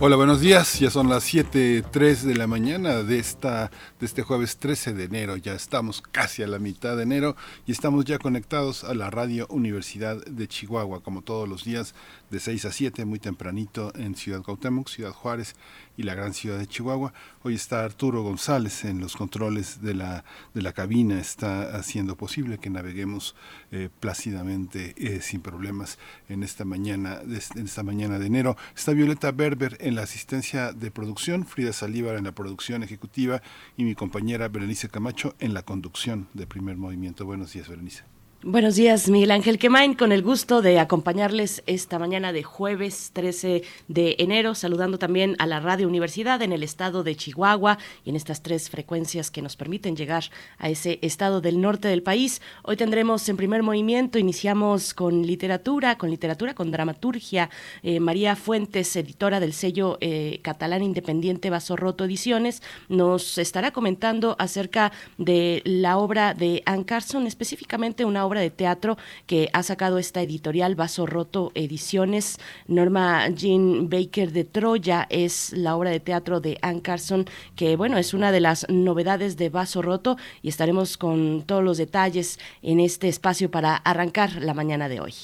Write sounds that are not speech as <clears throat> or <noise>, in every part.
Hola, buenos días. Ya son las 7:03 de la mañana de esta de este jueves 13 de enero. Ya estamos casi a la mitad de enero y estamos ya conectados a la Radio Universidad de Chihuahua, como todos los días de 6 a 7, muy tempranito en Ciudad Cuauhtémoc, Ciudad Juárez y la gran ciudad de Chihuahua. Hoy está Arturo González en los controles de la, de la cabina, está haciendo posible que naveguemos eh, plácidamente, eh, sin problemas, en esta, mañana, en esta mañana de enero. Está Violeta Berber en la asistencia de producción, Frida Salívar en la producción ejecutiva y mi compañera Berenice Camacho en la conducción de primer movimiento. Buenos días, Berenice. Buenos días, Miguel Ángel Quemain, con el gusto de acompañarles esta mañana de jueves 13 de enero, saludando también a la Radio Universidad en el estado de Chihuahua y en estas tres frecuencias que nos permiten llegar a ese estado del norte del país. Hoy tendremos en primer movimiento, iniciamos con literatura, con literatura, con dramaturgia. Eh, María Fuentes, editora del sello eh, catalán independiente Vaso Roto Ediciones, nos estará comentando acerca de la obra de Anne Carson, específicamente una obra de teatro que ha sacado esta editorial Vaso Roto Ediciones. Norma Jean Baker de Troya es la obra de teatro de Anne Carson, que bueno, es una de las novedades de Vaso Roto y estaremos con todos los detalles en este espacio para arrancar la mañana de hoy.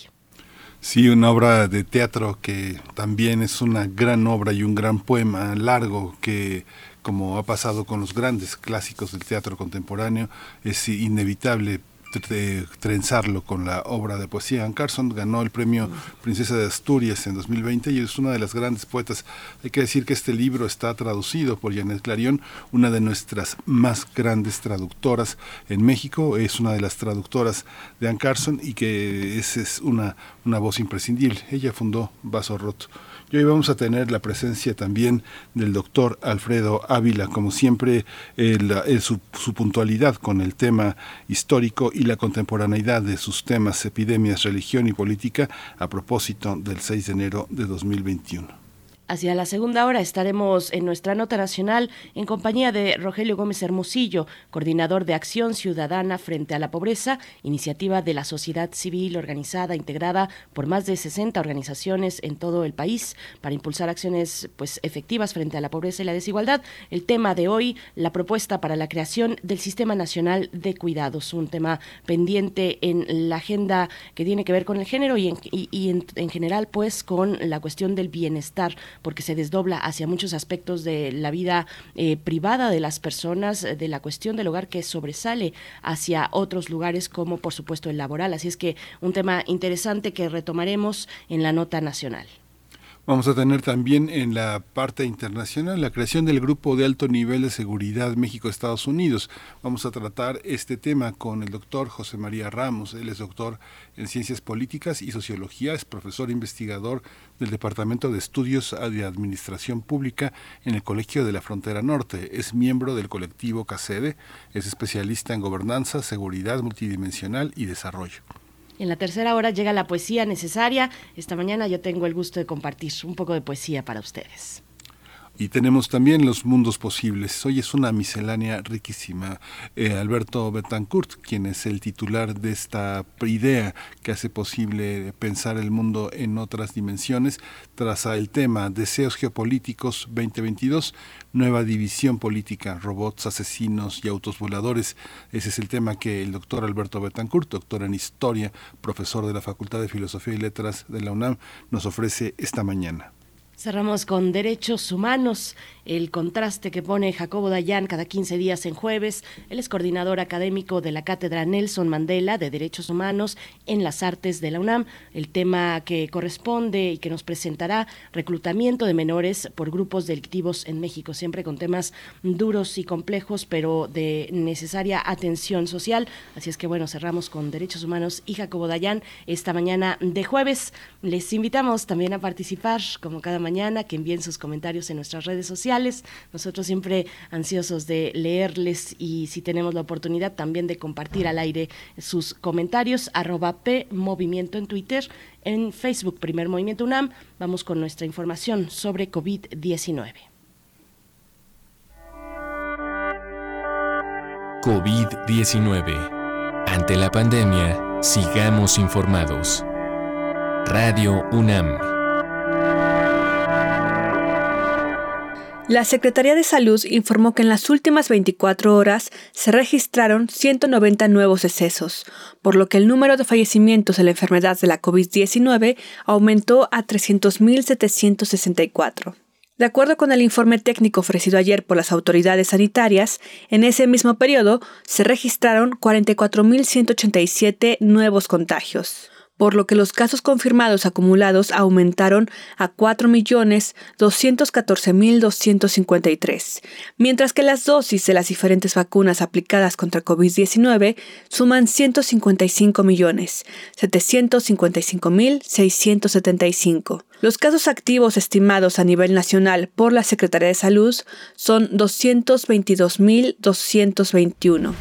Sí, una obra de teatro que también es una gran obra y un gran poema largo que como ha pasado con los grandes clásicos del teatro contemporáneo, es inevitable trenzarlo con la obra de poesía. Anne Carson ganó el premio Princesa de Asturias en 2020 y es una de las grandes poetas. Hay que decir que este libro está traducido por Janet Clarion, una de nuestras más grandes traductoras en México. Es una de las traductoras de Anne Carson y que es, es una, una voz imprescindible. Ella fundó Vaso Roto. Y hoy vamos a tener la presencia también del doctor Alfredo Ávila, como siempre, su, su, puntualidad con el tema histórico y la contemporaneidad de sus temas, epidemias, religión y política, a propósito del 6 de enero de 2021. Hacia la segunda hora estaremos en nuestra nota nacional en compañía de Rogelio Gómez Hermosillo, coordinador de Acción Ciudadana frente a la Pobreza, iniciativa de la sociedad civil organizada, integrada por más de 60 organizaciones en todo el país para impulsar acciones pues efectivas frente a la pobreza y la desigualdad. El tema de hoy, la propuesta para la creación del Sistema Nacional de Cuidados, un tema pendiente en la agenda que tiene que ver con el género y en, y, en, en general pues con la cuestión del bienestar porque se desdobla hacia muchos aspectos de la vida eh, privada de las personas, de la cuestión del hogar que sobresale hacia otros lugares como por supuesto el laboral. Así es que un tema interesante que retomaremos en la nota nacional. Vamos a tener también en la parte internacional la creación del Grupo de Alto Nivel de Seguridad México-Estados Unidos. Vamos a tratar este tema con el doctor José María Ramos. Él es doctor en Ciencias Políticas y Sociología, es profesor investigador del Departamento de Estudios de Administración Pública en el Colegio de la Frontera Norte. Es miembro del colectivo CACEDE, es especialista en gobernanza, seguridad multidimensional y desarrollo. En la tercera hora llega la poesía necesaria. Esta mañana yo tengo el gusto de compartir un poco de poesía para ustedes. Y tenemos también los mundos posibles. Hoy es una miscelánea riquísima. Eh, Alberto Betancourt, quien es el titular de esta idea que hace posible pensar el mundo en otras dimensiones, traza el tema Deseos Geopolíticos 2022, nueva división política, robots, asesinos y autos voladores. Ese es el tema que el doctor Alberto Betancourt, doctor en Historia, profesor de la Facultad de Filosofía y Letras de la UNAM, nos ofrece esta mañana. Cerramos con derechos humanos, el contraste que pone Jacobo Dayan cada 15 días en jueves. Él es coordinador académico de la Cátedra Nelson Mandela de Derechos Humanos en las Artes de la UNAM. El tema que corresponde y que nos presentará, reclutamiento de menores por grupos delictivos en México, siempre con temas duros y complejos, pero de necesaria atención social. Así es que bueno, cerramos con Derechos Humanos y Jacobo Dayan esta mañana de jueves. Les invitamos también a participar, como cada mañana, que envíen sus comentarios en nuestras redes sociales. Nosotros siempre ansiosos de leerles y si tenemos la oportunidad también de compartir al aire sus comentarios. Arroba P Movimiento en Twitter, en Facebook Primer Movimiento UNAM. Vamos con nuestra información sobre COVID-19. COVID-19. Ante la pandemia, sigamos informados. Radio UNAM. La Secretaría de Salud informó que en las últimas 24 horas se registraron 190 nuevos decesos, por lo que el número de fallecimientos de la enfermedad de la COVID-19 aumentó a 300.764. De acuerdo con el informe técnico ofrecido ayer por las autoridades sanitarias, en ese mismo periodo se registraron 44.187 nuevos contagios por lo que los casos confirmados acumulados aumentaron a 4.214.253, mientras que las dosis de las diferentes vacunas aplicadas contra COVID-19 suman 155.755.675. Los casos activos estimados a nivel nacional por la Secretaría de Salud son 222.221.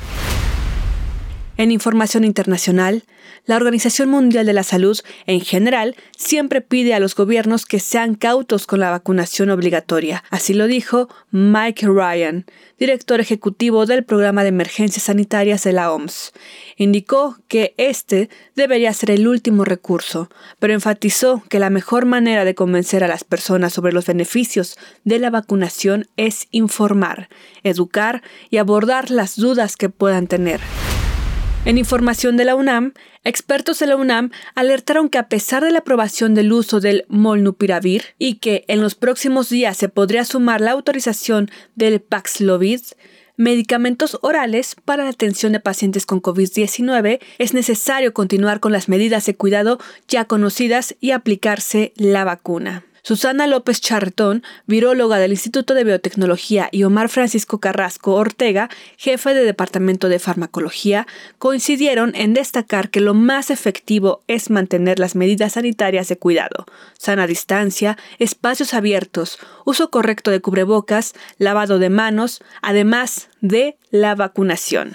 En información internacional, la Organización Mundial de la Salud, en general, siempre pide a los gobiernos que sean cautos con la vacunación obligatoria. Así lo dijo Mike Ryan, director ejecutivo del Programa de Emergencias Sanitarias de la OMS. Indicó que este debería ser el último recurso, pero enfatizó que la mejor manera de convencer a las personas sobre los beneficios de la vacunación es informar, educar y abordar las dudas que puedan tener. En información de la UNAM, expertos de la UNAM alertaron que a pesar de la aprobación del uso del molnupiravir y que en los próximos días se podría sumar la autorización del Paxlovid, medicamentos orales para la atención de pacientes con COVID-19, es necesario continuar con las medidas de cuidado ya conocidas y aplicarse la vacuna. Susana López Charretón, viróloga del Instituto de Biotecnología, y Omar Francisco Carrasco Ortega, jefe de Departamento de Farmacología, coincidieron en destacar que lo más efectivo es mantener las medidas sanitarias de cuidado, sana distancia, espacios abiertos, uso correcto de cubrebocas, lavado de manos, además de la vacunación.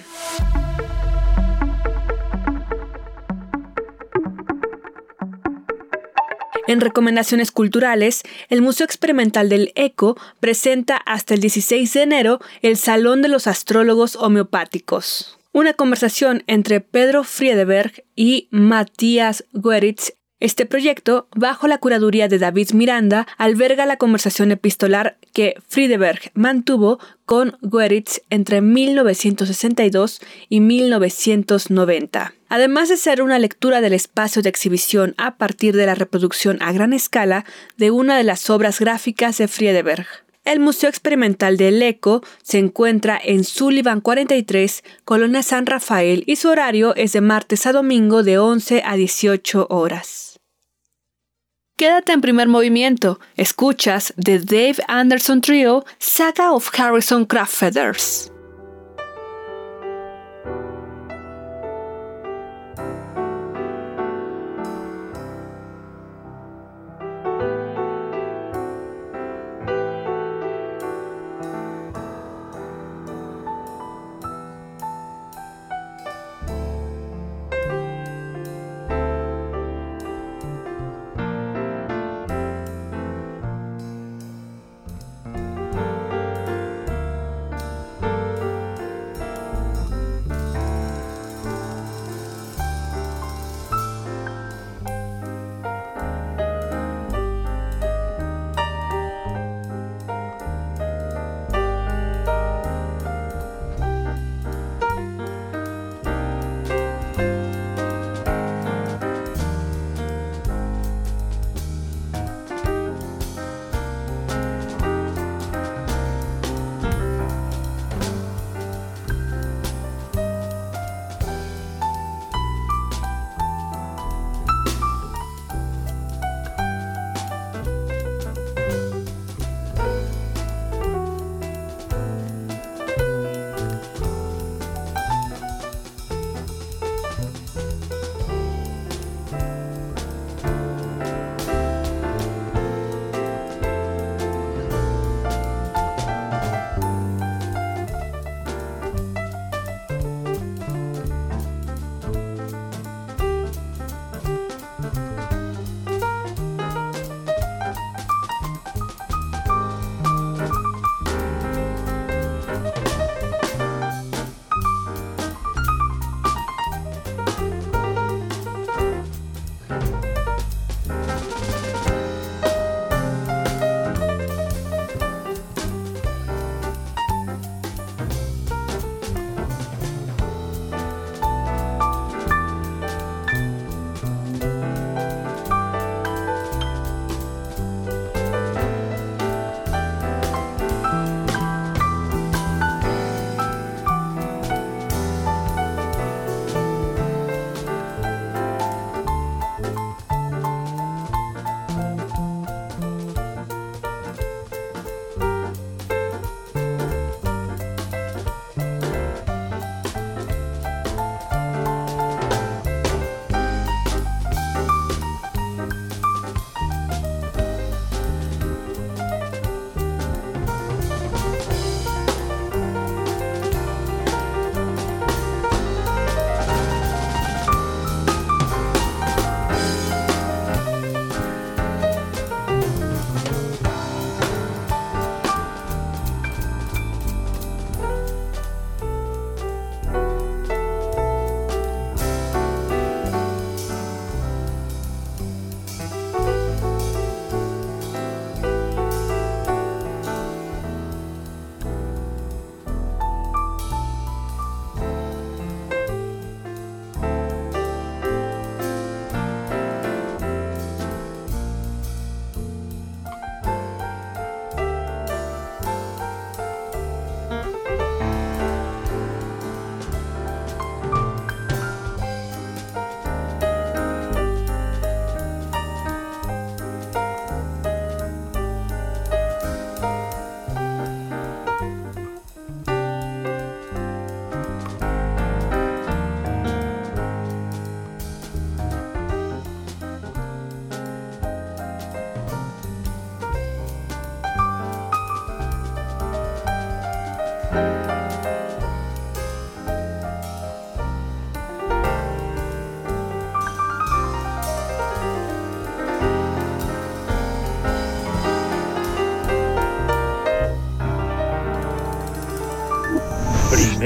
En recomendaciones culturales, el Museo Experimental del ECO presenta hasta el 16 de enero el Salón de los Astrólogos Homeopáticos. Una conversación entre Pedro Friedeberg y Matías Gueritz este proyecto, bajo la curaduría de David Miranda, alberga la conversación epistolar que Friedeberg mantuvo con Gueritz entre 1962 y 1990. Además de ser una lectura del espacio de exhibición a partir de la reproducción a gran escala de una de las obras gráficas de Friedeberg. El Museo Experimental del ECO se encuentra en Sullivan 43, Colonia San Rafael, y su horario es de martes a domingo de 11 a 18 horas. Quédate en primer movimiento. Escuchas The Dave Anderson Trio, Saga of Harrison Craft Feathers.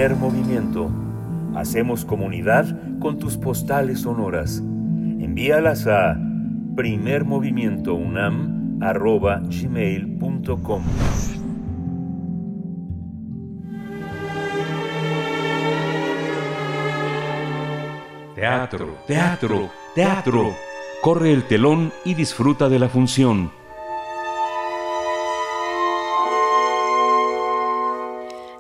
Primer movimiento. Hacemos comunidad con tus postales sonoras. Envíalas a primermovimientounam.gmail.com Teatro, teatro, teatro. Corre el telón y disfruta de la función.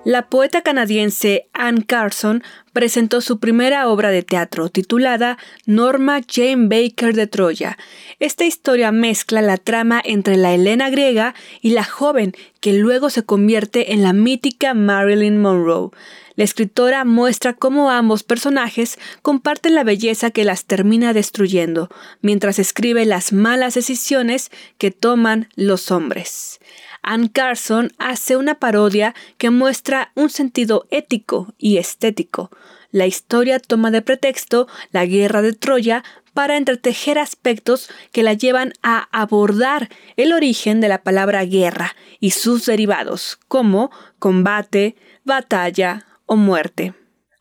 La poeta canadiense Anne Carson presentó su primera obra de teatro titulada Norma Jane Baker de Troya. Esta historia mezcla la trama entre la Helena griega y la joven que luego se convierte en la mítica Marilyn Monroe. La escritora muestra cómo ambos personajes comparten la belleza que las termina destruyendo, mientras escribe las malas decisiones que toman los hombres. Anne Carson hace una parodia que muestra un sentido ético y estético. La historia toma de pretexto la guerra de Troya para entretejer aspectos que la llevan a abordar el origen de la palabra guerra y sus derivados, como combate, batalla o muerte.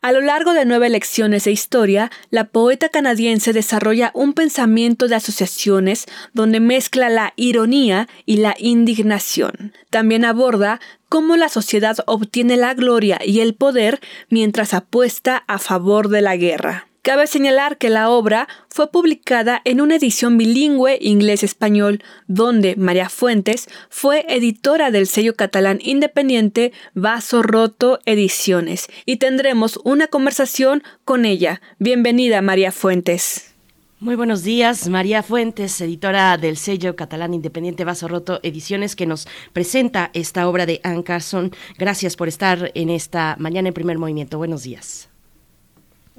A lo largo de nueve lecciones de historia, la poeta canadiense desarrolla un pensamiento de asociaciones donde mezcla la ironía y la indignación. También aborda cómo la sociedad obtiene la gloria y el poder mientras apuesta a favor de la guerra. Cabe señalar que la obra fue publicada en una edición bilingüe inglés-español, donde María Fuentes fue editora del sello catalán independiente Vaso Roto Ediciones, y tendremos una conversación con ella. Bienvenida, María Fuentes. Muy buenos días, María Fuentes, editora del sello catalán independiente Vaso Roto Ediciones, que nos presenta esta obra de Anne Carson. Gracias por estar en esta mañana en primer movimiento. Buenos días.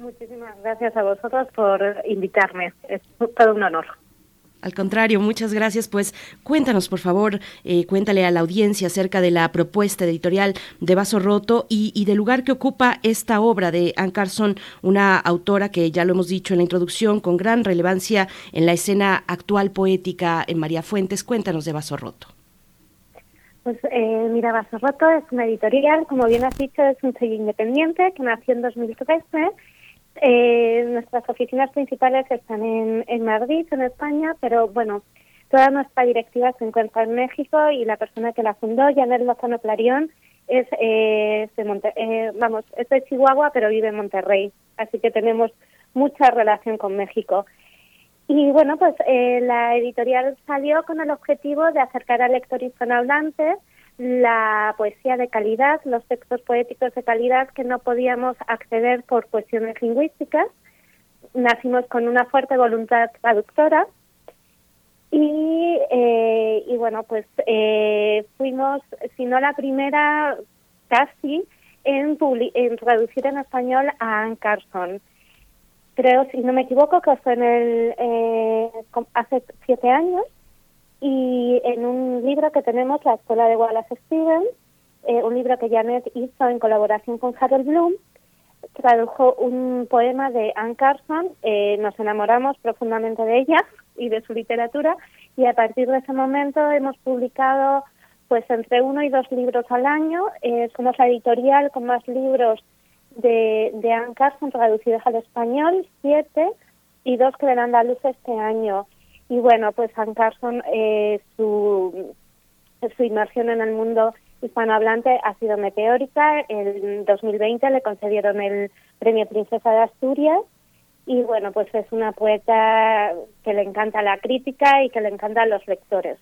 Muchísimas gracias a vosotros por invitarme. Es todo un honor. Al contrario, muchas gracias. Pues cuéntanos, por favor, eh, cuéntale a la audiencia acerca de la propuesta editorial de Vaso Roto y, del lugar que ocupa esta obra de Anne Carson, una autora que ya lo hemos dicho en la introducción, con gran relevancia en la escena actual poética en María Fuentes. Cuéntanos de Vaso Roto. Pues eh, mira, Vaso Roto es una editorial, como bien has dicho, es un sello independiente que nació en 2013 eh, nuestras oficinas principales están en, Madrid, en España, pero bueno, toda nuestra directiva se encuentra en México y la persona que la fundó, Janet Lozano Clarion, es, eh, de eh, vamos, es de Chihuahua, pero vive en Monterrey, así que tenemos mucha relación con México. Y bueno, pues eh, la editorial salió con el objetivo de acercar al lector hispanohablante la poesía de calidad, los textos poéticos de calidad que no podíamos acceder por cuestiones lingüísticas. Nacimos con una fuerte voluntad traductora y, eh, y bueno, pues eh, fuimos, si no la primera, casi en, en traducir en español a Anne Carson. Creo, si no me equivoco, que fue en el, eh, hace siete años y en un libro que tenemos, La Escuela de Wallace Stevens, eh, un libro que Janet hizo en colaboración con Harold Bloom, tradujo un poema de Anne Carson, eh, nos enamoramos profundamente de ella y de su literatura y a partir de ese momento hemos publicado pues entre uno y dos libros al año, eh, somos la editorial con más libros de, de Anne Carson traducidos al español, siete, y dos que verán la luz este año. Y bueno, pues San Carson, eh, su, su inmersión en el mundo hispanohablante ha sido meteórica. En 2020 le concedieron el Premio Princesa de Asturias y bueno, pues es una poeta que le encanta la crítica y que le encanta a los lectores.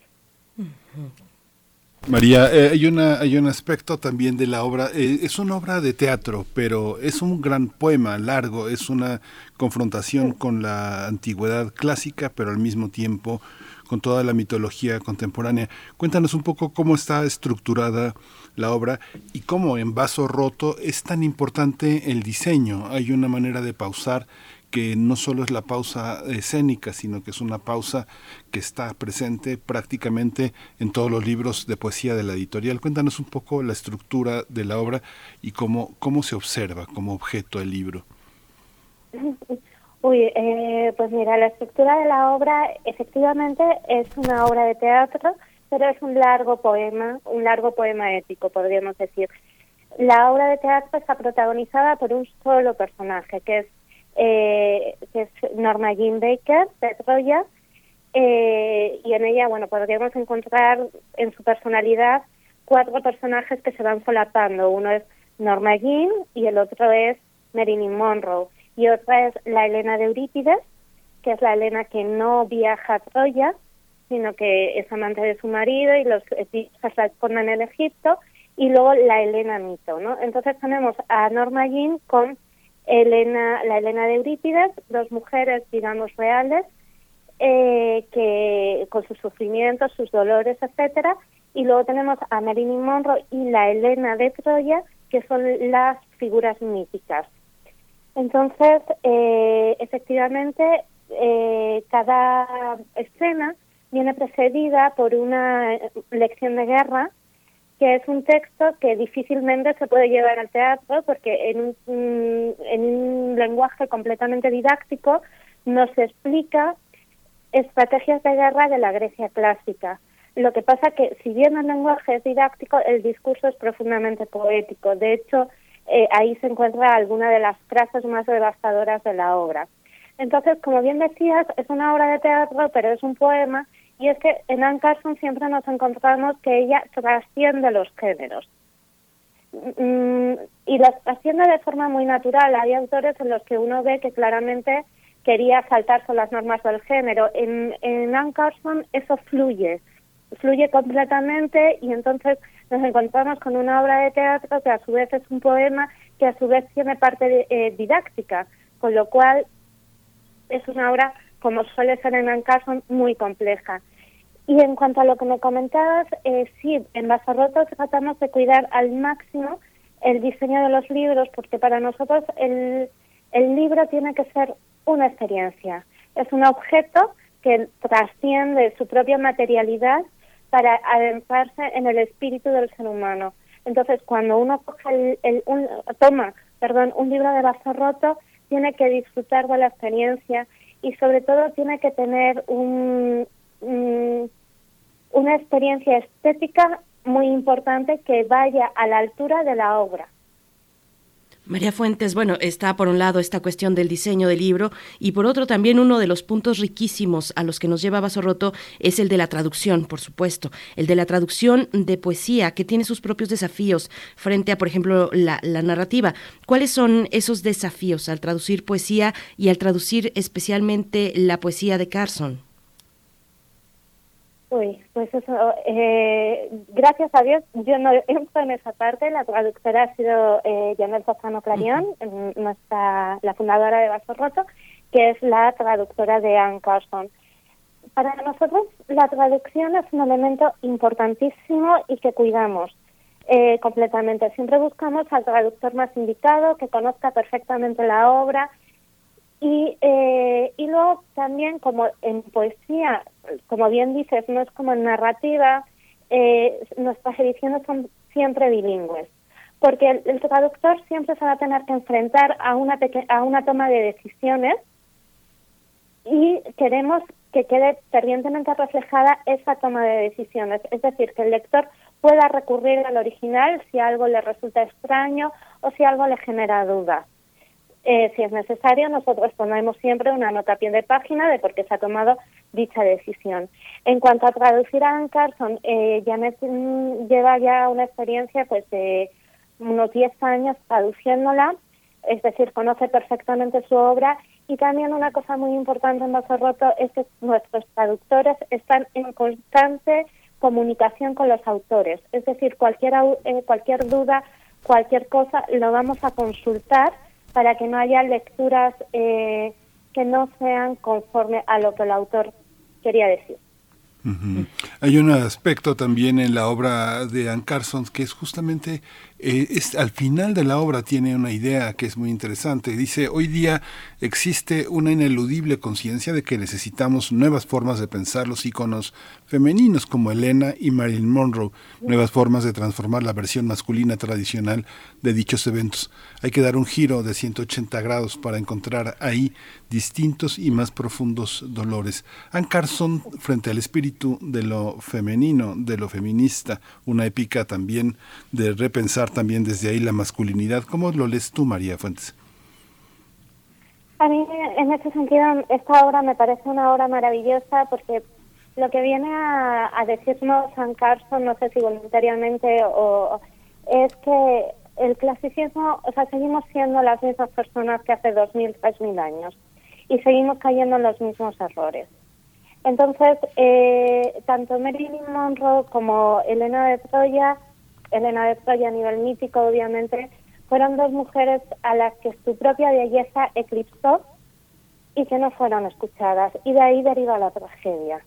María, eh, hay, una, hay un aspecto también de la obra, eh, es una obra de teatro, pero es un gran poema largo, es una confrontación con la antigüedad clásica, pero al mismo tiempo con toda la mitología contemporánea. Cuéntanos un poco cómo está estructurada la obra y cómo en vaso roto es tan importante el diseño. Hay una manera de pausar que no solo es la pausa escénica, sino que es una pausa que está presente prácticamente en todos los libros de poesía de la editorial. Cuéntanos un poco la estructura de la obra y cómo, cómo se observa como objeto el libro. Uy, eh, pues mira, la estructura de la obra efectivamente es una obra de teatro, pero es un largo poema, un largo poema ético, podríamos decir. la obra de teatro está protagonizada por un solo personaje, que es, eh, que es Norma Jean Baker, de Troya, eh, y en ella, bueno, podríamos encontrar en su personalidad cuatro personajes que se van solapando. Uno es Norma Jean y el otro es Marilyn Monroe. Y otra es la Elena de Eurípides, que es la Elena que no viaja a Troya, sino que es amante de su marido y los hijos la en Egipto, y luego la Elena Mito, ¿no? Entonces tenemos a Norma Jean con Elena, la Elena de Eurípides, dos mujeres, digamos, reales, eh, que con sus sufrimientos, sus dolores, etcétera, y luego tenemos a Marilyn Monroe y la Elena de Troya, que son las figuras míticas. Entonces, eh, efectivamente, eh, cada escena viene precedida por una lección de guerra, que es un texto que difícilmente se puede llevar al teatro porque en un, en un lenguaje completamente didáctico nos explica estrategias de guerra de la Grecia clásica. Lo que pasa que, si bien el lenguaje es didáctico, el discurso es profundamente poético. De hecho, eh, ahí se encuentra alguna de las frases más devastadoras de la obra. Entonces, como bien decías, es una obra de teatro, pero es un poema, y es que en Anne siempre nos encontramos que ella trasciende los géneros. Mm, y las trasciende de forma muy natural. Hay autores en los que uno ve que claramente quería saltarse las normas del género. En, en Anne eso fluye, fluye completamente y entonces nos encontramos con una obra de teatro que a su vez es un poema que a su vez tiene parte eh, didáctica, con lo cual es una obra, como suele ser en Anne muy compleja. Y en cuanto a lo que me comentabas, eh, sí, en Basarroto tratamos de cuidar al máximo el diseño de los libros, porque para nosotros el, el libro tiene que ser una experiencia. Es un objeto que trasciende su propia materialidad para adentrarse en el espíritu del ser humano. Entonces, cuando uno coge el, un, toma, perdón, un libro de vaso roto, tiene que disfrutar de la experiencia y sobre todo tiene que tener un, una experiencia estética muy importante que vaya a la altura de la obra. María Fuentes, bueno, está por un lado esta cuestión del diseño del libro y por otro también uno de los puntos riquísimos a los que nos lleva Vaso Roto es el de la traducción, por supuesto, el de la traducción de poesía que tiene sus propios desafíos frente a, por ejemplo, la narrativa. ¿Cuáles son esos desafíos al traducir poesía y al traducir especialmente la poesía de Carson? Uy, pues eso, eh, gracias a Dios, yo no entro en esa parte, la traductora ha sido eh, Janel Sofano Clarion, nuestra, la fundadora de Vaso Roto, que es la traductora de Anne Carson. Para nosotros la traducción es un elemento importantísimo y que cuidamos eh, completamente. Siempre buscamos al traductor más indicado, que conozca perfectamente la obra, y, eh, y luego también como en poesía, como bien dices, no es como en narrativa, eh, nuestras ediciones son siempre bilingües, porque el, traductor siempre se va a tener que enfrentar a una, a una toma de decisiones y queremos que quede fervientemente reflejada esa toma de decisiones, es decir, que el lector pueda recurrir al original si algo le resulta extraño o si algo le genera dudas. Eh, si es necesario, nosotros ponemos siempre una nota a pie de página de por qué se ha tomado dicha decisión. En cuanto a traducir a Anne Carson, eh, Janet mm, lleva ya una experiencia pues de unos 10 años traduciéndola, es decir, conoce perfectamente su obra y también una cosa muy importante en Vaso Roto es que nuestros traductores están en constante comunicación con los autores, es decir, cualquier, eh, cualquier duda, cualquier cosa, lo vamos a consultar para que no haya lecturas eh, que no sean conforme a lo que el autor quería decir. Hay un aspecto también en la obra de Anne Carson que es justamente eh, al final de la obra tiene una idea que es muy interesante. Dice, hoy día existe una ineludible conciencia de que necesitamos nuevas formas de pensar los iconos femeninos como Elena y Marilyn Monroe, nuevas formas de transformar la versión masculina tradicional de dichos eventos. Hay que dar un giro de 180 grados para encontrar ahí distintos y más profundos dolores. Anne Carson, frente al espíritu de lo femenino, de lo feminista, una épica también de repensar también desde ahí la masculinidad. ¿Cómo lo lees tú, María Fuentes? A mí, en ese sentido, esta obra me parece una obra maravillosa porque lo que viene a, decirnos San Carson, no sé si voluntariamente o, es que el clasicismo, o sea, seguimos siendo las mismas personas que hace dos mil, tres mil años y seguimos cayendo en los mismos errores. Entonces, eh, tanto Marilyn Monroe como Elena de Troya, Elena de Troya a nivel mítico, obviamente, fueron dos mujeres a las que su propia belleza eclipsó y que no fueron escuchadas. Y de ahí deriva la tragedia.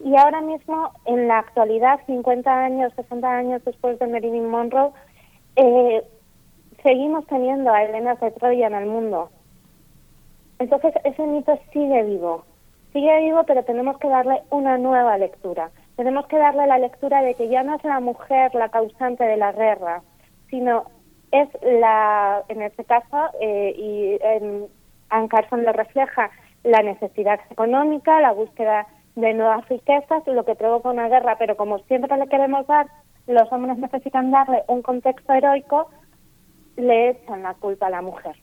Y ahora mismo, en la actualidad, 50 años, 60 años después de Marilyn Monroe, eh, seguimos teniendo a Elena de Troya en el mundo. Entonces, ese mito sigue vivo. Sigue vivo, pero tenemos que darle una nueva lectura. Tenemos que darle la lectura de que ya no es la mujer la causante de la guerra, sino es la, en este caso, eh, y en Anne lo refleja, la necesidad económica, la búsqueda de nuevas riquezas, lo que provoca una guerra, pero como siempre le queremos dar, los hombres necesitan darle un contexto heroico, le echan la culpa a la mujer.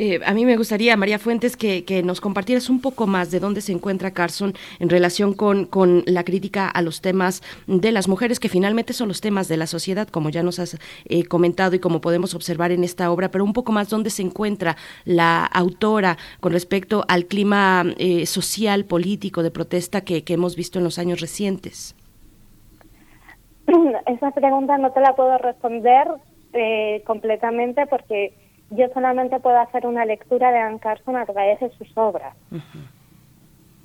Eh, a mí me gustaría, María Fuentes, que, nos compartieras un poco más de dónde se encuentra Carson en relación con, con, la crítica a los temas de las mujeres, que finalmente son los temas de la sociedad, como ya nos has eh, comentado y como podemos observar en esta obra, pero un poco más dónde se encuentra la autora con respecto al clima eh, social, político, de protesta que, que hemos visto en los años recientes. Esa pregunta no te la puedo responder completamente porque yo solamente puedo hacer una lectura de Anne Carson a través de sus obras.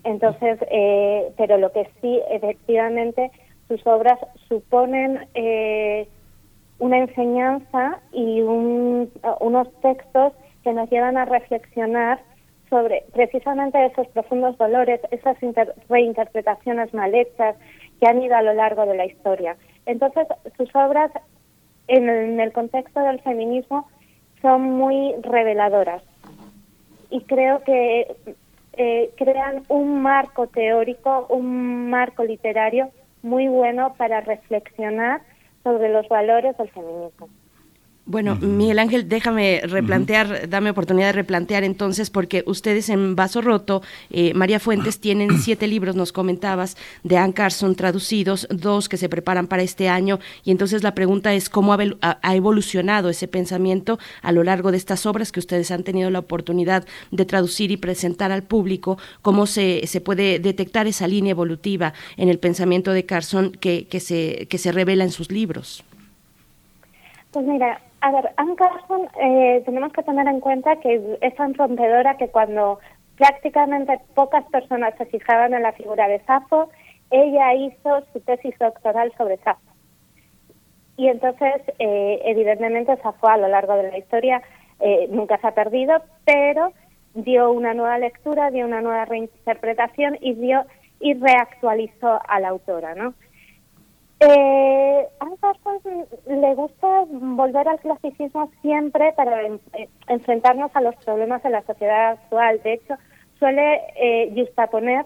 Entonces, eh, pero lo que sí, efectivamente, sus obras suponen eh, una enseñanza y unos textos que nos llevan a reflexionar sobre precisamente esos profundos dolores, esas reinterpretaciones mal hechas que han ido a lo largo de la historia. Entonces, sus obras, en el contexto del feminismo, son muy reveladoras y creo que eh, crean un marco teórico, un marco literario muy bueno para reflexionar sobre los valores del feminismo. Bueno, Miguel Ángel, déjame replantear, dame oportunidad de replantear entonces, porque ustedes en Vaso Roto, eh, María Fuentes, <clears throat> tienen siete libros, nos comentabas, de Anne Carson traducidos, dos que se preparan para este año, y entonces la pregunta es cómo ha, evolucionado ese pensamiento a lo largo de estas obras que ustedes han tenido la oportunidad de traducir y presentar al público, cómo se, se puede detectar esa línea evolutiva en el pensamiento de Carson que, que, se, que se revela en sus libros. Pues mira, a ver, Anne Carson eh, tenemos que tener en cuenta que es tan rompedora que cuando prácticamente pocas personas se fijaban en la figura de Safo, ella hizo su tesis doctoral sobre Safo. Y entonces, eh, evidentemente, Safo a lo largo de la historia eh, nunca se ha perdido, pero dio una nueva lectura, dio una nueva reinterpretación y dio y reactualizó a la autora, ¿no? Eh, a le gusta volver al clasicismo siempre para eh, enfrentarnos a los problemas de la sociedad actual. De hecho, suele eh, justaponer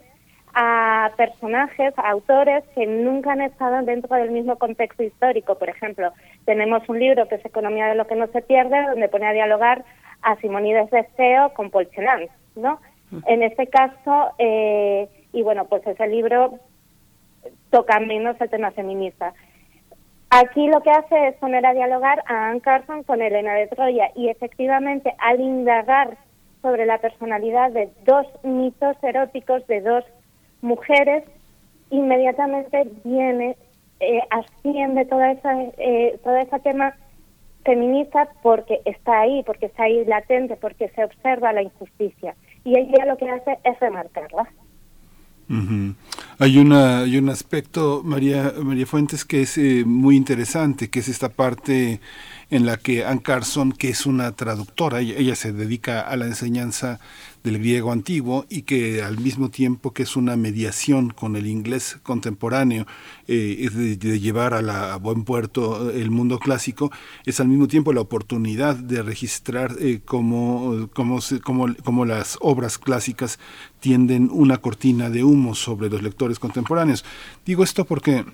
a personajes, a autores que nunca han estado dentro del mismo contexto histórico. Por ejemplo, tenemos un libro que es Economía de lo que no se pierde, donde pone a dialogar a Simonides de Seo con Paul ¿no? Mm. En este caso, eh, y bueno, pues ese libro toca menos el tema feminista. Aquí lo que hace es poner a dialogar a Anne Carson con Elena de Troya y efectivamente al indagar sobre la personalidad de dos mitos eróticos de dos mujeres, inmediatamente viene, eh, asciende toda esa, eh, todo ese tema feminista porque está ahí, porque está ahí latente, porque se observa la injusticia. Y ella lo que hace es remarcarla. Hay, una, hay un aspecto, María, María Fuentes, que es eh, muy interesante, que es esta parte en la que Ann Carson, que es una traductora, ella, se dedica a la enseñanza del griego antiguo y que al mismo tiempo que es una mediación con el inglés contemporáneo, eh, de, llevar a, la, buen puerto el mundo clásico, es al mismo tiempo la oportunidad de registrar eh, cómo, cómo, las obras clásicas tienden una cortina de humo sobre los lectores contemporáneos. Digo esto porque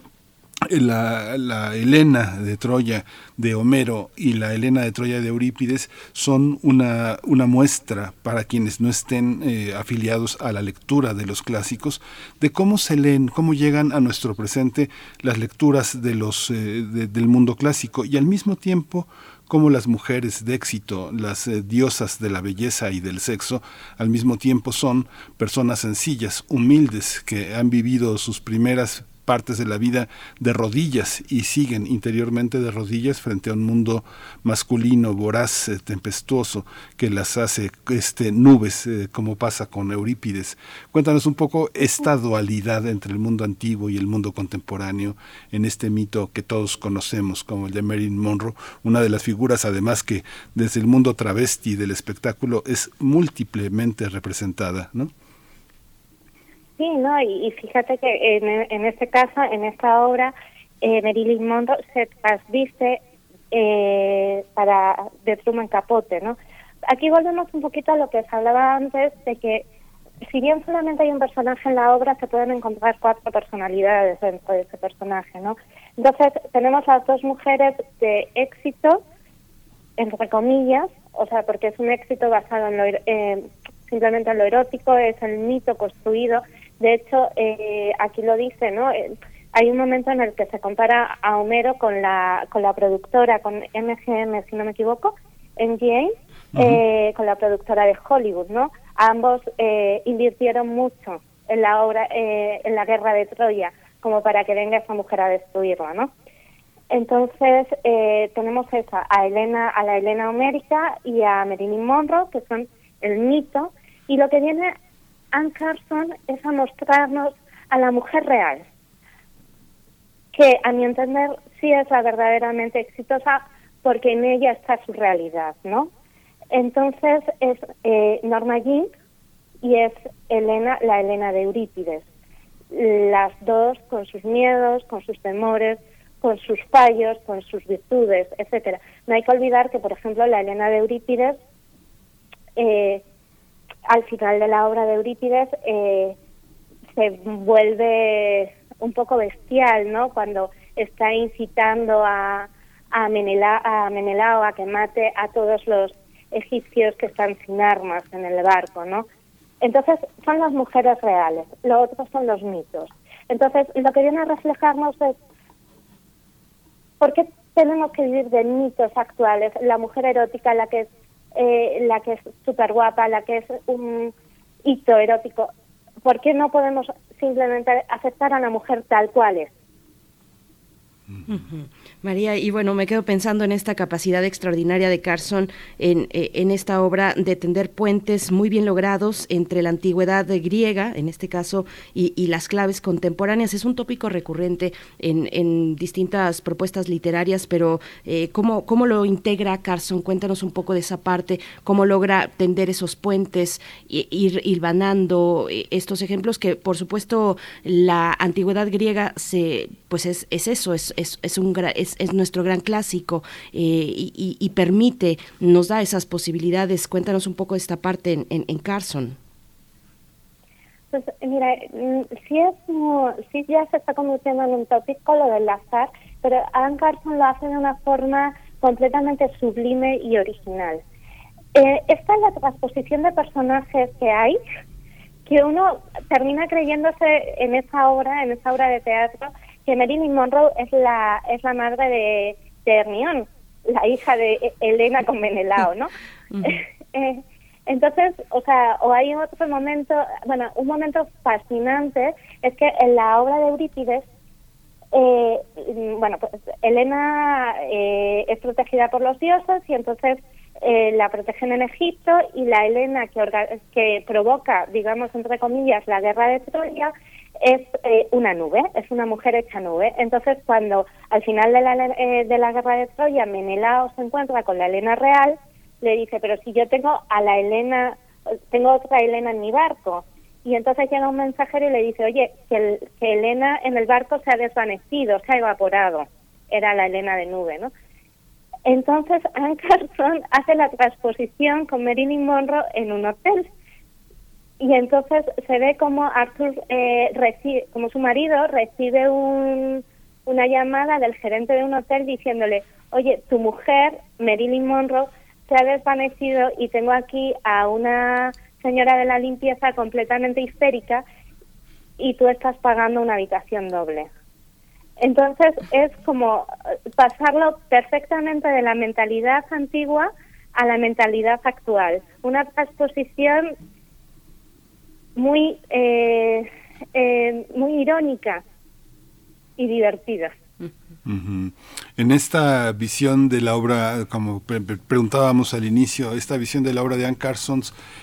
la, la, Helena de Troya de Homero y la Helena de Troya de Eurípides son una, una muestra para quienes no estén eh, afiliados a la lectura de los clásicos de cómo se leen, cómo llegan a nuestro presente las lecturas de los, eh, del mundo clásico y al mismo tiempo cómo las mujeres de éxito, las eh, diosas de la belleza y del sexo, al mismo tiempo son personas sencillas, humildes, que han vivido sus primeras partes de la vida de rodillas y siguen interiormente de rodillas frente a un mundo masculino, voraz, eh, tempestuoso, que las hace este, nubes, eh, como pasa con Eurípides. Cuéntanos un poco esta dualidad entre el mundo antiguo y el mundo contemporáneo en este mito que todos conocemos como el de Marilyn Monroe, una de las figuras además que desde el mundo travesti del espectáculo es múltiplemente representada, ¿no? Sí, no, y, fíjate que en, en, este caso, en esta obra, eh, Marilyn Monroe se trasviste eh, para de Truman Capote, ¿no? Aquí volvemos un poquito a lo que se hablaba antes de que si bien solamente hay un personaje en la obra, se pueden encontrar cuatro personalidades dentro de ese personaje, ¿no? Entonces tenemos a dos mujeres de éxito, entre comillas, o sea, porque es un éxito basado en lo, eh, simplemente en lo erótico, es el mito construido de hecho, eh, aquí lo dice, ¿no? Eh, hay un momento en el que se compara a Homero con la, con la productora, con MGM, si no me equivoco, MGM, eh, con la productora de Hollywood, ¿no? Ambos invirtieron mucho en la obra, en la guerra de Troya, como para que venga esa mujer a destruirla, ¿no? Entonces tenemos esa, a Elena, a la Elena Homérica y a Marilyn Monroe, que son el mito, y lo que viene Anne Carson es a mostrarnos a la mujer real, que a mi entender sí es la verdaderamente exitosa porque en ella está su realidad, ¿no? Entonces es eh, Norma Jean y es Elena, la Elena de Eurípides. Las dos con sus miedos, con sus temores, con sus fallos, con sus virtudes, etcétera. No hay que olvidar que, por ejemplo, la Elena de Eurípides eh, al final de la obra de Eurípides eh, se vuelve un poco bestial, ¿no? Cuando está incitando a, a, Menelao a que mate a todos los egipcios que están sin armas en el barco, ¿no? Entonces, son las mujeres reales, lo otro son los mitos. Entonces, lo que viene a reflejarnos es por qué tenemos que vivir de mitos actuales, la mujer erótica, la que es eh, la que es súper guapa, la que es un hito erótico, ¿por qué no podemos simplemente aceptar a la mujer tal cual es? María, y bueno, me quedo pensando en esta capacidad extraordinaria de Carson en, eh, en, esta obra de tender puentes muy bien logrados entre la antigüedad griega, en este caso, y, las claves contemporáneas. Es un tópico recurrente en, en distintas propuestas literarias, pero eh, ¿cómo, ¿cómo, lo integra Carson? Cuéntanos un poco de esa parte, cómo logra tender esos puentes, ir hilvanando eh, estos ejemplos que, por supuesto, la antigüedad griega se, pues es, es eso, es, es, es un es es, nuestro gran clásico eh, y, permite, nos da esas posibilidades. Cuéntanos un poco de esta parte en, Carson. Pues mira, mm, sí, es, sí ya se está convirtiendo en un tópico lo del azar, pero Adam Carson lo hace de una forma completamente sublime y original. Eh, esta es la transposición de personajes que hay, que uno termina creyéndose en esa obra, en esa obra de teatro, que Marilyn Monroe es la, es la madre de, Hermione, la hija de Elena con Menelao, ¿no? <laughs> <laughs> Eh, entonces, o sea, o hay otro momento, bueno, un momento fascinante es que en la obra de Eurípides, eh, bueno, pues Elena eh, es protegida por los dioses y entonces la protegen en Egipto y la Elena que, que provoca, digamos, entre comillas, la guerra de Troya, es eh, una nube, es una mujer hecha nube. Entonces, cuando al final de la, eh, de la guerra de Troya Menelao se encuentra con la Elena real, le dice, pero si yo tengo a la Elena, tengo otra Elena en mi barco. Y entonces llega un mensajero y le dice, oye, que, que Elena en el barco se ha desvanecido, se ha evaporado. Era la Elena de nube, ¿no? Entonces <laughs> Anne hace la transposición con Marilyn Monroe en un hotel y entonces se ve como Arthur eh, recibe, como su marido recibe un, una llamada del gerente de un hotel diciéndole, oye, tu mujer, Marilyn Monroe, se ha desvanecido y tengo aquí a una señora de la limpieza completamente histérica y tú estás pagando una habitación doble. Entonces es como pasarlo perfectamente de la mentalidad antigua a la mentalidad actual. Una transposición muy, eh, eh, muy irónica y divertida. En esta visión de la obra, como preguntábamos al inicio, esta visión de la obra de Anne Carson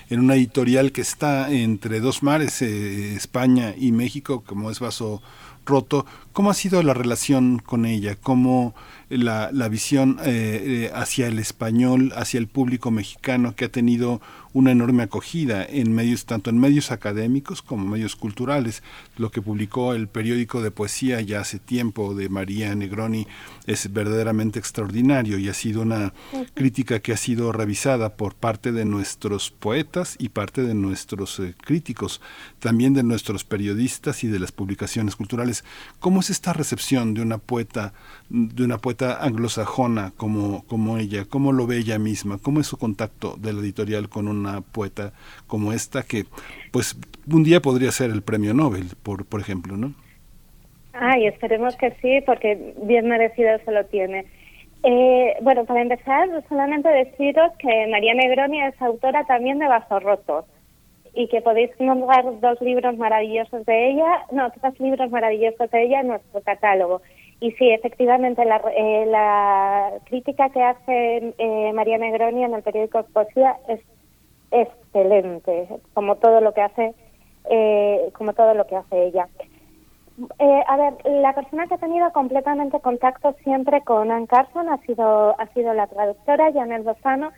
en una editorial que está entre dos mares, eh, España y México, como es Vaso Roto, ¿cómo ha sido la relación con ella? ¿Cómo la, la visión eh, eh, hacia el español, hacia el público mexicano que ha tenido una enorme acogida en medios, tanto en medios académicos como medios culturales. Lo que publicó el periódico de poesía ya hace tiempo de María Negroni es verdaderamente extraordinario y ha sido una crítica que ha sido revisada por parte de nuestros poetas y parte de nuestros eh, críticos, también de nuestros periodistas y de las publicaciones culturales. ¿Cómo es esta recepción de una poeta, de una poeta anglosajona como, como ella? ¿Cómo lo ve ella misma? ¿Cómo es su contacto de la editorial con un una poeta como esta que pues un día podría ser el premio Nobel, por, por ejemplo, ¿no? Ay, esperemos que sí, porque bien merecido se lo tiene. Eh, bueno, para empezar, solamente deciros que María Negroni es autora también de Vasos Rotos y que podéis nombrar dos libros maravillosos de ella, no, dos libros maravillosos de ella en nuestro catálogo. Y sí, efectivamente, la, eh, la crítica que hace eh, María Negroni en el periódico Poesía es excelente, como todo lo que hace, eh, como todo lo que hace ella. Eh, a ver, la persona que ha tenido completamente contacto siempre con Anne Carson ha sido, ha sido la traductora Janet Lozano.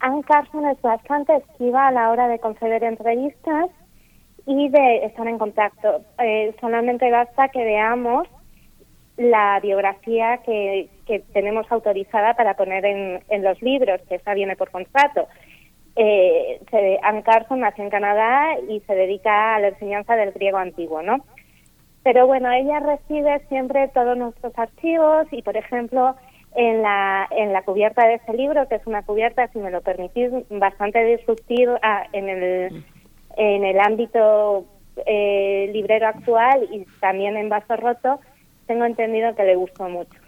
Anne Carson es bastante esquiva a la hora de conceder entrevistas y de estar en contacto. Eh, solamente basta que veamos la biografía que, que tenemos autorizada para poner en, en los libros, que esa viene por contrato. Eh, Anne Carson nació en Canadá y se dedica a la enseñanza del griego antiguo, ¿no? Pero bueno, ella recibe siempre todos nuestros archivos y, por ejemplo, en la, en la cubierta de ese libro, que es una cubierta, si me lo permitís, bastante disruptiva ah, en, el, en el ámbito eh, librero actual y también en vaso roto, tengo entendido que le gustó mucho.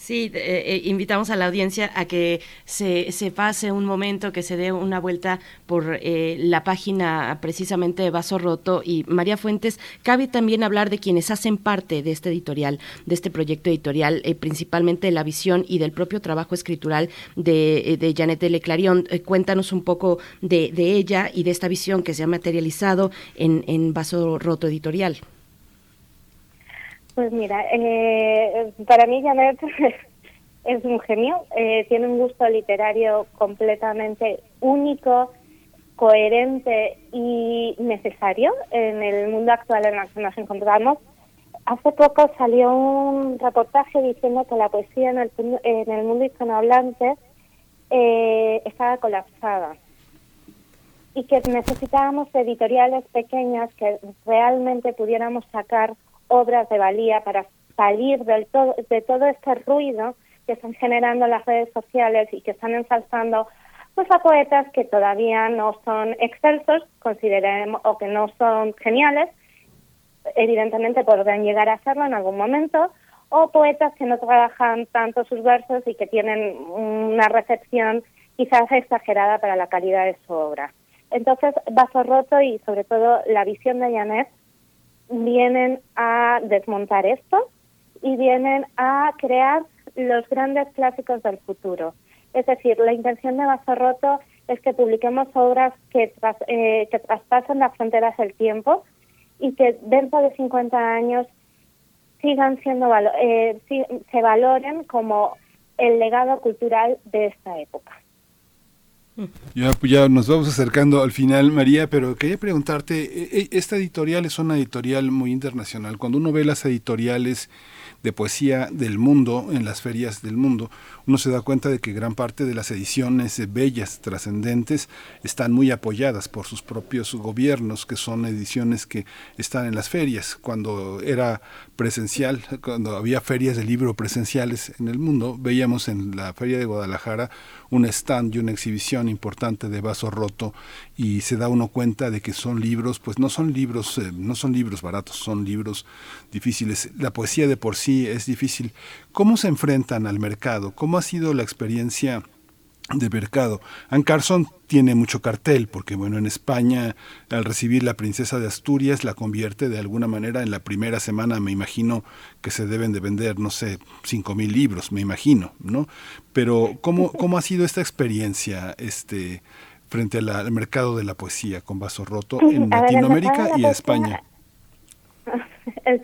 Sí, eh, eh, invitamos a la audiencia a que se, se, pase un momento, que se dé una vuelta por eh, la página precisamente de Vaso Roto. Y María Fuentes, cabe también hablar de quienes hacen parte de este editorial, de este proyecto editorial, principalmente de la visión y del propio trabajo escritural de, de Janet Leclarion. cuéntanos un poco de, ella y de esta visión que se ha materializado en Vaso Roto Editorial. Pues mira, eh, para mí Janet <laughs> es un genio, eh, tiene un gusto literario completamente único, coherente y necesario en el mundo actual en el que nos encontramos. Hace poco salió un reportaje diciendo que la poesía en el, en el mundo hispanohablante eh, estaba colapsada y que necesitábamos editoriales pequeñas que realmente pudiéramos sacar obras de valía para salir del todo, de todo este ruido que están generando las redes sociales y que están ensalzando pues a poetas que todavía no son excelsos, consideremos, o que no son geniales, evidentemente podrán llegar a serlo en algún momento, o poetas que no trabajan tanto sus versos y que tienen una recepción quizás exagerada para la calidad de su obra. Entonces, Vaso Roto y sobre todo la visión de Janet vienen a desmontar esto y vienen a crear los grandes clásicos del futuro. Es decir, la intención de Vaso Roto es que publiquemos obras que, eh, que traspasen las fronteras del tiempo y que dentro de 50 años sigan siendo eh, se valoren como el legado cultural de esta época. Ya, pues ya nos vamos acercando al final, María, pero quería preguntarte, e, e, esta editorial es una editorial muy internacional. Cuando uno ve las editoriales de poesía del mundo, en las ferias del mundo, uno se da cuenta de que gran parte de las ediciones bellas, trascendentes, están muy apoyadas por sus propios gobiernos, que son ediciones que están en las ferias. Cuando era presencial, cuando había ferias de libro presenciales en el mundo, veíamos en la feria de Guadalajara un stand y una exhibición importante de vaso roto y se da uno cuenta de que son libros, pues no son libros, eh, no son libros baratos, son libros difíciles. La poesía de por sí es difícil. ¿Cómo se enfrentan al mercado? ¿Cómo ha sido la experiencia de mercado. Ann Carson tiene mucho cartel, porque bueno, en España, al recibir la princesa de Asturias, la convierte de alguna manera en la primera semana, me imagino que se deben de vender, no sé, cinco mil libros, me imagino, ¿no? Pero, ¿cómo, cómo ha sido esta experiencia este, frente al mercado de la poesía con vaso roto en Latinoamérica y España? <laughs> El,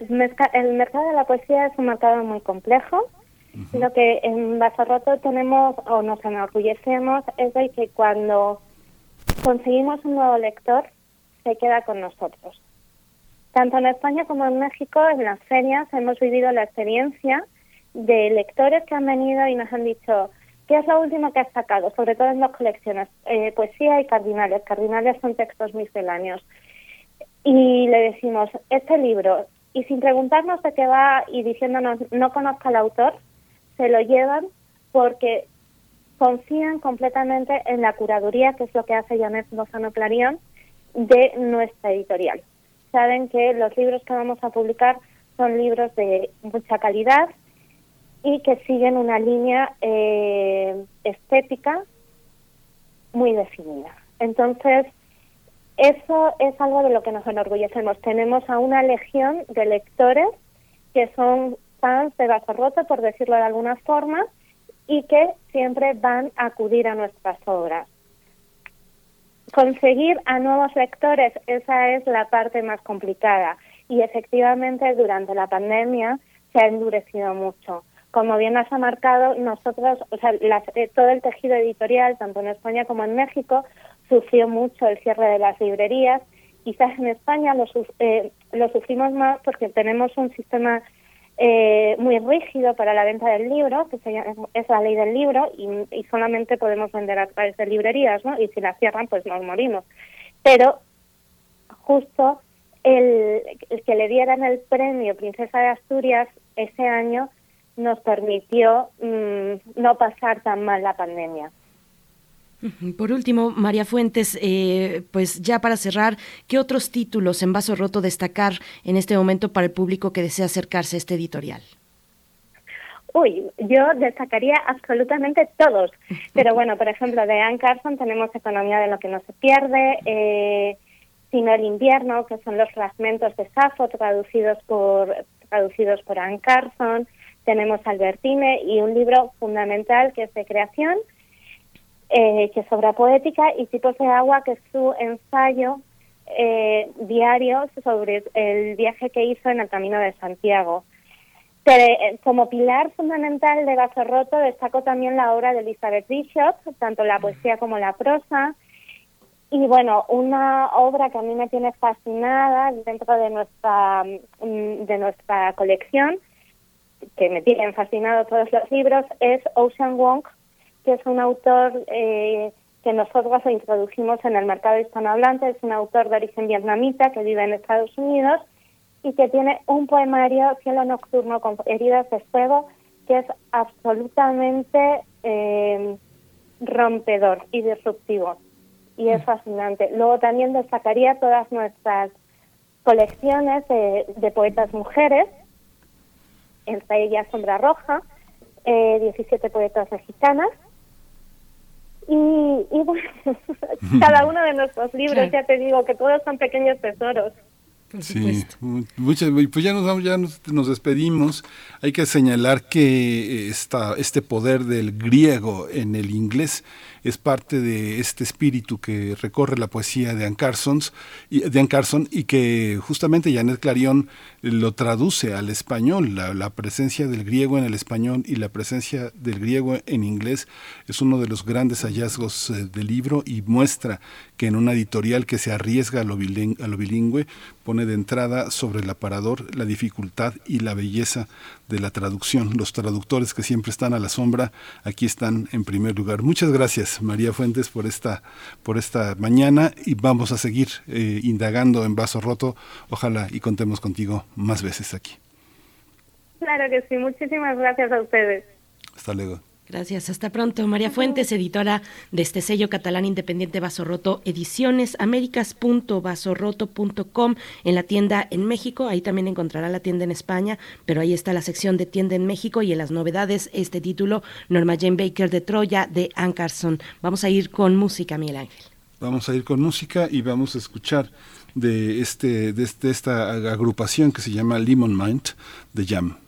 el mercado de la poesía es un mercado muy complejo lo que en Basarroto tenemos o nos enorgullecemos es de que cuando conseguimos un nuevo lector, se queda con nosotros. Tanto en España como en México, en las ferias, hemos vivido la experiencia de lectores que han venido y nos han dicho, ¿qué es lo último que has sacado? Sobre todo en las colecciones, eh, poesía y cardinales. Cardinales son textos misceláneos. Y le decimos, este libro, y sin preguntarnos de qué va y diciéndonos, no conozca al autor, se lo llevan porque confían completamente en la curaduría, que es lo que hace Janet Lozano Clarion, de nuestra editorial. Saben que los libros que vamos a publicar son libros de mucha calidad y que siguen una línea eh, estética muy definida. Entonces, eso es algo de lo que nos enorgullecemos. Tenemos a una legión de lectores que son fans de Roto, por decirlo de alguna forma, y que siempre van a acudir a nuestras obras. Conseguir a nuevos lectores, esa es la parte más complicada y efectivamente durante la pandemia se ha endurecido mucho. Como bien has marcado, nosotros, o sea, eh, todo el tejido editorial, tanto en España como en México, sufrió mucho el cierre de las librerías. Quizás en España lo, eh, lo sufrimos más porque tenemos un sistema eh, muy rígido para la venta del libro, que es la ley del libro, y, solamente podemos vender a través de librerías, ¿no? Y si la cierran, pues nos morimos. Pero justo el, que le dieran el premio Princesa de Asturias ese año nos permitió mm, no pasar tan mal la pandemia. Por último, María Fuentes, eh, pues ya para cerrar, ¿qué otros títulos en vaso roto destacar en este momento para el público que desea acercarse a este editorial? Uy, yo destacaría absolutamente todos. <laughs> Pero bueno, por ejemplo, de Anne Carson tenemos Economía de lo que no se pierde, eh, Sino el invierno, que son los fragmentos de Safo traducidos por, traducidos por Anne Carson. Tenemos Albertine y un libro fundamental que es de creación, eh, que es obra poética, y Tipos de Agua, que es su ensayo eh, diario sobre el viaje que hizo en el Camino de Santiago. Eh, como pilar fundamental de Vaso Roto destaco también la obra de Elizabeth Bishop, tanto la poesía como la prosa. Y bueno, una obra que a mí me tiene fascinada dentro de nuestra, mm, de nuestra colección, que me tienen fascinado todos los libros, es Ocean Wong, que es un autor eh, que nosotros lo introdujimos en el mercado hispanohablante, es un autor de origen vietnamita que vive en Estados Unidos y que tiene un poemario, Cielo Nocturno con heridas de fuego, que es absolutamente eh, rompedor y disruptivo. Y es mm. fascinante. Luego también destacaría todas nuestras colecciones de, poetas mujeres, entre ellas Sombra Roja, eh, 17 poetas mexicanas, y, bueno, <laughs> cada uno de nuestros libros, ya te digo, que todos son pequeños tesoros. sí, muchas, pues ya nos ya nos, despedimos. Hay que señalar que esta, este poder del griego en el inglés es parte de este espíritu que recorre la poesía de Anne y, de Carson, y que justamente Janet Clarion lo traduce al español. La, presencia del griego en el español y la presencia del griego en inglés es uno de los grandes hallazgos eh, del libro y muestra que en una editorial que se arriesga a lo, bilingüe, pone de entrada sobre el aparador la dificultad y la belleza de la traducción. Los traductores que siempre están a la sombra, aquí están en primer lugar. Muchas gracias, María Fuentes, por esta, por esta mañana y vamos a seguir eh, indagando en Vaso Roto. Ojalá y contemos contigo más veces aquí. Claro que sí, muchísimas gracias a ustedes. Hasta luego. Gracias, hasta pronto. María Fuentes, editora de este sello catalán independiente Roto Ediciones, américas.vasorroto.com en la tienda en México. Ahí también encontrará la tienda en España, pero ahí está la sección de tienda en México y en las novedades este título, Norma Jane Baker de Troya de Ancarson. Vamos a ir con música, Miguel Ángel. Vamos a ir con música y vamos a escuchar de, este, de, este, esta agrupación que se llama Lemon Mind de Jam.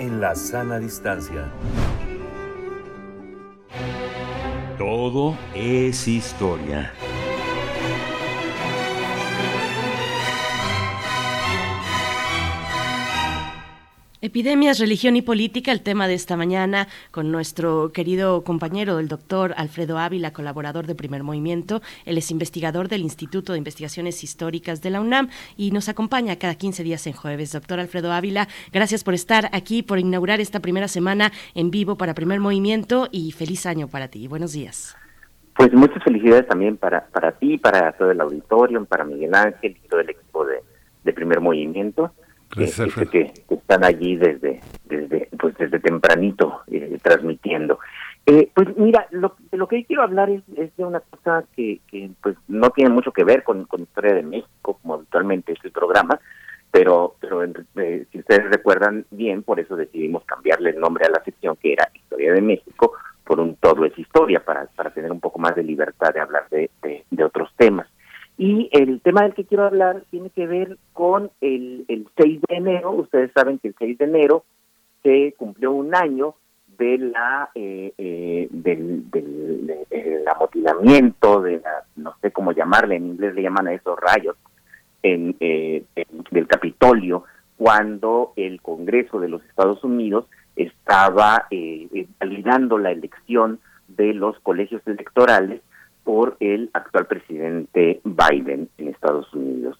En la sana distancia. Todo es historia. Epidemias, religión y política, el tema de esta mañana con nuestro querido compañero, el doctor Alfredo Ávila, colaborador de Primer Movimiento. Él es investigador del Instituto de Investigaciones Históricas de la UNAM y nos acompaña cada 15 días en jueves. Doctor Alfredo Ávila, gracias por estar aquí, por inaugurar esta primera semana en vivo para Primer Movimiento y feliz año para ti. Buenos días. Pues muchas felicidades también para, para ti, para todo el auditorio, para Miguel Ángel y todo el equipo de, de Primer Movimiento que, están allí desde desde pues desde tempranito eh, transmitiendo. Eh, pues mira, lo, de lo que quiero hablar es, de una cosa que, que pues no tiene mucho que ver con, con historia de México, como habitualmente es el programa, pero pero eh, si ustedes recuerdan bien, por eso decidimos cambiarle el nombre a la sección que era Historia de México por un todo es historia, para, para tener un poco más de libertad de hablar de, de otros temas. Y el tema del que quiero hablar tiene que ver con el, el 6 de enero. Ustedes saben que el 6 de enero se cumplió un año de la eh, eh, del, del, amotinamiento, de la, no sé cómo llamarle, en inglés le llaman a esos rayos, en, eh, del Capitolio, cuando el Congreso de los Estados Unidos estaba validando la elección de los colegios electorales por el actual presidente Biden en Estados Unidos.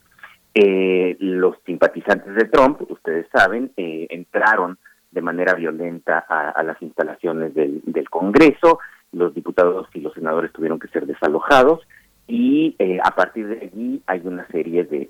Eh, los simpatizantes de Trump, ustedes saben, eh, entraron de manera violenta a, las instalaciones del, Congreso, los diputados y los senadores tuvieron que ser desalojados y eh, a partir de allí hay una serie de,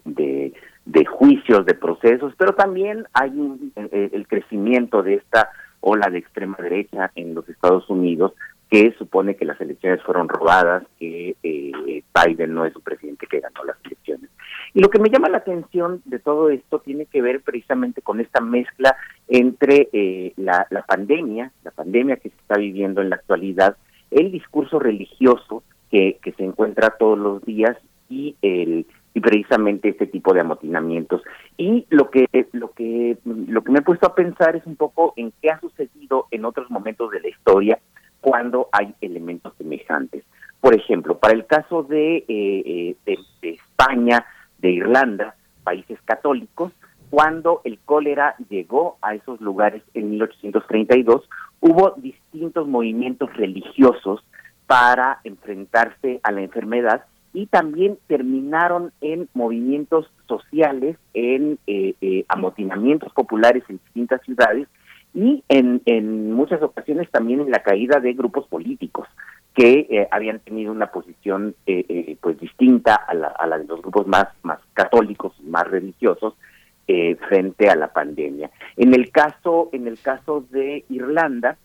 de, juicios, de procesos, pero también hay el crecimiento de esta ola de extrema derecha en los Estados Unidos que supone que las elecciones fueron robadas, que eh, Biden no es un presidente que ganó las elecciones. Y lo que me llama la atención de todo esto tiene que ver precisamente con esta mezcla entre eh, la, pandemia, la pandemia que se está viviendo en la actualidad, el discurso religioso que, se encuentra todos los días y el precisamente este tipo de amotinamientos. Y lo que lo que lo que me he puesto a pensar es un poco en qué ha sucedido en otros momentos de la historia cuando hay elementos semejantes. Por ejemplo, para el caso de, eh, de, España, de Irlanda, países católicos, cuando el cólera llegó a esos lugares en 1832, hubo distintos movimientos religiosos para enfrentarse a la enfermedad y también terminaron en movimientos sociales, en eh, eh, amotinamientos populares en distintas ciudades y en, en muchas ocasiones también en la caída de grupos políticos que eh, habían tenido una posición pues distinta a la, a la, de los grupos más más católicos más religiosos frente a la pandemia. En el caso en el caso de Irlanda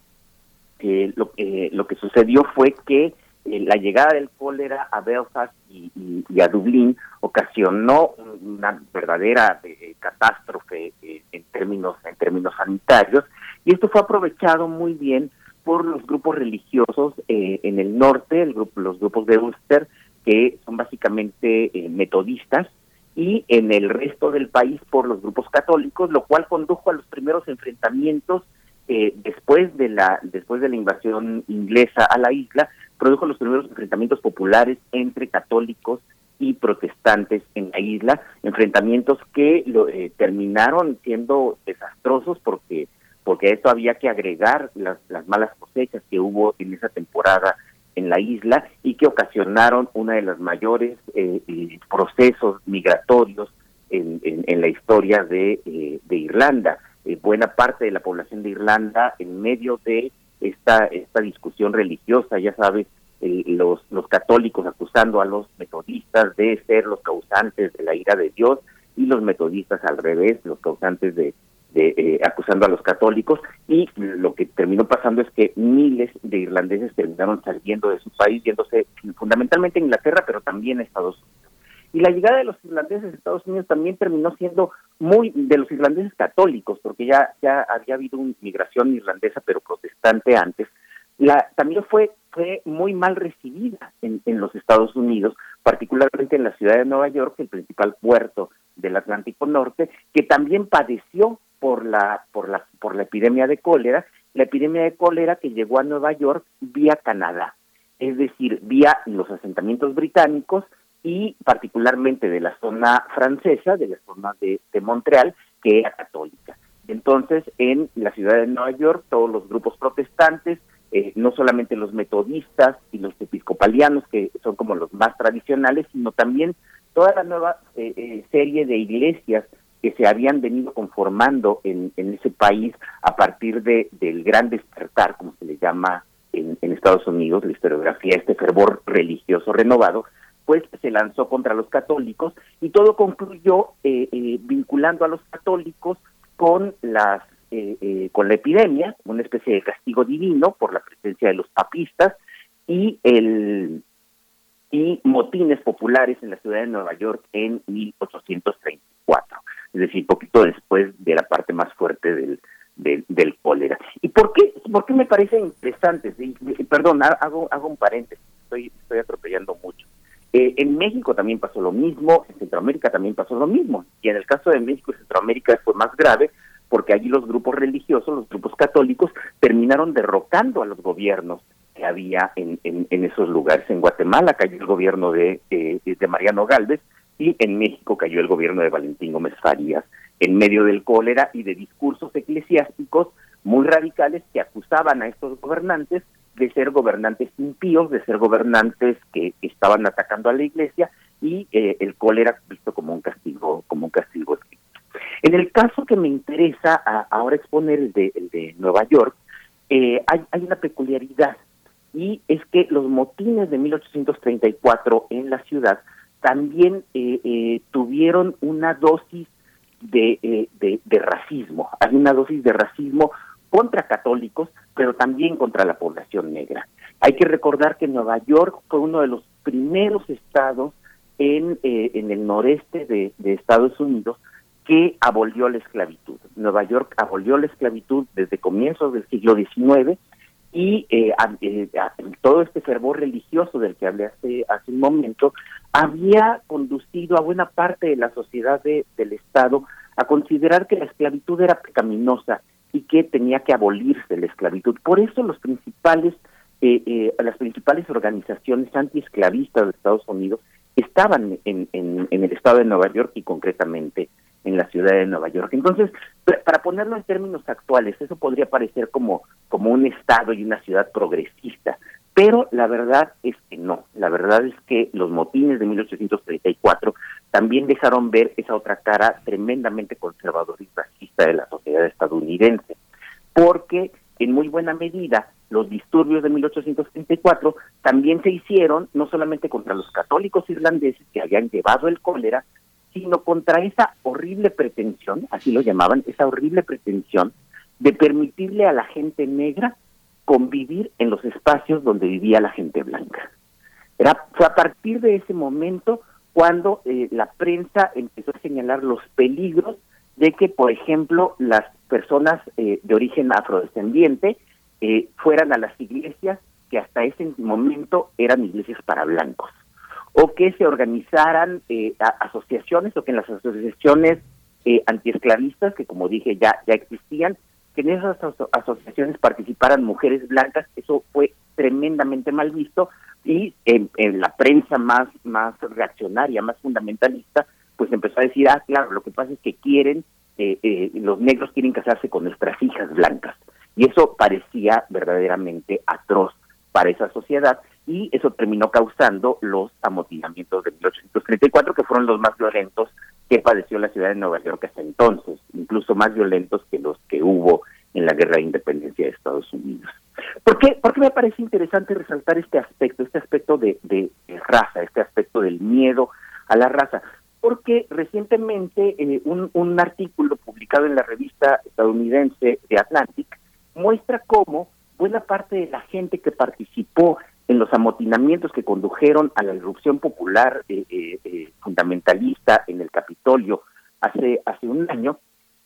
lo, lo que sucedió fue que eh, la llegada del cólera a Belfast y, a Dublín ocasionó una verdadera eh, catástrofe eh, en términos en términos sanitarios y esto fue aprovechado muy bien por los grupos religiosos en el norte, el grupo, los grupos de Ulster, que son básicamente metodistas, y en el resto del país por los grupos católicos, lo cual condujo a los primeros enfrentamientos después de la después de la invasión inglesa a la isla produjo los primeros enfrentamientos populares entre católicos y protestantes en la isla, enfrentamientos que lo, eh, terminaron siendo desastrosos porque porque a esto había que agregar las, las malas cosechas que hubo en esa temporada en la isla y que ocasionaron una de las mayores eh, eh, procesos migratorios en, en, la historia de, de Irlanda. buena parte de la población de Irlanda en medio de esta, esta discusión religiosa, ya sabes, los, los católicos acusando a los metodistas de ser los causantes de la ira de Dios y los metodistas al revés, los causantes de, de eh, acusando a los católicos y lo que terminó pasando es que miles de irlandeses terminaron saliendo de su país, yéndose fundamentalmente a Inglaterra, pero también a Estados Unidos. Y la llegada de los irlandeses a Estados Unidos también terminó siendo muy de los irlandeses católicos, porque ya, ya había habido una migración irlandesa, pero protestante antes. La, también fue, fue muy mal recibida en, en los Estados Unidos, particularmente en la ciudad de Nueva York, el principal puerto del Atlántico Norte, que también padeció por la, por la, por la epidemia de cólera, la epidemia de cólera que llegó a Nueva York vía Canadá, es decir, vía los asentamientos británicos y particularmente de la zona francesa, de la zona de, Montreal, que era católica. Entonces, en la ciudad de Nueva York, todos los grupos protestantes, eh, no solamente los metodistas y los episcopalianos, que son como los más tradicionales, sino también toda la nueva eh, eh, serie de iglesias que se habían venido conformando en, en ese país a partir de, del gran despertar, como se le llama en, en Estados Unidos, la historiografía, este fervor religioso renovado, pues se lanzó contra los católicos y todo concluyó eh, eh, vinculando a los católicos con las eh, con la epidemia, una especie de castigo divino por la presencia de los papistas y el y motines populares en la ciudad de Nueva York en 1834, es decir, poquito después de la parte más fuerte del, del, cólera. ¿Y por qué, por qué me parece interesante? Perdón, hago, hago un paréntesis, estoy, estoy atropellando mucho. Eh, en México también pasó lo mismo, en Centroamérica también pasó lo mismo. Y en el caso de México y Centroamérica fue más grave porque allí los grupos religiosos, los grupos católicos, terminaron derrocando a los gobiernos que había en, en, esos lugares. En Guatemala cayó el gobierno de, de Mariano Galvez y en México cayó el gobierno de Valentín Gómez Farías en medio del cólera y de discursos eclesiásticos muy radicales que acusaban a estos gobernantes de ser gobernantes impíos, de ser gobernantes que estaban atacando a la iglesia y eh, el cólera visto como un castigo, como un castigo En el caso que me interesa ahora exponer, el de, el de Nueva York, eh, hay una peculiaridad y es que los motines de 1834 en la ciudad también eh, tuvieron una dosis de, de, de, racismo. Hay una dosis de racismo contra católicos, pero también contra la población negra. Hay que recordar que Nueva York fue uno de los primeros estados en, eh, en el noreste de, Estados Unidos que abolió la esclavitud. Nueva York abolió la esclavitud desde comienzos del siglo XIX y eh, eh, todo este fervor religioso del que hablé hace, hace un momento había conducido a buena parte de la sociedad del Estado a considerar que la esclavitud era pecaminosa y que tenía que abolirse la esclavitud. Por eso los principales las principales organizaciones antiesclavistas de Estados Unidos estaban en, en, el estado de Nueva York y concretamente en la ciudad de Nueva York. Entonces, para ponerlo en términos actuales, eso podría parecer como, como un estado y una ciudad progresista, pero la verdad es que no. La verdad es que los motines de 1834 también dejaron ver esa otra cara tremendamente conservadora y racista de la sociedad estadounidense, porque en muy buena medida los disturbios de 1834 también se hicieron no solamente contra los católicos irlandeses que habían llevado el cólera, sino contra esa horrible pretensión, así lo llamaban, esa horrible pretensión de permitirle a la gente negra convivir en los espacios donde vivía la gente blanca. Era, fue a partir de ese momento cuando eh, la prensa empezó a señalar los peligros de que, por ejemplo, las personas eh, de origen afrodescendiente eh, fueran a las iglesias que hasta ese momento eran iglesias para blancos, o que se organizaran eh, asociaciones, o que en las asociaciones eh, antiesclavistas, que como dije ya, ya existían, que en esas asociaciones participaran mujeres blancas, eso fue tremendamente mal visto, y en, la prensa más, más reaccionaria, más fundamentalista, pues empezó a decir, ah, claro, lo que pasa es que quieren, eh, los negros quieren casarse con nuestras hijas blancas. Y eso parecía verdaderamente atroz para esa sociedad y eso terminó causando los amotinamientos de 1834, que fueron los más violentos que padeció la ciudad de Nueva York hasta entonces, incluso más violentos que los que hubo en la guerra de independencia de Estados Unidos. ¿Por qué, Porque me parece interesante resaltar este aspecto, este aspecto de, raza, este aspecto del miedo a la raza? Porque recientemente eh, un, un artículo publicado en la revista estadounidense de Atlantic muestra cómo buena parte de la gente que participó en los amotinamientos que condujeron a la irrupción popular eh, eh, eh, fundamentalista en el Capitolio hace hace un año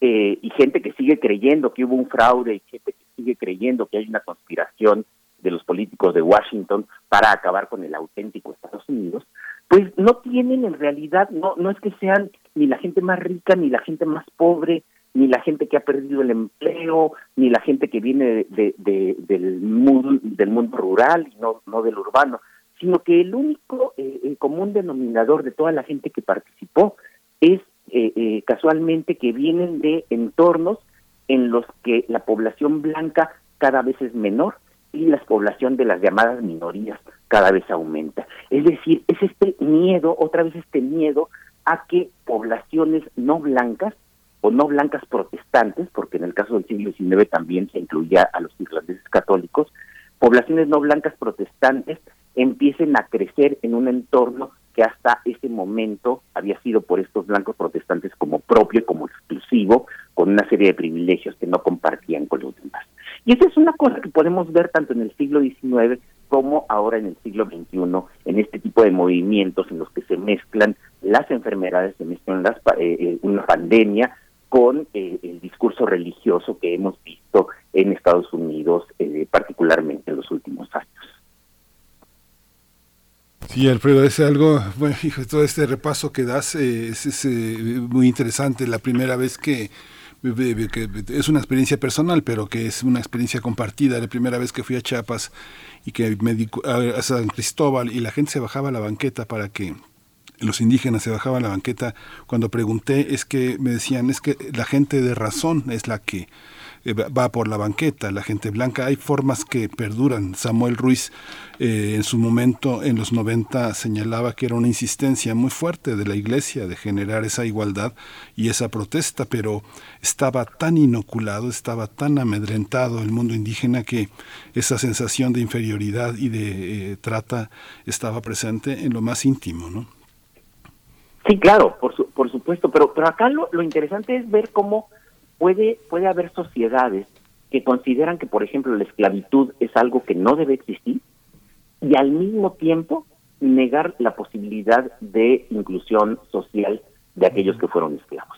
y gente que sigue creyendo que hubo un fraude y gente que sigue creyendo que hay una conspiración de los políticos de Washington para acabar con el auténtico Estados Unidos, pues no tienen en realidad, no, no es que sean ni la gente más rica ni la gente más pobre, ni la gente que ha perdido el empleo, ni la gente que viene de, del, mundo, del mundo rural y no, del urbano, sino que el único eh, común denominador de toda la gente que participó es eh, eh, casualmente que vienen de entornos en los que la población blanca cada vez es menor y la población de las llamadas minorías cada vez aumenta. Es decir, es este miedo, otra vez este miedo a que poblaciones no blancas o no blancas protestantes, porque en el caso del siglo XIX también se incluía a los irlandeses católicos, poblaciones no blancas protestantes empiecen a crecer en un entorno que hasta ese momento había sido por estos blancos protestantes como propio, como exclusivo, con una serie de privilegios que no compartían con los demás. Y esa es una cosa que podemos ver tanto en el siglo XIX como ahora en el siglo XXI, en este tipo de movimientos en los que se mezclan las enfermedades, se mezclan las, eh, eh, una pandemia con eh, el discurso religioso que hemos visto en Estados Unidos, eh, particularmente en los últimos años. Sí, Alfredo, es algo, bueno, hijo, todo este repaso que das eh, es, muy interesante. La primera vez que, que, es una experiencia personal, pero que es una experiencia compartida. La primera vez que fui a Chiapas y que me di, a San Cristóbal y la gente se bajaba a la banqueta para que los indígenas se bajaban a la banqueta, cuando pregunté es que me decían, es que la gente de razón es la que eh, va por la banqueta, la gente blanca. Hay formas que perduran. Samuel Ruiz eh, en su momento, en los 90, señalaba que era una insistencia muy fuerte de la iglesia de generar esa igualdad y esa protesta, pero estaba tan inoculado, estaba tan amedrentado el mundo indígena que esa sensación de inferioridad y de eh, trata estaba presente en lo más íntimo, ¿no? Sí, claro, por, por supuesto, pero, pero acá lo, interesante es ver cómo puede, puede haber sociedades que consideran que, por ejemplo, la esclavitud es algo que no debe existir y al mismo tiempo negar la posibilidad de inclusión social de aquellos que fueron esclavos.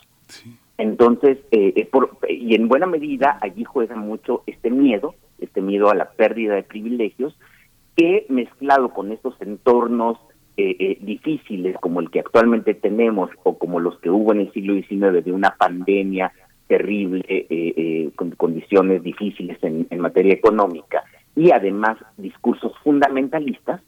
Entonces, eh, por, y en buena medida allí juega mucho este miedo, este miedo a la pérdida de privilegios, que mezclado con estos entornos eh, eh, difíciles como el que actualmente tenemos o como los que hubo en el siglo XIX de una pandemia terrible, eh, con condiciones difíciles en, materia económica, y además discursos fundamentalistas,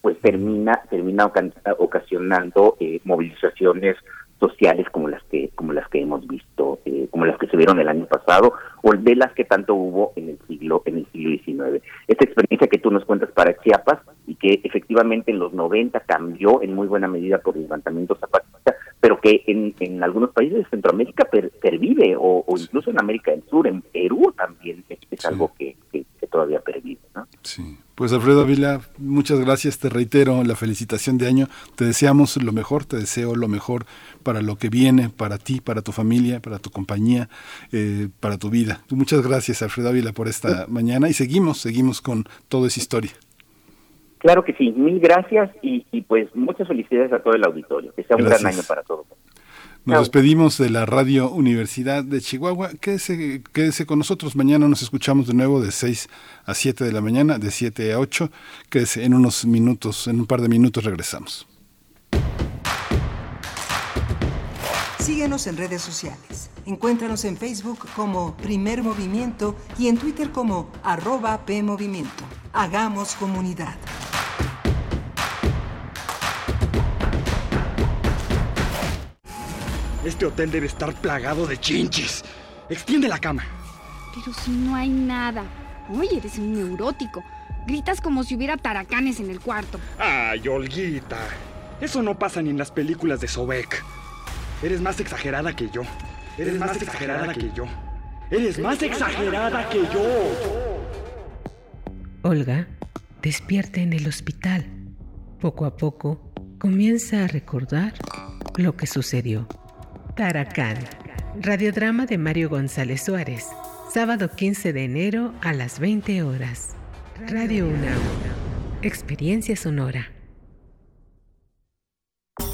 pues termina, termina ocasionando eh, movilizaciones sociales como las que como las que hemos visto eh, como las que se vieron el año pasado o de las que tanto hubo en el siglo en el siglo XIX esta experiencia que tú nos cuentas para Chiapas y que efectivamente en los 90 cambió en muy buena medida por el levantamiento zapatista pero que en, en algunos países de Centroamérica pervive o, incluso en América del Sur en Perú también es, algo que, que, todavía pervive ¿no? sí pues Alfredo Ávila, muchas gracias, te reitero la felicitación de año, te deseamos lo mejor, te deseo lo mejor para lo que viene, para ti, para tu familia, para tu compañía, eh, para tu vida. Muchas gracias Alfredo Ávila por esta mañana y seguimos, seguimos con toda esa historia. Claro que sí, mil gracias y, pues muchas felicidades a todo el auditorio, que sea un gran año para todos. Nos despedimos de la Radio Universidad de Chihuahua. Quédese, quédese con nosotros. Mañana nos escuchamos de nuevo de 6 a 7 de la mañana, de 7 a 8. Quédese en unos minutos, en un par de minutos regresamos. Síguenos en redes sociales. Encuéntranos en Facebook como Primer Movimiento y en Twitter como arroba PMovimiento. Hagamos comunidad. Este hotel debe estar plagado de chinches. Extiende la cama. Pero si no hay nada. Oye, eres un neurótico. Gritas como si hubiera taracanes en el cuarto. Ay, Olguita. Eso no pasa ni en las películas de Sobek. Eres más exagerada que yo. Eres más exagerada que yo. Eres más exagerada que yo. Olga despierta en el hospital. Poco a poco comienza a recordar lo que sucedió. Taracán. Radiodrama de Mario González Suárez. Sábado 15 de enero a las 20 horas. Radio UNAM. Experiencia sonora.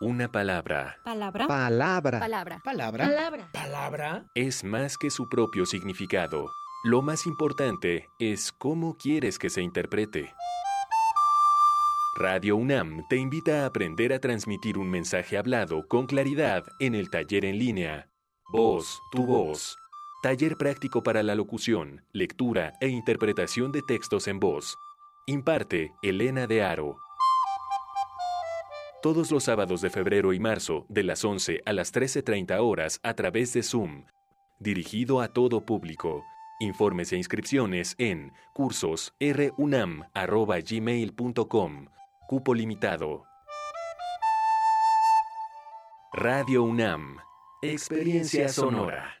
Una palabra. Palabra. Palabra. Palabra. Palabra. Palabra. Palabra. Es más que su propio significado. Lo más importante es cómo quieres que se interprete. Radio UNAM te invita a aprender a transmitir un mensaje hablado con claridad en el taller en línea. Voz, tu voz. Taller práctico para la locución, lectura e interpretación de textos en voz. Imparte Elena de Aro. Todos los sábados de febrero y marzo, de las 11 a las 13.30 horas a través de Zoom. Dirigido a todo público. Informes e inscripciones en cursosrunam.gmail.com Cupo limitado. Radio UNAM. Experiencia sonora.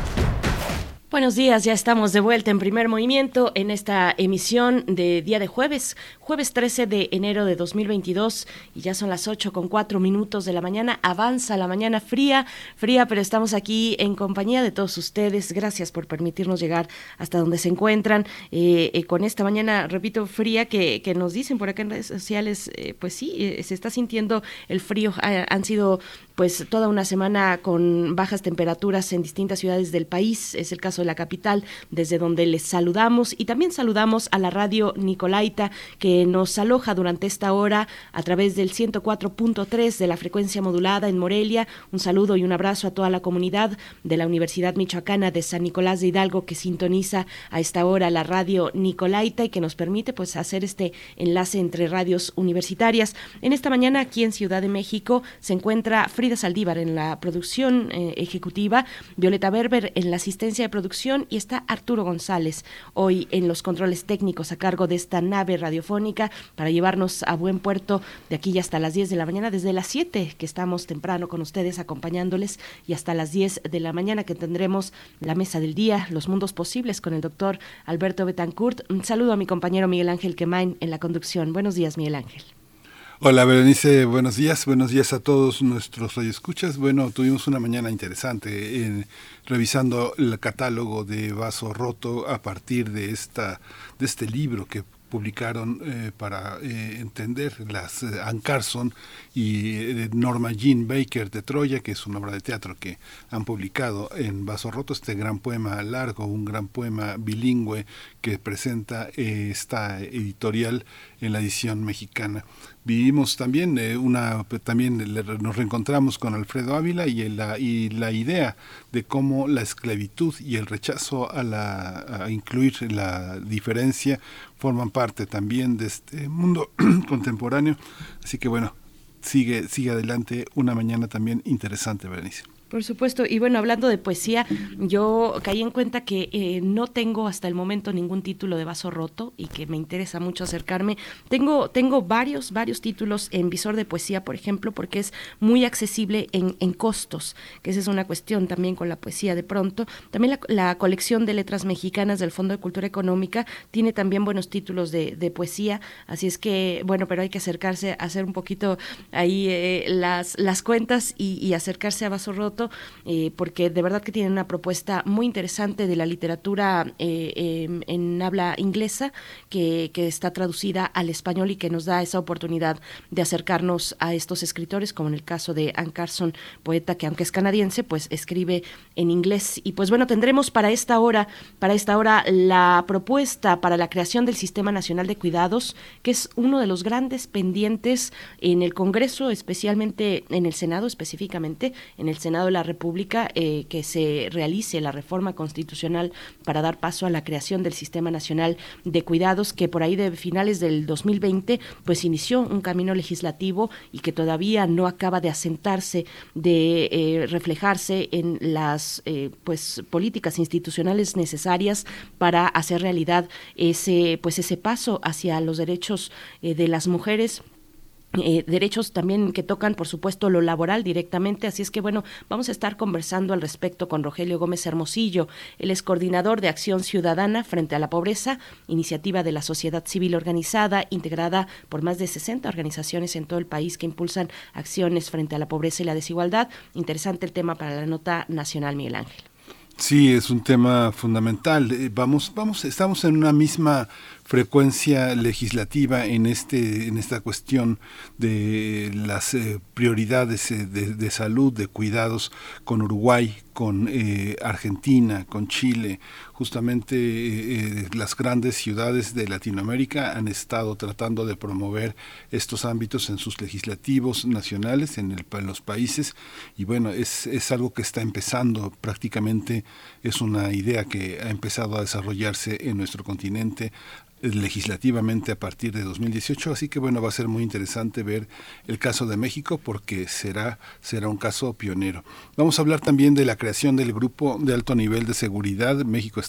Buenos días, ya estamos de vuelta en primer movimiento en esta emisión de día de jueves, jueves 13 de enero de 2022 y ya son las 8 con 4 minutos de la mañana, avanza la mañana fría, fría, pero estamos aquí en compañía de todos ustedes, gracias por permitirnos llegar hasta donde se encuentran eh, eh, con esta mañana, repito, fría que, nos dicen por acá en redes sociales, eh, pues sí, se está sintiendo el frío, han sido pues toda una semana con bajas temperaturas en distintas ciudades del país. Es el caso de la capital, desde donde les saludamos y también saludamos a la radio Nicolaita que nos aloja durante esta hora a través del 104.3 de la frecuencia modulada en Morelia. Un saludo y un abrazo a toda la comunidad de la Universidad Michoacana de San Nicolás de Hidalgo que sintoniza a esta hora la radio Nicolaita y que nos permite pues hacer este enlace entre radios universitarias. En esta mañana aquí en Ciudad de México se encuentra Frida Saldívar en la producción eh, ejecutiva, Violeta Berber en la asistencia de producción y está Arturo González hoy en los controles técnicos a cargo de esta nave radiofónica para llevarnos a buen puerto de aquí hasta las 10 de la mañana, desde las 7 que estamos temprano con ustedes acompañándoles y hasta las 10 de la mañana que tendremos la mesa del día, los mundos posibles con el doctor Alberto Betancourt. Un saludo a mi compañero Miguel Ángel Quemain en la conducción. Buenos días, Miguel Ángel. Hola Berenice, buenos días, buenos días a todos nuestros radioescuchas. Bueno, tuvimos una mañana interesante en, revisando el catálogo de Vaso Roto a partir de esta de este libro que publicaron eh, para eh, entender las eh, Ann Carson y Norma Jean Baker de Troya, que es una obra de teatro que han publicado en Vaso Roto, este gran poema largo, un gran poema bilingüe que presenta esta editorial en la edición mexicana. Vivimos también eh, una también nos reencontramos con Alfredo Ávila y la y la idea de cómo la esclavitud y el rechazo a la a incluir la diferencia forman parte también de este mundo <clears throat> contemporáneo. Así que bueno sigue sigue adelante. Una mañana también interesante Berenice por supuesto. Y bueno, hablando de poesía, yo caí en cuenta que eh, no tengo hasta el momento ningún título de vaso roto y que me interesa mucho acercarme. Tengo, tengo varios, varios títulos en visor de poesía, por ejemplo, porque es muy accesible en, en costos, que esa es una cuestión también con la poesía de pronto. También la, colección de letras mexicanas del Fondo de Cultura Económica tiene también buenos títulos de, de poesía, así es que, bueno, pero hay que acercarse a hacer un poquito ahí eh, las, las cuentas y, y acercarse a vaso roto eh, porque de verdad que tienen una propuesta muy interesante de la literatura eh, em, en habla inglesa que, está traducida al español y que nos da esa oportunidad de acercarnos a estos escritores, como en el caso de Anne Carson, poeta que aunque es canadiense, pues escribe en inglés. Y pues bueno, tendremos para esta hora, para esta hora, la propuesta para la creación del Sistema Nacional de Cuidados, que es uno de los grandes pendientes en el Congreso, especialmente en el Senado, específicamente en el Senado la República eh, que se realice la reforma constitucional para dar paso a la creación del Sistema Nacional de Cuidados, que por ahí de finales del 2020 pues inició un camino legislativo y que todavía no acaba de asentarse, de eh, reflejarse en las eh, pues políticas institucionales necesarias para hacer realidad ese pues ese paso hacia los derechos de las mujeres eh, derechos también que tocan, por supuesto, lo laboral directamente. Así es que, bueno, vamos a estar conversando al respecto con Rogelio Gómez Hermosillo. Él es coordinador de Acción Ciudadana frente a la Pobreza, iniciativa de la sociedad civil organizada, integrada por más de 60 organizaciones en todo el país que impulsan acciones frente a la pobreza y la desigualdad. Interesante el tema para la nota nacional, Miguel Ángel. Sí, es un tema fundamental. Eh, vamos, vamos, estamos en una misma frecuencia legislativa en este en esta cuestión de las eh, prioridades eh, de, salud de cuidados con Uruguay con eh, Argentina con Chile justamente las grandes ciudades de Latinoamérica han estado tratando de promover estos ámbitos en sus legislativos nacionales en, el, en los países y bueno es, es algo que está empezando prácticamente es una idea que ha empezado a desarrollarse en nuestro continente legislativamente a partir de 2018, así que bueno, va a ser muy interesante ver el caso de México porque será, será un caso pionero. Vamos a hablar también de la creación del grupo de alto nivel de seguridad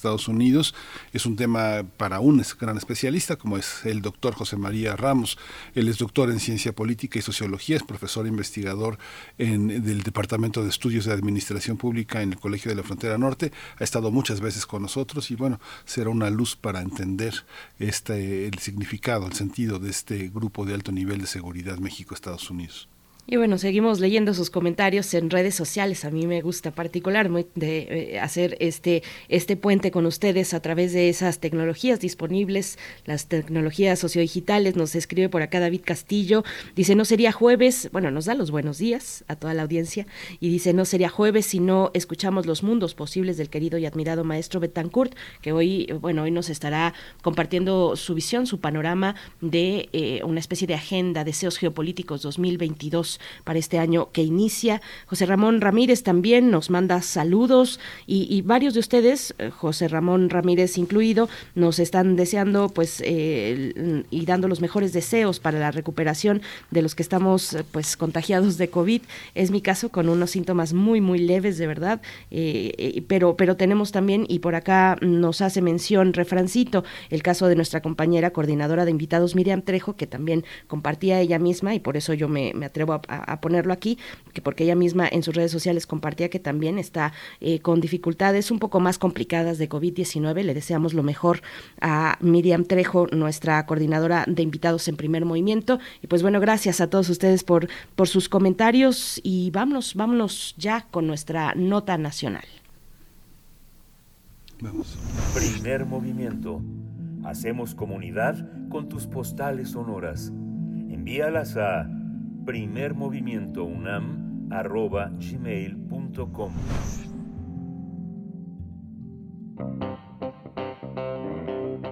México-Estados Unidos. Es un tema para un gran especialista como es el doctor José María Ramos. Él es doctor en ciencia política y sociología, es profesor investigador en, del Departamento de Estudios de Administración Pública en el Colegio de la Frontera Norte. Ha estado muchas veces con nosotros y bueno, será una luz para entender este, el significado, el sentido de este grupo de alto nivel de seguridad México-Estados Unidos. Y bueno, seguimos leyendo sus comentarios en redes sociales. A mí me gusta particularmente eh, hacer este, este puente con ustedes a través de esas tecnologías disponibles, las tecnologías sociodigitales. Nos escribe por acá David Castillo. Dice, no sería jueves, bueno, nos da los buenos días a toda la audiencia. Y dice, no sería jueves si no escuchamos los mundos posibles del querido y admirado maestro Betancourt, que hoy, bueno, hoy nos estará compartiendo su visión, su panorama de eh, una especie de agenda, deseos geopolíticos 2022 para este año que inicia. José Ramón Ramírez también nos manda saludos y, varios de ustedes, eh, José Ramón Ramírez incluido, nos están deseando pues eh, y dando los mejores deseos para la recuperación de los que estamos eh, pues contagiados de COVID. Es mi caso con unos síntomas muy muy leves de verdad, pero pero tenemos también y por acá nos hace mención refrancito el caso de nuestra compañera coordinadora de invitados Miriam Trejo que también compartía ella misma y por eso yo me, me atrevo a a, ponerlo aquí, que porque ella misma en sus redes sociales compartía que también está eh, con dificultades un poco más complicadas de COVID-19. Le deseamos lo mejor a Miriam Trejo, nuestra coordinadora de invitados en primer movimiento. Y pues bueno, gracias a todos ustedes por, por sus comentarios y vámonos, vámonos ya con nuestra nota nacional. Vamos. Primer movimiento. Hacemos comunidad con tus postales sonoras. Envíalas a primermovimientounam.gmail.com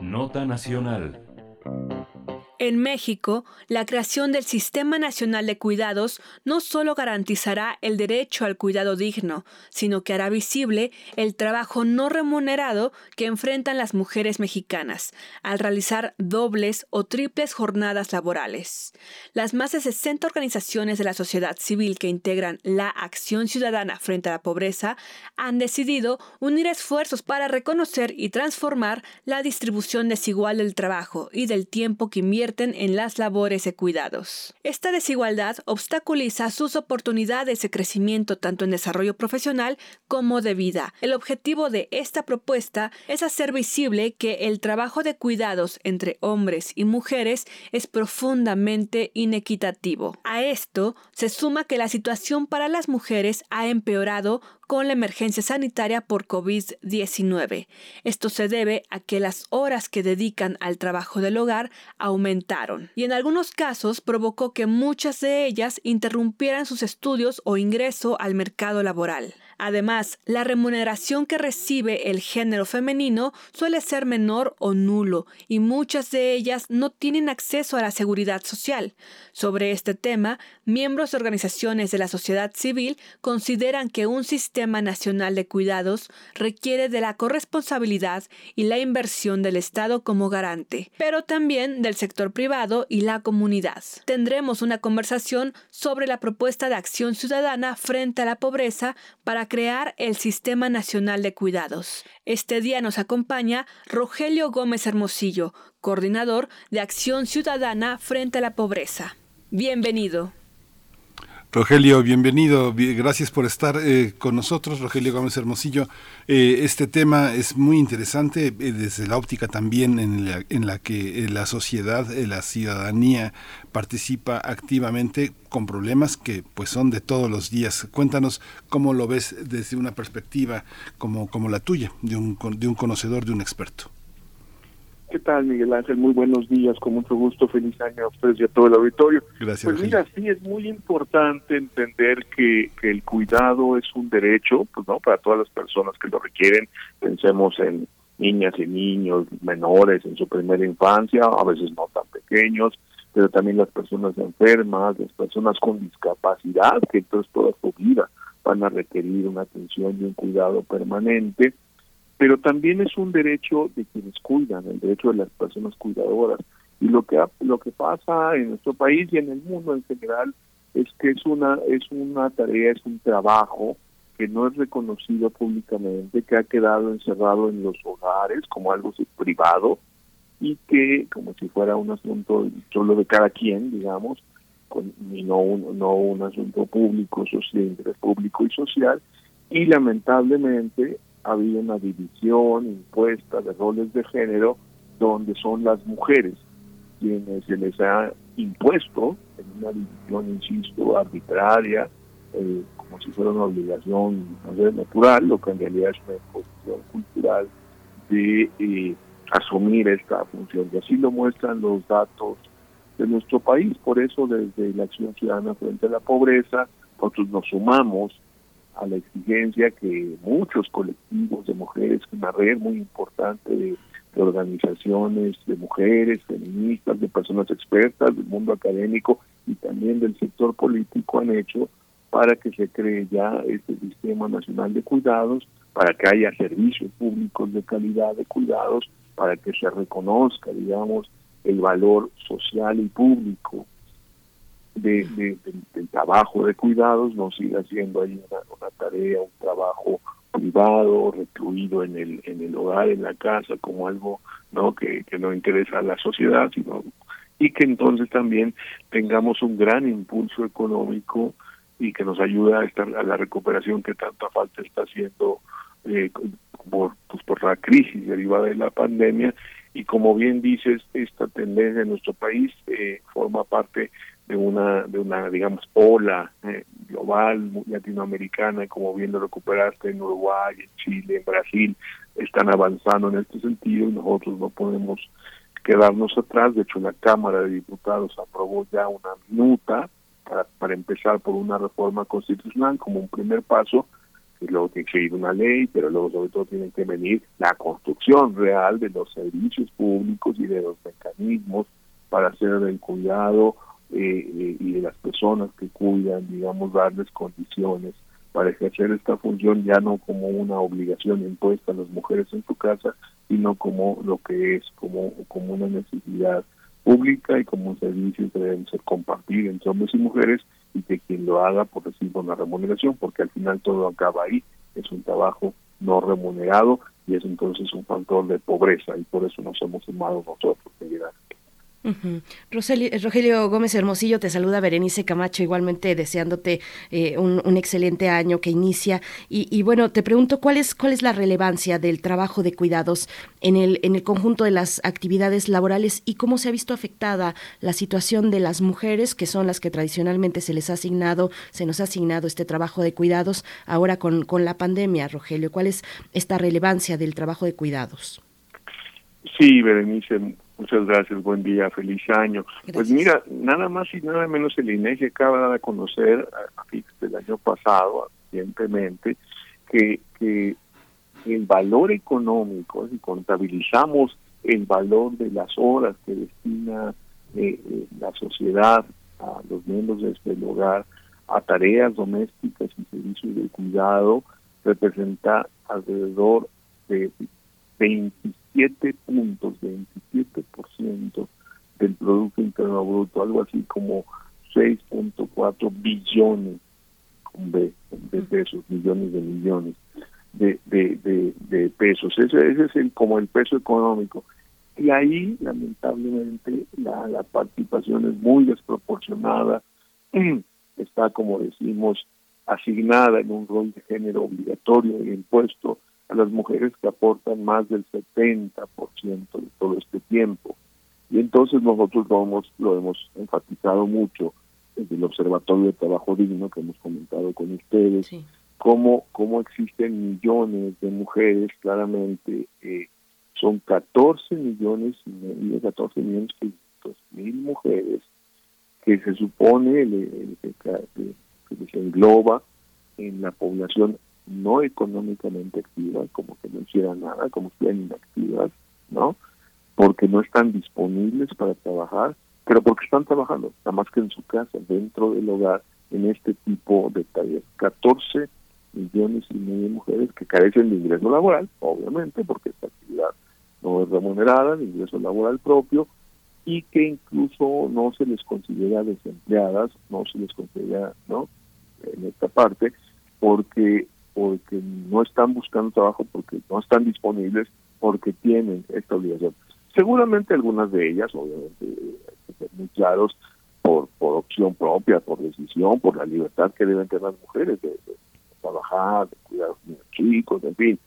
Nota Nacional en México, la creación del Sistema Nacional de Cuidados no solo garantizará el derecho al cuidado digno, sino que hará visible el trabajo no remunerado que enfrentan las mujeres mexicanas al realizar dobles o triples jornadas laborales. Las más de 60 organizaciones de la sociedad civil que integran la acción ciudadana frente a la pobreza han decidido unir esfuerzos para reconocer y transformar la distribución desigual del trabajo y del tiempo que invierte en las labores de cuidados. Esta desigualdad obstaculiza sus oportunidades de crecimiento tanto en desarrollo profesional como de vida. El objetivo de esta propuesta es hacer visible que el trabajo de cuidados entre hombres y mujeres es profundamente inequitativo. A esto se suma que la situación para las mujeres ha empeorado con la emergencia sanitaria por COVID-19. Esto se debe a que las horas que dedican al trabajo del hogar aumentaron y en algunos casos provocó que muchas de ellas interrumpieran sus estudios o ingreso al mercado laboral. Además, la remuneración que recibe el género femenino suele ser menor o nulo y muchas de ellas no tienen acceso a la seguridad social. Sobre este tema, miembros de organizaciones de la sociedad civil consideran que un sistema nacional de cuidados requiere de la corresponsabilidad y la inversión del Estado como garante, pero también del sector privado y la comunidad. Tendremos una conversación sobre la propuesta de acción ciudadana frente a la pobreza para crear el Sistema Nacional de Cuidados. Este día nos acompaña Rogelio Gómez Hermosillo, coordinador de Acción Ciudadana frente a la Pobreza. Bienvenido. Rogelio, bienvenido. Gracias por estar eh, con nosotros, Rogelio Gómez Hermosillo. Eh, este tema es muy interesante eh, desde la óptica también en la, en la que la sociedad, la ciudadanía participa activamente con problemas que pues son de todos los días. Cuéntanos cómo lo ves desde una perspectiva como, como la tuya, de un, de un conocedor, de un experto. ¿Qué tal, Miguel Ángel? Muy buenos días, con mucho gusto, feliz año a ustedes y a todo el auditorio. Gracias. Pues mira, sí es muy importante entender que, que, el cuidado es un derecho, pues no, para todas las personas que lo requieren. Pensemos en niñas y niños menores en su primera infancia, a veces no tan pequeños, pero también las personas enfermas, las personas con discapacidad, que entonces toda su vida van a requerir una atención y un cuidado permanente pero también es un derecho de quienes cuidan, el derecho de las personas cuidadoras. Y lo que lo que pasa en nuestro país y en el mundo en general es que es una es una tarea, es un trabajo que no es reconocido públicamente, que ha quedado encerrado en los hogares como algo privado y que como si fuera un asunto solo de cada quien, digamos, con, y no un, no un asunto público, social, público y social. Y lamentablemente ha habido una división impuesta de roles de género donde son las mujeres quienes se les ha impuesto en una división, insisto, arbitraria, eh, como si fuera una obligación natural, lo que en realidad es una imposición cultural de eh, asumir esta función. Y así lo muestran los datos de nuestro país. Por eso, desde la Acción Ciudadana frente a la Pobreza, nosotros nos sumamos a la exigencia que muchos colectivos de mujeres, una red muy importante de, organizaciones de mujeres, feministas, de personas expertas del mundo académico y también del sector político han hecho para que se cree ya este sistema nacional de cuidados, para que haya servicios públicos de calidad de cuidados, para que se reconozca, digamos, el valor social y público de, del trabajo de cuidados, no siga siendo ahí una, tarea, un trabajo privado, recluido en el, en el hogar, en la casa, como algo no que, que no interesa a la sociedad, sino y que entonces también tengamos un gran impulso económico y que nos ayude a, estar, a la recuperación que tanta falta está haciendo eh, por, pues, por la crisis derivada de la pandemia. Y como bien dices esta tendencia en nuestro país eh, forma parte de una de una digamos ola eh, global latinoamericana como bien lo recuperaste en Uruguay en Chile en Brasil están avanzando en este sentido y nosotros no podemos quedarnos atrás. De hecho la Cámara de Diputados aprobó ya una minuta para, para empezar por una reforma constitucional como un primer paso y luego tiene que ir una ley, pero luego sobre todo tiene que venir la construcción real de los servicios públicos y de los mecanismos para hacer el cuidado eh, y de las personas que cuidan, digamos, darles condiciones para ejercer esta función ya no como una obligación impuesta a las mujeres en su casa, sino como lo que es, como, como una necesidad pública y como un servicio que deben ser compartido entre hombres y mujeres y que quien lo haga por recibir una remuneración, porque al final todo acaba ahí, es un trabajo no remunerado y es entonces un factor de pobreza y por eso nos hemos sumado nosotros, Rogelio Gómez Hermosillo te saluda Berenice Camacho, igualmente deseándote eh, un, excelente año que inicia. Y, bueno, te pregunto cuál es cuál es la relevancia del trabajo de cuidados en el en el conjunto de las actividades laborales y cómo se ha visto afectada la situación de las mujeres, que son las que tradicionalmente se les ha asignado, se nos ha asignado este trabajo de cuidados ahora con, con la pandemia, Rogelio. ¿Cuál es esta relevancia del trabajo de cuidados? Sí, Berenice, Muchas gracias, buen día, feliz año. Pues mira, nada más y nada menos el INEGI acaba de conocer a del año pasado, recientemente, que, que el valor económico, si contabilizamos el valor de las horas que destina eh, eh, la sociedad a los miembros de este hogar a tareas domésticas y servicios de cuidado, representa alrededor de 25 7 puntos, 27% del Producto Interno Bruto, algo así como 6.4 billones de, pesos, millones de millones de, de, pesos. Ese, ese es el, como el peso económico. Y ahí, lamentablemente, la, la participación es muy desproporcionada. <clears throat> Está, como decimos, asignada en un rol de género obligatorio e impuesto a las mujeres que aportan más del 70% de todo este tiempo. Y entonces nosotros lo hemos, lo hemos enfatizado mucho desde el Observatorio de Trabajo Digno que hemos comentado con ustedes, cómo, cómo existen millones de mujeres, claramente eh, son 14 millones y medio, 14 millones mil mujeres que se supone que, se engloba en la población no económicamente activas, como que no hicieran nada, como que eran inactivas, ¿no? Porque no están disponibles para trabajar, pero porque están trabajando, nada más que en su casa, dentro del hogar, en este tipo de tareas. 14 millones y medio de mujeres que carecen de ingreso laboral, obviamente, porque esta actividad no es remunerada, de ingreso laboral propio, y que incluso no se les considera desempleadas, no se les considera, ¿no? En esta parte, porque porque no están buscando trabajo, porque no están disponibles, porque tienen esta obligación. Seguramente algunas de ellas, obviamente, muy claros, por, por opción propia, por decisión, por la libertad que deben tener las mujeres de, trabajar, de cuidar a los chicos, en fin,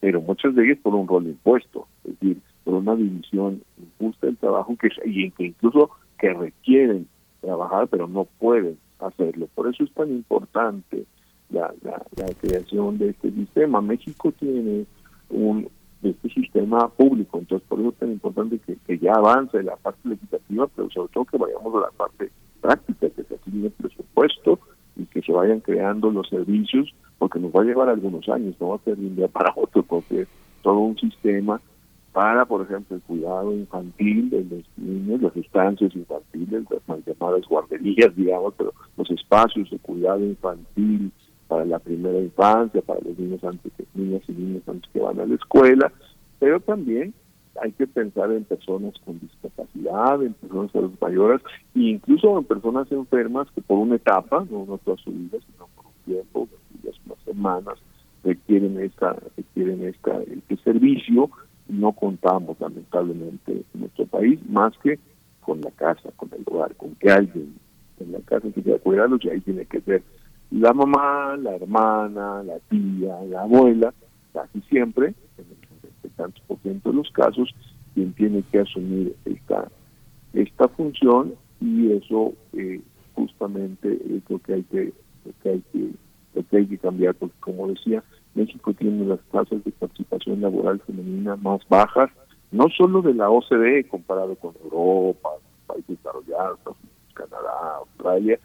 pero muchas de ellas por un rol impuesto, es decir, por una división injusta del trabajo que, y que incluso que requieren trabajar, pero no pueden hacerlo. Por eso es tan importante la, la, creación de este sistema. México tiene un este sistema público, entonces por eso es tan importante que, que ya avance la parte legislativa, pero sobre todo que vayamos a la parte práctica, que se asigne el presupuesto y que se vayan creando los servicios, porque nos va a llevar algunos años, no va a ser de un día para otro, porque es todo un sistema para, por ejemplo, el cuidado infantil de los niños, las estancias infantiles, las mal llamadas guarderías, digamos, pero los espacios de cuidado infantil para la primera infancia, para los niños antes que niñas y niños antes que van a la escuela, pero también hay que pensar en personas con discapacidad, en personas mayores, e incluso en personas enfermas que por una etapa, no, no toda su vida, sino por un tiempo, unas semanas, requieren esta, requieren esta, este servicio. No contamos lamentablemente en nuestro país más que con la casa, con el hogar, con que alguien en la casa se quiera cuidarlos y ahí tiene que ser la mamá, la hermana, la tía, la abuela, casi siempre, en el tantos por ciento de los casos, quien tiene que asumir esta, esta función y eso eh, justamente es lo que hay que, lo que hay que, lo que hay que cambiar, porque como decía, México tiene las tasas de participación laboral femenina más bajas, no solo de la OCDE comparado con Europa, países desarrollados, Canadá, Australia,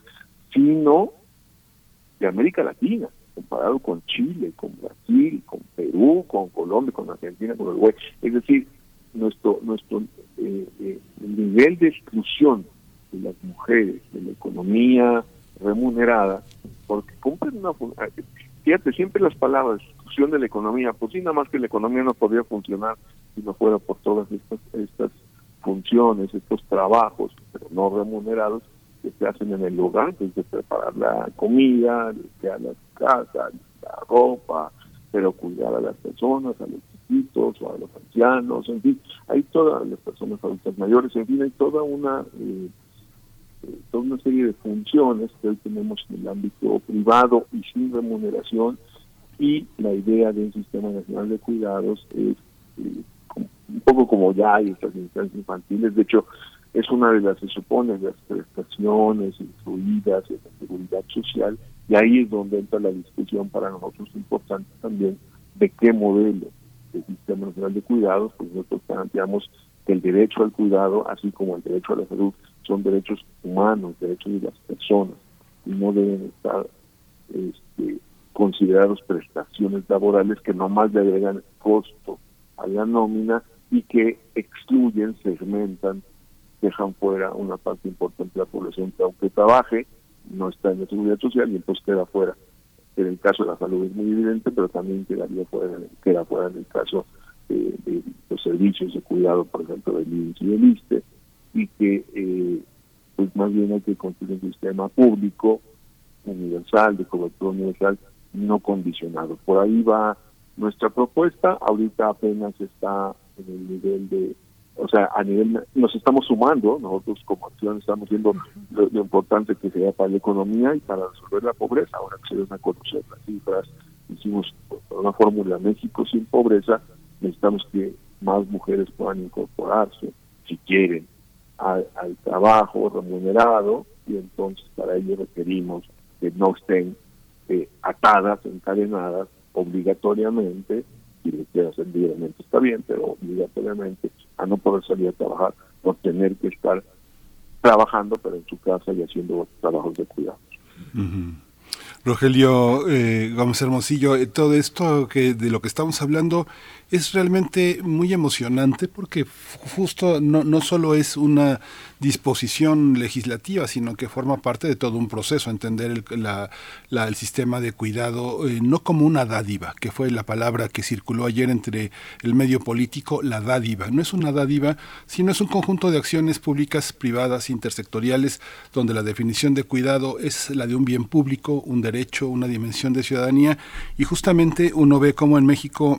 sino de América Latina, comparado con Chile, con Brasil, con Perú, con Colombia, con Argentina, con Uruguay. Es decir, nuestro nuestro eh, eh, nivel de exclusión de las mujeres de la economía remunerada, porque cumplen una fíjate, siempre las palabras, discusión de la economía, pues sí, nada más que la economía no podría funcionar si no fuera por todas estas, estas funciones, estos trabajos, pero no remunerados, que se hacen en el lugar, desde preparar la comida, limpiar las casas, la ropa, pero cuidar a las personas, a los chiquitos o a los ancianos, en fin, hay todas las personas adultas mayores, en fin, hay toda una... Eh, toda una serie de funciones que hoy tenemos en el ámbito privado y sin remuneración y la idea de un sistema nacional de cuidados es eh, un poco como ya hay estas instancias infantiles, de hecho es una de las, se supone, las prestaciones incluidas en la seguridad social y ahí es donde entra la discusión para nosotros importante también de qué modelo de sistema nacional de cuidados, pues nosotros planteamos que el derecho al cuidado, así como el derecho a la salud, son derechos humanos, derechos de las personas, y no deben estar este, considerados prestaciones laborales que nomás le agregan costo a la nómina y que excluyen, segmentan, dejan fuera una parte importante de la población que aunque trabaje, no está en la seguridad social y entonces queda fuera. En el caso de la salud es muy evidente, pero también quedaría fuera, queda fuera en el caso de, los servicios de cuidado, por ejemplo, del INS y del ISTE, y que eh, pues más bien hay que construir un sistema público, universal, de cobertura universal, no condicionado. Por ahí va nuestra propuesta, ahorita apenas está en el nivel de, o sea, a nivel, nos estamos sumando, nosotros como acción estamos viendo lo, importante que sea para la economía y para resolver la pobreza, ahora que se van a conocer las cifras, hicimos una fórmula México sin pobreza, necesitamos que más mujeres puedan incorporarse, si quieren, al, trabajo remunerado y entonces para ello requerimos que no estén eh, atadas, encadenadas obligatoriamente, y lo que hacer libremente está bien, pero obligatoriamente a no poder salir a trabajar por tener que estar trabajando pero en su casa y haciendo trabajos de cuidado. Rogelio eh, Gómez Hermosillo, eh, todo esto que de lo que estamos hablando es realmente muy emocionante porque justo no, no solo es una disposición legislativa, sino que forma parte de todo un proceso, entender el, la, el sistema de cuidado eh, no como una dádiva, que fue la palabra que circuló ayer entre el medio político, la dádiva. No es una dádiva, sino es un conjunto de acciones públicas, privadas, intersectoriales, donde la definición de cuidado es la de un bien público, un derecho, una dimensión de ciudadanía, y justamente uno ve cómo en México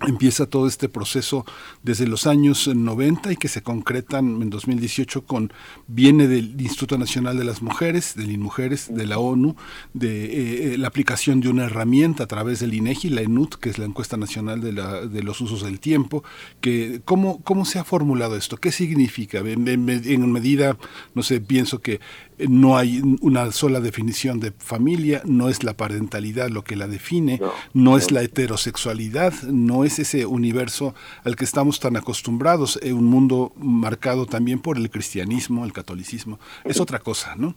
empieza todo este proceso desde los años 90 y que se concretan en 2018 con viene del Instituto Nacional de las Mujeres, del INMUJERES, de la ONU, de eh, eh, la aplicación de una herramienta a través del INEGI, la ENUT, que es la encuesta nacional de, los usos del tiempo, que cómo cómo se ha formulado esto, qué significa en, en medida, no sé, pienso que no hay una sola definición de familia, no es la parentalidad lo que la define, no, es la heterosexualidad, no es ese universo al que estamos tan acostumbrados, en un mundo marcado también por el cristianismo, el catolicismo, es otra cosa, ¿no?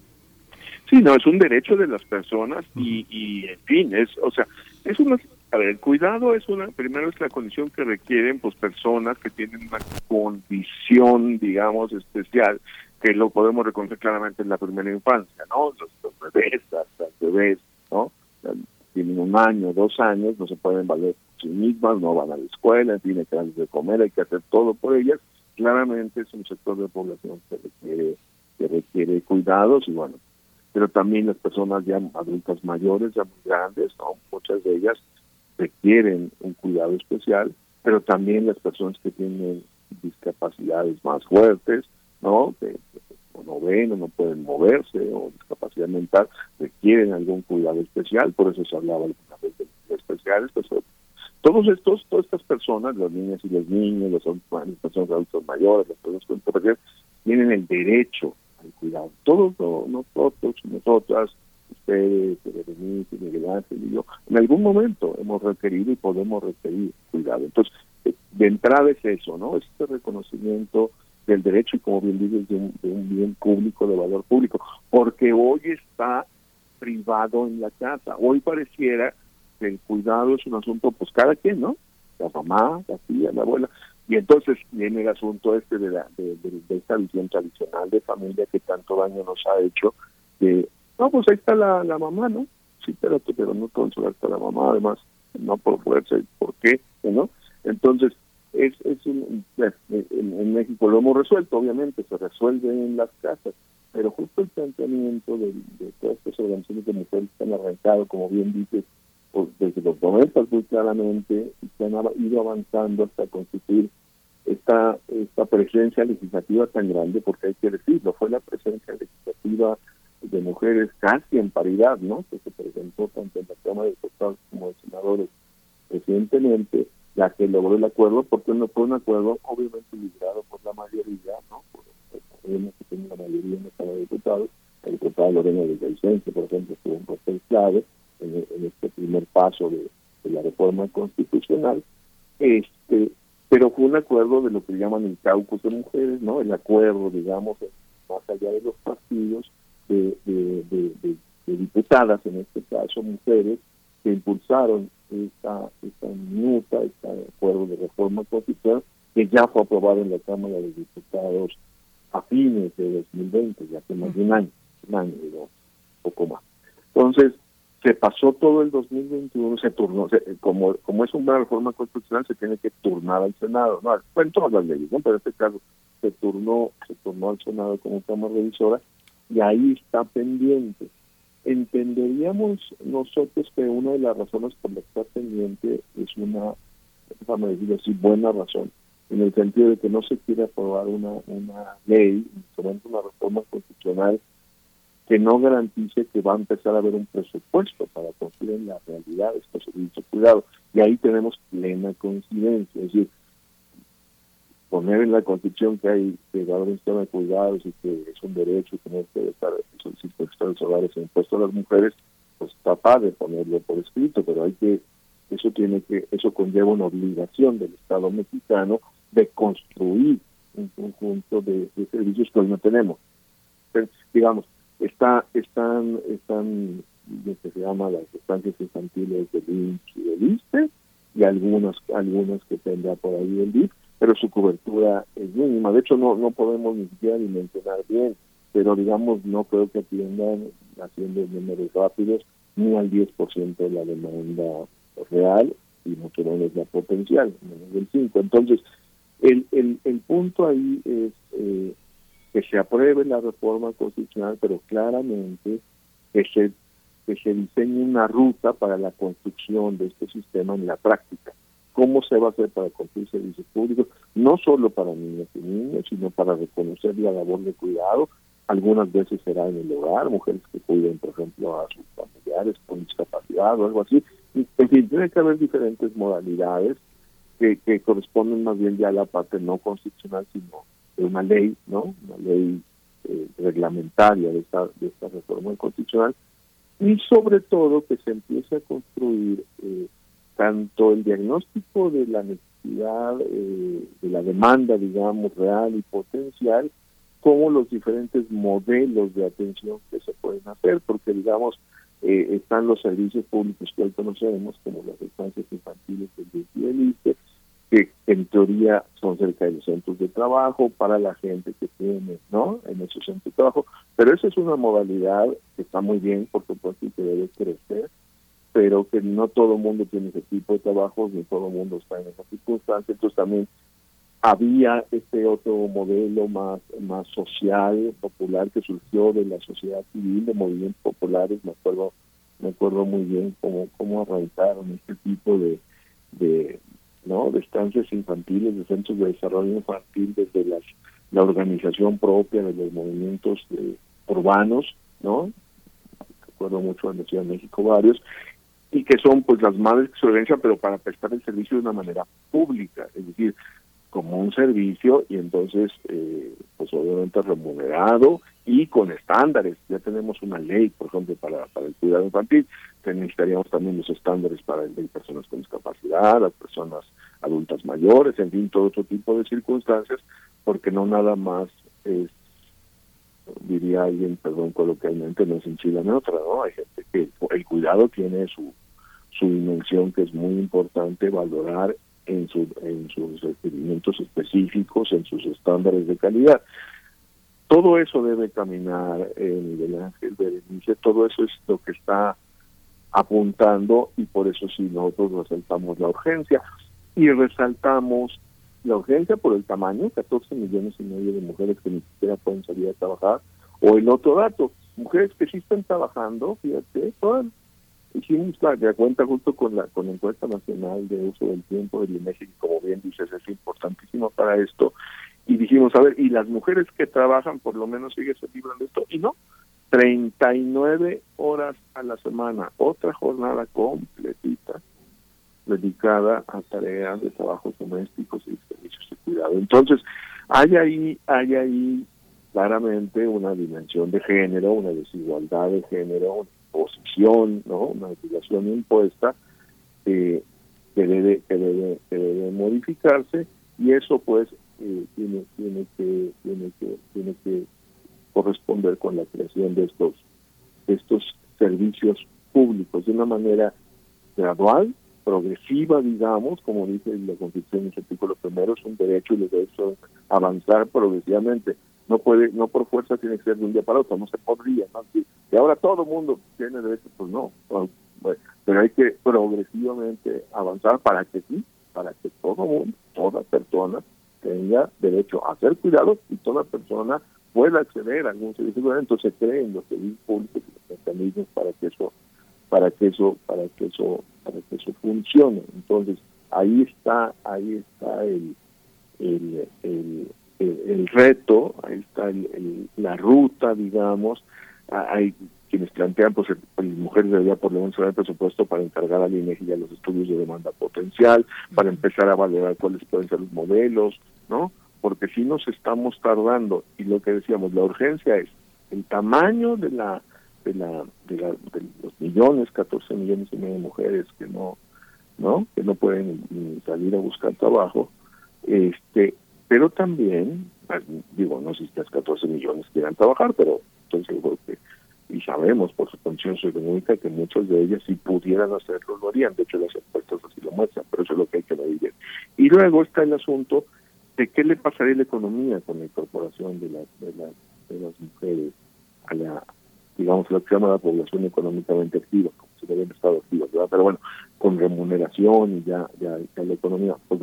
Sí, no, es un derecho de las personas y, y en fin, es, o sea, es una, a ver, el cuidado es una, primero es la condición que requieren pues personas que tienen una condición, digamos, especial que lo podemos reconocer claramente en la primera infancia, ¿no? Los, bebés, las, bebés, ¿no? Tienen un año, dos años, no se pueden valer sí mismas, no van a la escuela, tienen que darles de comer, hay que hacer todo por ellas. Claramente es un sector de población que requiere, que requiere cuidados y bueno, pero también las personas ya adultas mayores, ya muy grandes, ¿no? Muchas de ellas requieren un cuidado especial, pero también las personas que tienen discapacidades más fuertes, ¿no? Que, no ven o no pueden moverse o discapacidad mental requieren algún cuidado especial, por eso se hablaba alguna vez de especiales, pues todos estos, todas estas personas, las niñas y los niños, las, personas adultos mayores, las personas con discapacidad, tienen el derecho al cuidado. Todos nosotros, nosotras, ustedes, Berenice, Miguel Ángel y yo, en algún momento hemos requerido y podemos requerir cuidado. Entonces, de entrada es eso, ¿no? Este reconocimiento del derecho y como bien dices de un, bien público, de valor público, porque hoy está privado en la casa. Hoy pareciera que el cuidado es un asunto, pues cada quien, ¿no? La mamá, la tía, la abuela. Y entonces viene el asunto este de, la, de, esta visión tradicional de familia que tanto daño nos ha hecho, de, no, pues ahí está la, la mamá, ¿no? Sí, pero, pero no está la mamá, además, no por fuerza, ¿por qué? ¿No? Entonces, es, es un, en, México lo hemos resuelto, obviamente, se resuelve en las casas, pero justo el planteamiento de, todas estas organizaciones de mujeres que han arrancado, como bien dices, pues, desde los 90 muy claramente, y que han ido avanzando hasta constituir esta, esta presencia legislativa tan grande, porque hay que decirlo, fue la presencia legislativa de mujeres casi en paridad, ¿no? Que se presentó tanto en la Cámara de Diputados como de Senadores recientemente, la que logró el acuerdo, porque no fue un acuerdo obviamente liderado por la mayoría, ¿no? Por el que tiene la mayoría en la Cámara de Diputados, el diputado Lorena de Vicente, por ejemplo, tuvo un papel clave en, este primer paso de, la reforma constitucional, este pero fue un acuerdo de lo que llaman el caucus de mujeres, ¿no? El acuerdo, digamos, más allá de los partidos, de, de diputadas, en este caso mujeres, que impulsaron esta, esta minuta, este acuerdo de reforma constitucional, que ya fue aprobado en la Cámara de Diputados a fines de 2020, ya hace más de un año, un año, un poco más. Entonces, se pasó todo el 2021, se turnó, como como es una reforma constitucional, se tiene que turnar al Senado, no, en todas las leyes, ¿no? pero en este caso se turnó, se turnó al Senado como Cámara Revisora, y ahí está pendiente entenderíamos nosotros que una de las razones por las que está pendiente es una, déjame decir así, buena razón, en el sentido de que no se quiere aprobar una, una ley, una reforma constitucional que no garantice que va a empezar a haber un presupuesto para construir en la realidad estos servicios cuidado. Y ahí tenemos plena coincidencia, es decir, poner en la constitución que hay que dar un sistema de cuidados y que es un derecho tener que estar los hogares en impuesto a las mujeres, pues está padre ponerlo por escrito, pero hay que, eso tiene que, eso conlleva una obligación del Estado mexicano de construir un conjunto de, servicios que hoy no tenemos. digamos, está, están, están lo que se llama las estancias infantiles del INS y del ISTE, y algunas, algunas que tendrá por ahí el DIF, pero su cobertura es mínima. De hecho, no, no podemos ni siquiera dimensionar bien, pero digamos, no creo que atiendan haciendo números rápidos ni al 10% de la demanda real y mucho menos la potencial, menos del 5. Entonces, el, el, el punto ahí es eh, que se apruebe la reforma constitucional, pero claramente que se, que se diseñe una ruta para la construcción de este sistema en la práctica cómo se va a hacer para construir servicios públicos, no solo para niños y niños, sino para reconocer la labor de cuidado. Algunas veces será en el hogar, mujeres que cuiden, por ejemplo, a sus familiares con discapacidad o algo así. En fin, tiene que haber diferentes modalidades que, que corresponden más bien ya a la parte no constitucional, sino de una ley, ¿no? Una ley eh, reglamentaria de esta, de esta reforma constitucional y sobre todo que se empiece a construir eh, tanto el diagnóstico de la necesidad, eh, de la demanda, digamos, real y potencial, como los diferentes modelos de atención que se pueden hacer, porque, digamos, eh, están los servicios públicos que hoy conocemos, como las estancias infantiles del y que en teoría son cerca de los centros de trabajo para la gente que tiene, ¿no? En esos centros de trabajo. Pero esa es una modalidad que está muy bien, por supuesto, y que debe crecer, pero que no todo el mundo tiene ese tipo de trabajo, ni todo el mundo está en esa circunstancia. Entonces también había este otro modelo más, más social, popular, que surgió de la sociedad civil, de movimientos populares, me acuerdo, me acuerdo muy bien cómo, cómo arrancaron este tipo de, de, ¿no? de estancias infantiles, de centros de desarrollo infantil desde la organización propia de los movimientos eh, urbanos, ¿no? Recuerdo mucho en la Ciudad de México varios, y que son pues las madres que se pero para prestar el servicio de una manera pública, es decir, como un servicio y entonces eh, pues obviamente remunerado y con estándares. Ya tenemos una ley, por ejemplo, para, para el cuidado infantil, que necesitaríamos también los estándares para el de personas con discapacidad, las personas adultas mayores, en fin, todo otro tipo de circunstancias, porque no nada más es, diría alguien, perdón coloquialmente, no es en Chile en otra, ¿no? Hay gente que el cuidado tiene su, su dimensión que es muy importante valorar en, su, en sus requerimientos específicos, en sus estándares de calidad. Todo eso debe caminar, en Miguel Ángel Berenice, todo eso es lo que está apuntando y por eso sí nosotros resaltamos la urgencia y resaltamos la urgencia por el tamaño, 14 millones y medio de mujeres que ni siquiera pueden salir a trabajar, o el otro dato, mujeres que sí están trabajando, fíjate, todas hicimos la, cuenta justo con la con la encuesta nacional de uso del tiempo del INEGI, y como bien dices, es importantísimo para esto, y dijimos, a ver, y las mujeres que trabajan por lo menos siguen se libran de esto, y no, 39 horas a la semana, otra jornada completita dedicada a tareas de trabajos domésticos y servicios de cuidado. Entonces, hay ahí, hay ahí claramente una dimensión de género, una desigualdad de género, posición, ¿no? Una obligación impuesta eh, que debe que debe que debe modificarse y eso pues eh, tiene tiene que tiene que tiene que corresponder con la creación de estos de estos servicios públicos de una manera gradual progresiva digamos como dice la Constitución en su artículo primero es un derecho y los derechos avanzar progresivamente no puede, no por fuerza tiene que ser de un día para otro, no se podría. Y, ahora todo el mundo tiene derecho, pues no, pero hay que progresivamente avanzar para que sí, para que todo mundo, toda persona tenga derecho a ser cuidado y toda persona pueda acceder a algún servicio entonces se creen los servicios públicos y los mecanismos para que eso para que eso para que eso para que eso funcione. Entonces ahí está ahí está el, el, el el, reto, ahí está la ruta, digamos, ah, hay quienes plantean, pues, el, mujeres debería por lo menos el presupuesto para encargar al INEGI ya los estudios de demanda potencial, para empezar a valorar cuáles pueden ser los modelos, ¿no? Porque si nos estamos tardando, y lo que decíamos, la urgencia es el tamaño de la de la de, la, de los millones, 14 millones y medio de mujeres que no, ¿no? Que no pueden salir a buscar trabajo, este pero también, pues, digo, no sé si las 14 millones quieran trabajar, pero entonces y sabemos por su condición socioeconómica que muchos de ellas si pudieran hacerlo lo harían, de hecho las encuestas así lo muestran, pero eso es lo que hay que medir. Y luego está el asunto de qué le pasaría a la economía con la incorporación de las de las, de las mujeres a la digamos lo que se llama la población económicamente activa, como si hubieran estado activas, ¿verdad? Pero bueno, con remuneración y ya, ya, la economía, pues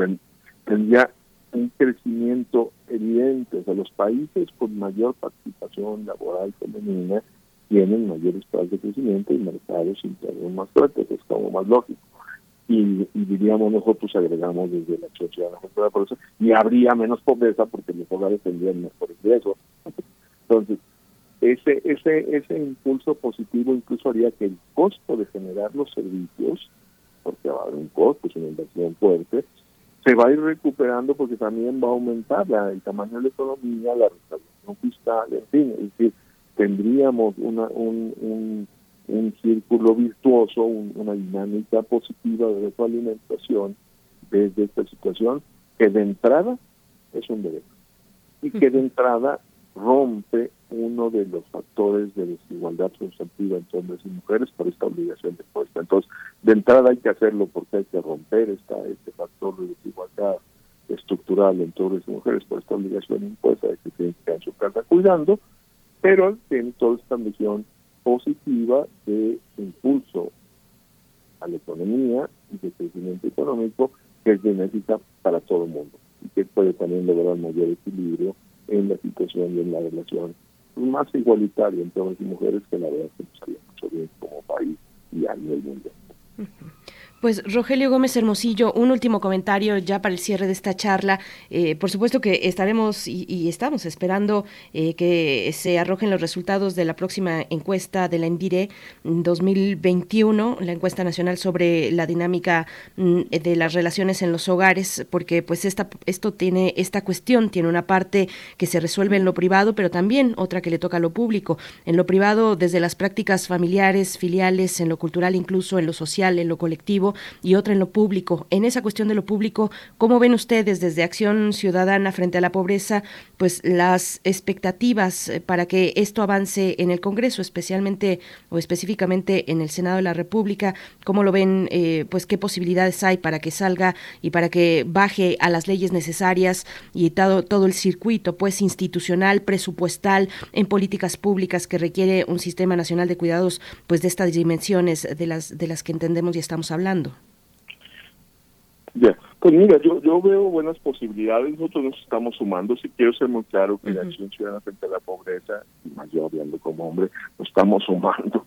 tendría un crecimiento evidente. O sea, los países con mayor participación laboral femenina tienen mayores tasas de crecimiento y mercados internos más fuertes, es como más lógico. y, diríamos nosotros agregamos desde la sociedad la pobreza y habría menos pobreza porque los hogares tendrían mejor ingreso. Entonces, ese, ese, ese impulso positivo incluso haría que el costo de generar los servicios, porque va a haber un costo, es una inversión fuerte, se va a ir recuperando porque también va a aumentar la, el tamaño de la economía, la restauración fiscal, en fin, es decir, tendríamos una, un, un, un círculo virtuoso, una dinámica positiva de alimentación desde esta situación que de entrada es un derecho y que de entrada rompe uno de los factores de desigualdad sustantiva entre hombres y mujeres por esta obligación de puesta. Entonces, de entrada hay que hacerlo porque hay que romper esta, este factor de desigualdad estructural entre hombres y mujeres por esta obligación impuesta de que tienen que estar en su casa cuidando, pero tiene toda esta misión positiva de impulso a la economía y de crecimiento económico que es benéfica para todo el mundo y que puede también lograr mayor equilibrio en la situación y en la relación más igualitaria entre hombres y mujeres que la verdad que nos haría mucho bien como país y a nivel mundial. Pues Rogelio Gómez Hermosillo, un último comentario ya para el cierre de esta charla. Eh, por supuesto que estaremos y, estamos esperando eh, que se arrojen los resultados de la próxima encuesta de la ENVIRE 2021, la encuesta nacional sobre la dinámica mm, de las relaciones en los hogares, porque pues esta, esto tiene, esta cuestión tiene una parte que se resuelve en lo privado, pero también otra que le toca a lo público. En lo privado, desde las prácticas familiares, filiales, en lo cultural, incluso en lo social, en lo colectivo, y otra en lo público. En esa cuestión de lo público, ¿cómo ven ustedes desde Acción Ciudadana frente a la pobreza, pues las expectativas eh, para que esto avance en el Congreso, especialmente o específicamente en el Senado de la República? ¿Cómo lo ven? Eh, pues qué posibilidades hay para que salga y para que baje a las leyes necesarias y todo, todo el circuito, pues institucional, presupuestal, en políticas públicas que requiere un sistema nacional de cuidados, pues de estas dimensiones de las de las que entendemos y estamos hablando. Ya, pues mira, yo, yo veo buenas posibilidades, nosotros nos estamos sumando, si quiero ser muy claro que la acción ciudadana frente a la pobreza, y más yo hablando como hombre, nos estamos sumando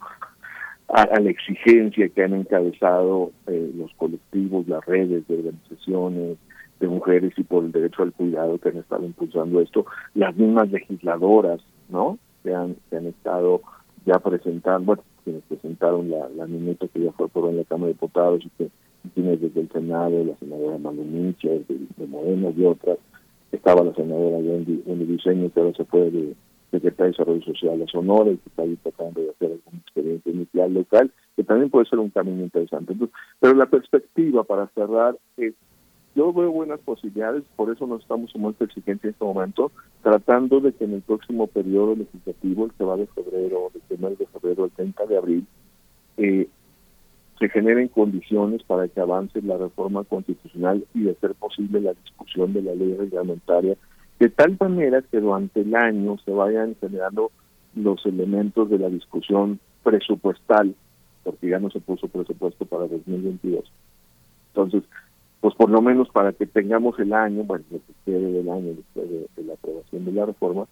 a, la exigencia que han encabezado eh, los colectivos, las redes de organizaciones de mujeres y por el derecho al cuidado que han estado impulsando esto, las mismas legisladoras, ¿no? Que han, que han estado ya presentando, bueno, quienes presentaron la, la minuta que ya fue por en la Cámara de Diputados y que tiene desde el Senado, la senadora Manu de, de Moreno y otras. Estaba la senadora Wendy, Wendy Diseño, que ahora se fue de Secretaría de Desarrollo Social a Sonora y que está ahí tratando de hacer alguna experiencia inicial local, que también puede ser un camino interesante. Entonces, pero la perspectiva para cerrar es, yo veo buenas posibilidades, por eso nos estamos sumando exigente en este momento, tratando de que en el próximo periodo legislativo, el que va de febrero, del 1 de febrero al 30 de abril, eh, se generen condiciones para que avance la reforma constitucional y de ser posible la discusión de la ley reglamentaria, de tal manera que durante el año se vayan generando los elementos de la discusión presupuestal, porque ya no se puso presupuesto para 2022. Entonces, pues por lo menos para que tengamos el año, bueno, lo que quede del año después de, la aprobación de la reforma,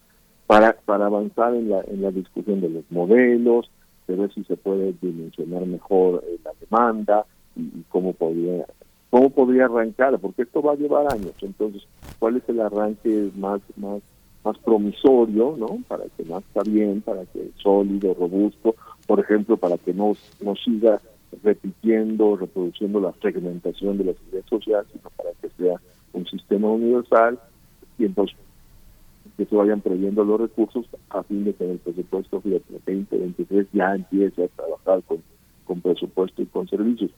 para, para avanzar en la, en la discusión de los modelos, de ver si se puede dimensionar mejor eh, la demanda y, cómo podría cómo podría arrancar, porque esto va a llevar años. Entonces, ¿cuál es el arranque más más más promisorio, ¿no? Para que más está bien, para que sólido, robusto, por ejemplo, para que no, no siga repitiendo, reproduciendo la fragmentación de la seguridad social, sino para que sea un sistema universal y entonces que se vayan previendo los recursos a fin de que en el presupuesto de 2023 ya empiece a trabajar con, con presupuesto y con servicios.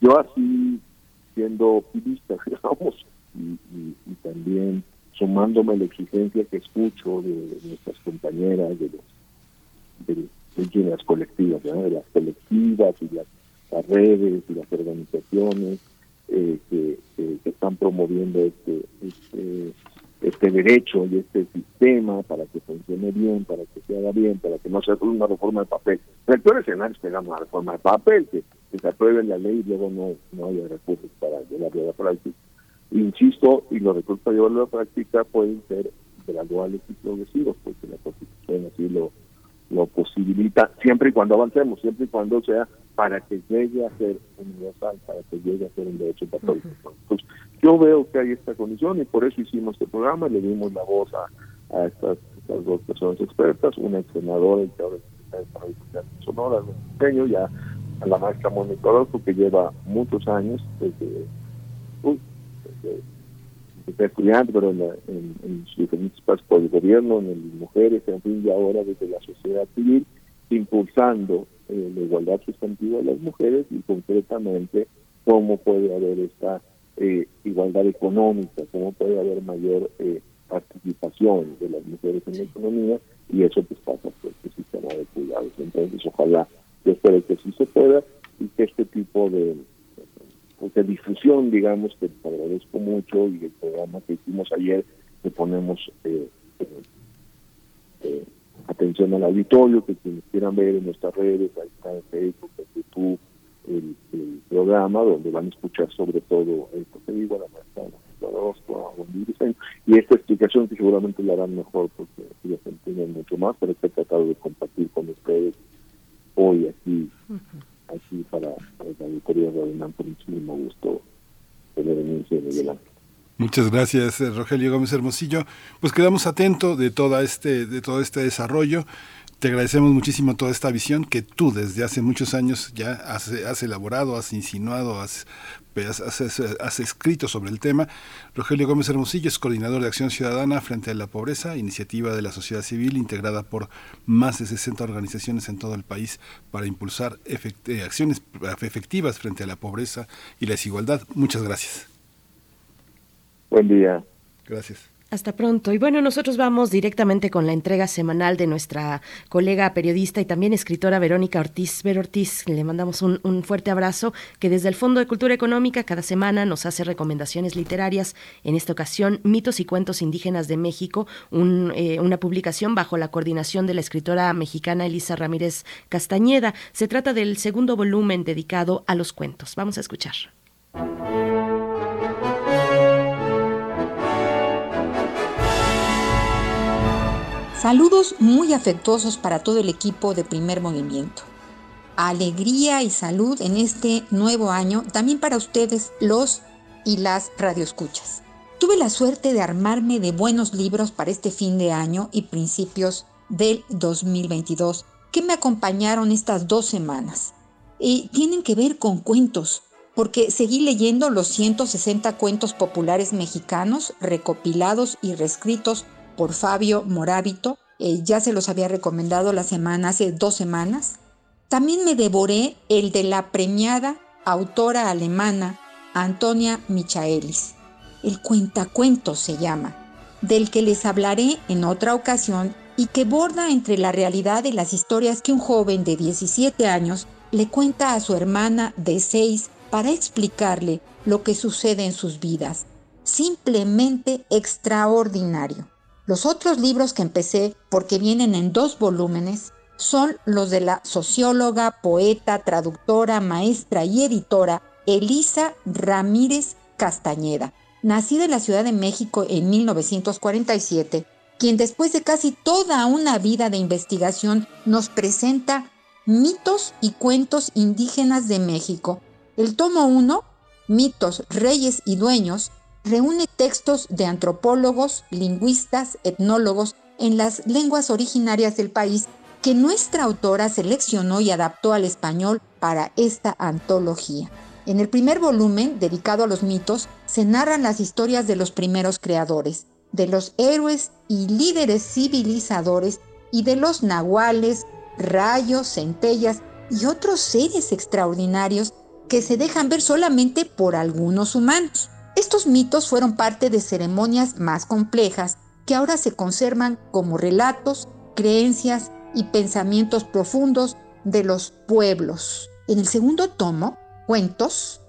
Yo así, siendo optimista, <laughs> digamos, y, y, también sumándome a la exigencia que escucho de, nuestras compañeras, de, los, de, las colectivas, de las colectivas y las, redes y las organizaciones eh, que, que, están promoviendo este, este este derecho y este sistema para que funcione bien, para que se haga bien, para que no sea solo una reforma de papel. En el peor escenario es una reforma de papel, que, se apruebe la ley y luego no, no haya recursos para llevarlo a la práctica. Insisto, y los recursos para llevarlo a la práctica pueden ser graduales y progresivos, porque la Constitución así lo, lo posibilita, siempre y cuando avancemos, siempre y cuando sea para que llegue a ser universal, para que llegue a ser un derecho católico. Entonces, yo veo que hay esta condición y por eso hicimos este programa, le dimos la voz a, a estas, dos personas expertas, una ex senadora y que ahora es Sonora, pequeño, ya a la maestra Mónica Orozco, que lleva muchos años desde, uy, desde, estudiante, pero en, en, en, sus diferentes pasos por el gobierno, en el mujeres, en fin, y ahora desde la sociedad civil, impulsando eh, la igualdad sustantiva de las mujeres y concretamente cómo puede haber esta eh, igualdad económica, cómo puede haber mayor eh, participación de las mujeres en la economía y eso pues pasa por este sistema de cuidados. Entonces ojalá, yo espero que sí se pueda y que este tipo de, pues, de difusión, digamos, que te agradezco mucho y el programa que hicimos ayer, que ponemos eh, atención al auditorio, que quienes quieran ver en nuestras redes, ahí está en Facebook, en YouTube, el, programa donde van a escuchar sobre todo esto que digo, la maestra y esta explicación que seguramente la harán mejor porque ya se entienden mucho más, pero que he tratado de compartir con ustedes hoy aquí, aquí para, la auditoría de por muchísimo gusto tener en Miguel Muchas gracias, eh, Rogelio Gómez Hermosillo. Pues quedamos atentos de toda este, de todo este desarrollo. Te agradecemos muchísimo toda esta visión que tú desde hace muchos años ya has, elaborado, has insinuado, has, has, escrito sobre el tema. Rogelio Gómez Hermosillo es coordinador de Acción Ciudadana frente a la pobreza, iniciativa de la sociedad civil integrada por más de 60 organizaciones en todo el país para impulsar eh, acciones efectivas frente a la pobreza y la desigualdad. Muchas gracias. Buen día. Gracias. Hasta pronto. Y bueno, nosotros vamos directamente con la entrega semanal de nuestra colega periodista y también escritora Verónica Ortiz. Ver Ortiz, le mandamos un, fuerte abrazo, que desde el Fondo de Cultura Económica cada semana nos hace recomendaciones literarias. En esta ocasión, Mitos y Cuentos Indígenas de México, eh, una publicación bajo la coordinación de la escritora mexicana Elisa Ramírez Castañeda. Se trata del segundo volumen dedicado a los cuentos. Vamos a escuchar. Saludos muy afectuosos para todo el equipo de primer movimiento. Alegría y salud en este nuevo año, también para ustedes los y las radioescuchas. Tuve la suerte de armarme de buenos libros para este fin de año y principios del 2022 que me acompañaron estas dos semanas. Y tienen que ver con cuentos, porque seguí leyendo los 160 cuentos populares mexicanos recopilados y reescritos por Fabio Morábito, eh, ya se los había recomendado la semana, hace dos semanas. También me devoré el de la premiada autora alemana Antonia Michaelis. El cuentacuentos se llama, del que les hablaré en otra ocasión y que borda entre la realidad y las historias que un joven de 17 años le cuenta a su hermana de 6 para explicarle lo que sucede en sus vidas. Simplemente extraordinario. Los otros libros que empecé, porque vienen en dos volúmenes, son los de la socióloga, poeta, traductora, maestra y editora Elisa Ramírez Castañeda, nacida en la Ciudad de México en 1947, quien después de casi toda una vida de investigación nos presenta mitos y cuentos indígenas de México. El tomo 1, Mitos, Reyes y Dueños, reúne textos de antropólogos, lingüistas, etnólogos en las lenguas originarias del país que nuestra autora seleccionó y adaptó al español para esta antología. En el primer volumen, dedicado a los mitos, se narran las historias de los primeros creadores, de los héroes y líderes civilizadores y de los nahuales, rayos, centellas y otros seres extraordinarios que se dejan ver solamente por algunos humanos. Estos mitos fueron parte de ceremonias más complejas que ahora se conservan como relatos, creencias y pensamientos profundos de los pueblos. En el segundo tomo, Cuentos,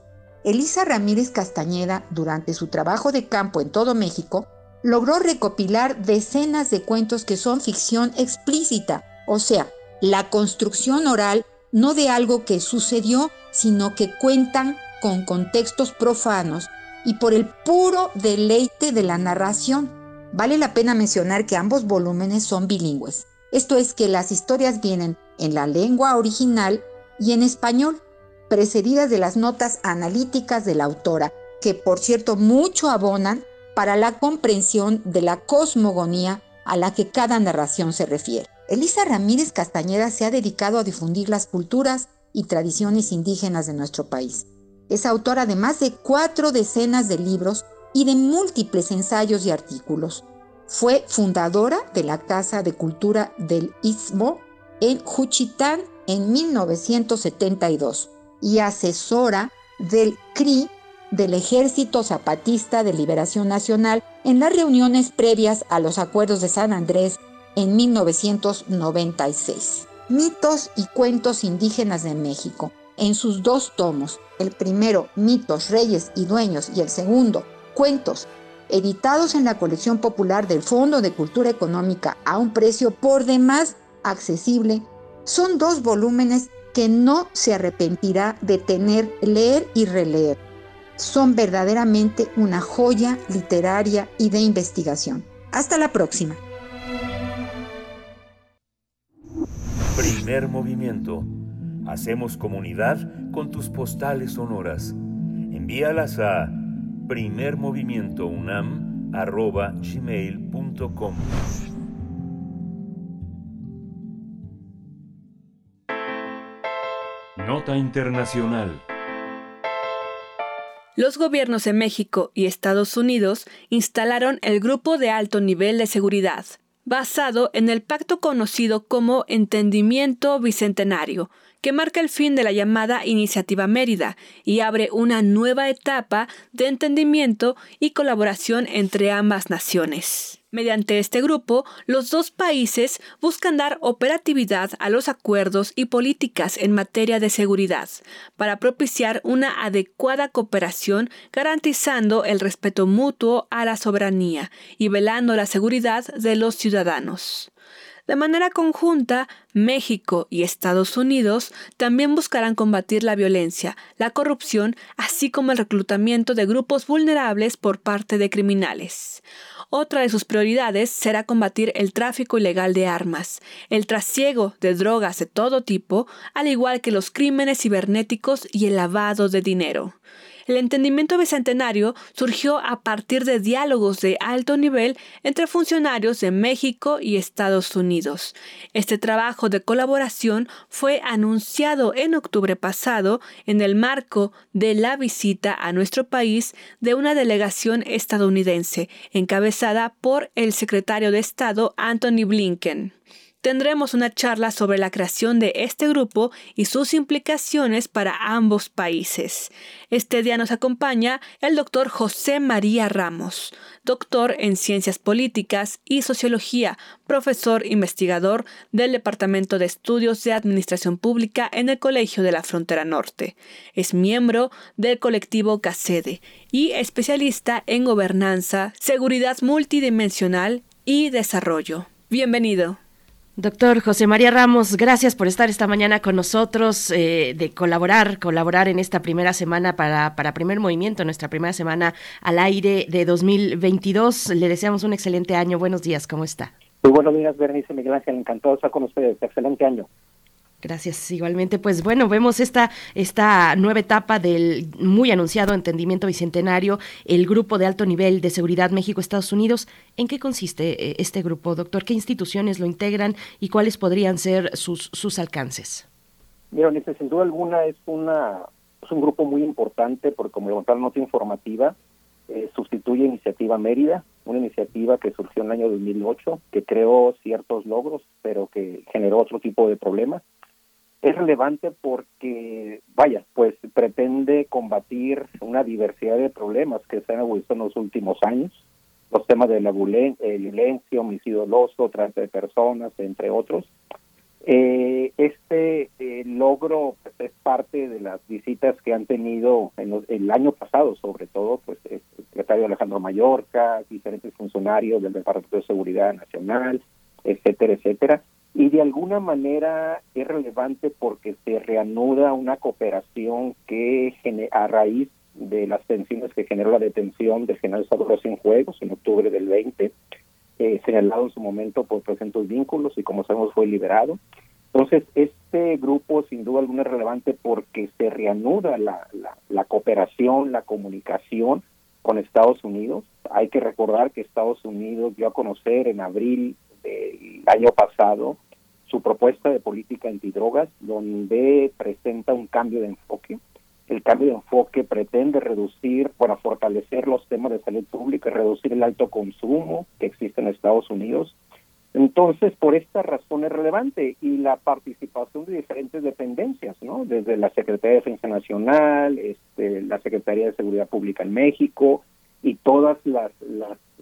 Elisa Ramírez Castañeda, durante su trabajo de campo en todo México, logró recopilar decenas de cuentos que son ficción explícita, o sea, la construcción oral no de algo que sucedió, sino que cuentan con contextos profanos y por el puro deleite de la narración. Vale la pena mencionar que ambos volúmenes son bilingües. Esto es que las historias vienen en la lengua original y en español, precedidas de las notas analíticas de la autora, que por cierto mucho abonan para la comprensión de la cosmogonía a la que cada narración se refiere. Elisa Ramírez Castañeda se ha dedicado a difundir las culturas y tradiciones indígenas de nuestro país. Es autora de más de cuatro decenas de libros y de múltiples ensayos y artículos. Fue fundadora de la Casa de Cultura del Istmo en Juchitán en 1972 y asesora del CRI del Ejército Zapatista de Liberación Nacional en las reuniones previas a los acuerdos de San Andrés en 1996. Mitos y cuentos indígenas de México, en sus dos tomos, el primero Mitos, Reyes y Dueños y el segundo Cuentos, editados en la colección popular del Fondo de Cultura Económica a un precio por demás accesible, son dos volúmenes que no se arrepentirá de tener, leer y releer. Son verdaderamente una joya literaria y de investigación. Hasta la próxima. Primer movimiento. Hacemos comunidad con tus postales sonoras. Envíalas a primermovimientounam.gmail.com Nota Internacional los gobiernos de México y Estados Unidos instalaron el Grupo de Alto Nivel de Seguridad, basado en el pacto conocido como Entendimiento Bicentenario, que marca el fin de la llamada Iniciativa Mérida y abre una nueva etapa de entendimiento y colaboración entre ambas naciones. Mediante este grupo, los dos países buscan dar operatividad a los acuerdos y políticas en materia de seguridad para propiciar una adecuada cooperación garantizando el respeto mutuo a la soberanía y velando la seguridad de los ciudadanos. De manera conjunta, México y Estados Unidos también buscarán combatir la violencia, la corrupción, así como el reclutamiento de grupos vulnerables por parte de criminales. Otra de sus prioridades será combatir el tráfico ilegal de armas, el trasiego de drogas de todo tipo, al igual que los crímenes cibernéticos y el lavado de dinero. El entendimiento bicentenario surgió a partir de diálogos de alto nivel entre funcionarios de México y Estados Unidos. Este trabajo de colaboración fue anunciado en octubre pasado en el marco de la visita a nuestro país de una delegación estadounidense encabezada por el secretario de Estado Anthony Blinken tendremos una charla sobre la creación de este grupo y sus implicaciones para ambos países. Este día nos acompaña el doctor José María Ramos, doctor en Ciencias Políticas y Sociología, profesor investigador del Departamento de Estudios de Administración Pública en el Colegio de la Frontera Norte. Es miembro del colectivo CACEDE y especialista en gobernanza, seguridad multidimensional y desarrollo. Bienvenido. Doctor José María Ramos, gracias por estar esta mañana con nosotros, eh, de colaborar, colaborar en esta primera semana para, para Primer Movimiento, nuestra primera semana al aire de 2022. Le deseamos un excelente año. Buenos días, ¿cómo está? Muy buenos días, Bernice Miguel Ángel. Encantado de estar con ustedes. Excelente año. Gracias, igualmente. Pues bueno, vemos esta, esta nueva etapa del muy anunciado entendimiento bicentenario, el Grupo de Alto Nivel de Seguridad México-Estados Unidos. ¿En qué consiste eh, este grupo, doctor? ¿Qué instituciones lo integran y cuáles podrían ser sus, sus alcances? Mira, sin duda alguna es, una, es un grupo muy importante porque, como le la nota informativa, eh, sustituye Iniciativa Mérida, una iniciativa que surgió en el año 2008, que creó ciertos logros, pero que generó otro tipo de problemas es relevante porque, vaya, pues pretende combatir una diversidad de problemas que se han visto en los últimos años, los temas de la eh, violencia, homicidio doloso, trata de personas, entre otros. Eh, este eh, logro pues, es parte de las visitas que han tenido en el año pasado, sobre todo, pues el secretario Alejandro Mallorca, diferentes funcionarios del Departamento de Seguridad Nacional, etcétera, etcétera y de alguna manera es relevante porque se reanuda una cooperación que a raíz de las tensiones que generó la detención del general Salvador Juegos en octubre del 20, eh, señalado en su momento por presentos vínculos y como sabemos fue liberado, Entonces, este grupo sin duda alguna es relevante porque se reanuda la, la, cooperación, la comunicación con Estados Unidos. Hay que recordar que Estados Unidos dio a conocer en abril del año pasado su propuesta de política antidrogas, donde presenta un cambio de enfoque. El cambio de enfoque pretende reducir, para fortalecer los temas de salud pública, reducir el alto consumo que existe en Estados Unidos entonces, por esta razón es relevante y la participación de diferentes dependencias, ¿no? Desde la Secretaría de Defensa Nacional, este, la Secretaría de Seguridad Pública en México y todas las,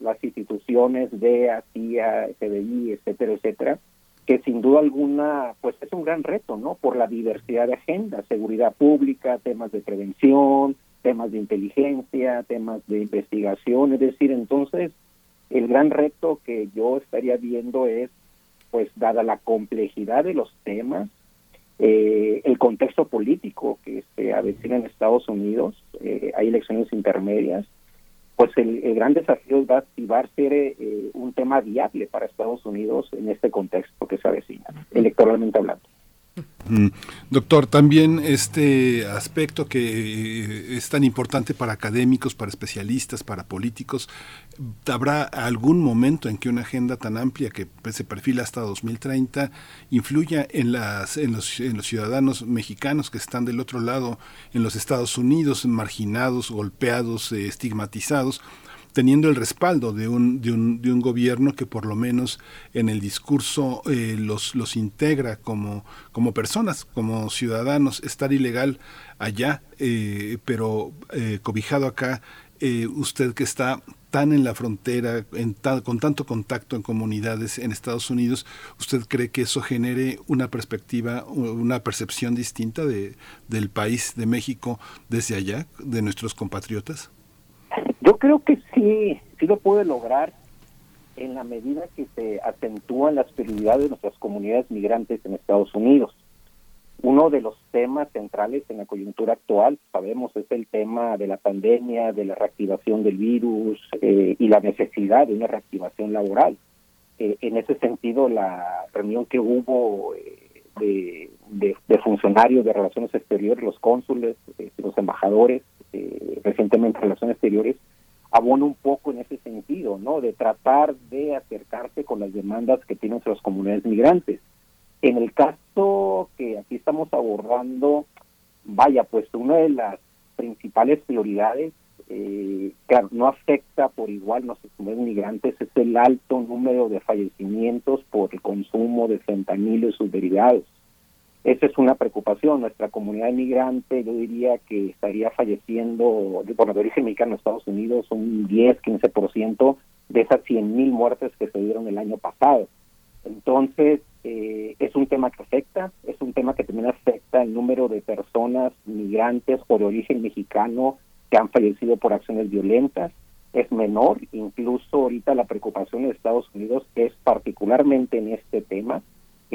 las, instituciones de CIA, FBI, etcétera, etcétera, que sin duda alguna, pues es un gran reto, ¿no? Por la diversidad de agendas, seguridad pública, temas de prevención, temas de inteligencia, temas de investigación, es decir, entonces el gran reto que yo estaría viendo es, pues, dada la complejidad de los temas, eh, el contexto político que se avecina en Estados Unidos, eh, hay elecciones intermedias, pues el, gran desafío va, va a ser eh, un tema viable para Estados Unidos en este contexto que se avecina, electoralmente hablando. Mm. Doctor, también este aspecto que eh, es tan importante para académicos, para especialistas, para políticos, ¿habrá algún momento en que una agenda tan amplia que se perfila hasta 2030 influya en, en, los, en los ciudadanos mexicanos que están del otro lado, en los Estados Unidos, marginados, golpeados, eh, estigmatizados? Teniendo el respaldo de un, de un, de un gobierno que por lo menos en el discurso eh, los, los integra como, como personas, como ciudadanos, estar ilegal allá, eh, pero eh, cobijado acá, usted que está tan en la frontera, en con tanto contacto en comunidades en Estados Unidos, ¿usted cree que eso genere una perspectiva, una percepción distinta de, del país de México desde allá, de nuestros compatriotas? Yo creo que sí, sí lo puede lograr en la medida que se acentúan las prioridades de nuestras comunidades migrantes en Estados Unidos. Uno de los temas centrales en la coyuntura actual, sabemos, es el tema de la pandemia, de la reactivación del virus eh, y la necesidad de una reactivación laboral. Eh, en ese sentido, la reunión que hubo eh, de, de, funcionarios de relaciones exteriores, los cónsules, los embajadores, recientemente relaciones exteriores, abona un poco en ese sentido, ¿no? De tratar de acercarse con las demandas que tienen nuestras comunidades migrantes. En el caso que aquí estamos abordando, vaya, pues una de las principales prioridades, eh, claro, no afecta por igual a comunidades migrantes, es el alto número de fallecimientos por el consumo de fentanilo y sus derivados. Esa es una preocupación. Nuestra comunidad inmigrante, yo diría que estaría falleciendo, bueno, de origen mexicano Estados Unidos, un 10, 15% de esas 100 mil muertes que se dieron el año pasado. Entonces, eh, es un tema que afecta, es un tema que también afecta el número de personas migrantes o de origen mexicano que han fallecido por acciones violentas. Es menor, incluso ahorita la preocupación de Estados Unidos es particularmente en este tema,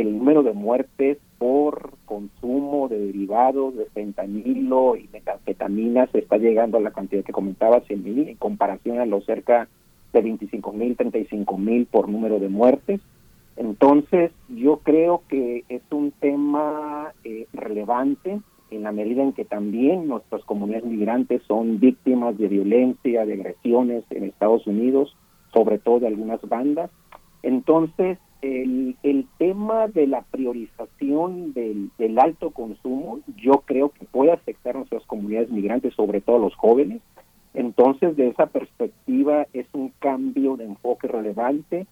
el número de muertes por consumo de derivados de fentanilo y metanfetaminas está llegando a la cantidad que comentaba, 100 mil, en comparación a los cerca de 25 mil, 35 mil por número de muertes. Entonces, yo creo que es un tema eh, relevante en la medida en que también nuestras comunidades migrantes son víctimas de violencia, de agresiones en Estados Unidos, sobre todo de algunas bandas. Entonces, el, el tema de la priorización del, del, alto consumo, yo creo que puede afectar a nuestras comunidades migrantes, sobre todo a los jóvenes. Entonces, de esa perspectiva, es un cambio de enfoque relevante.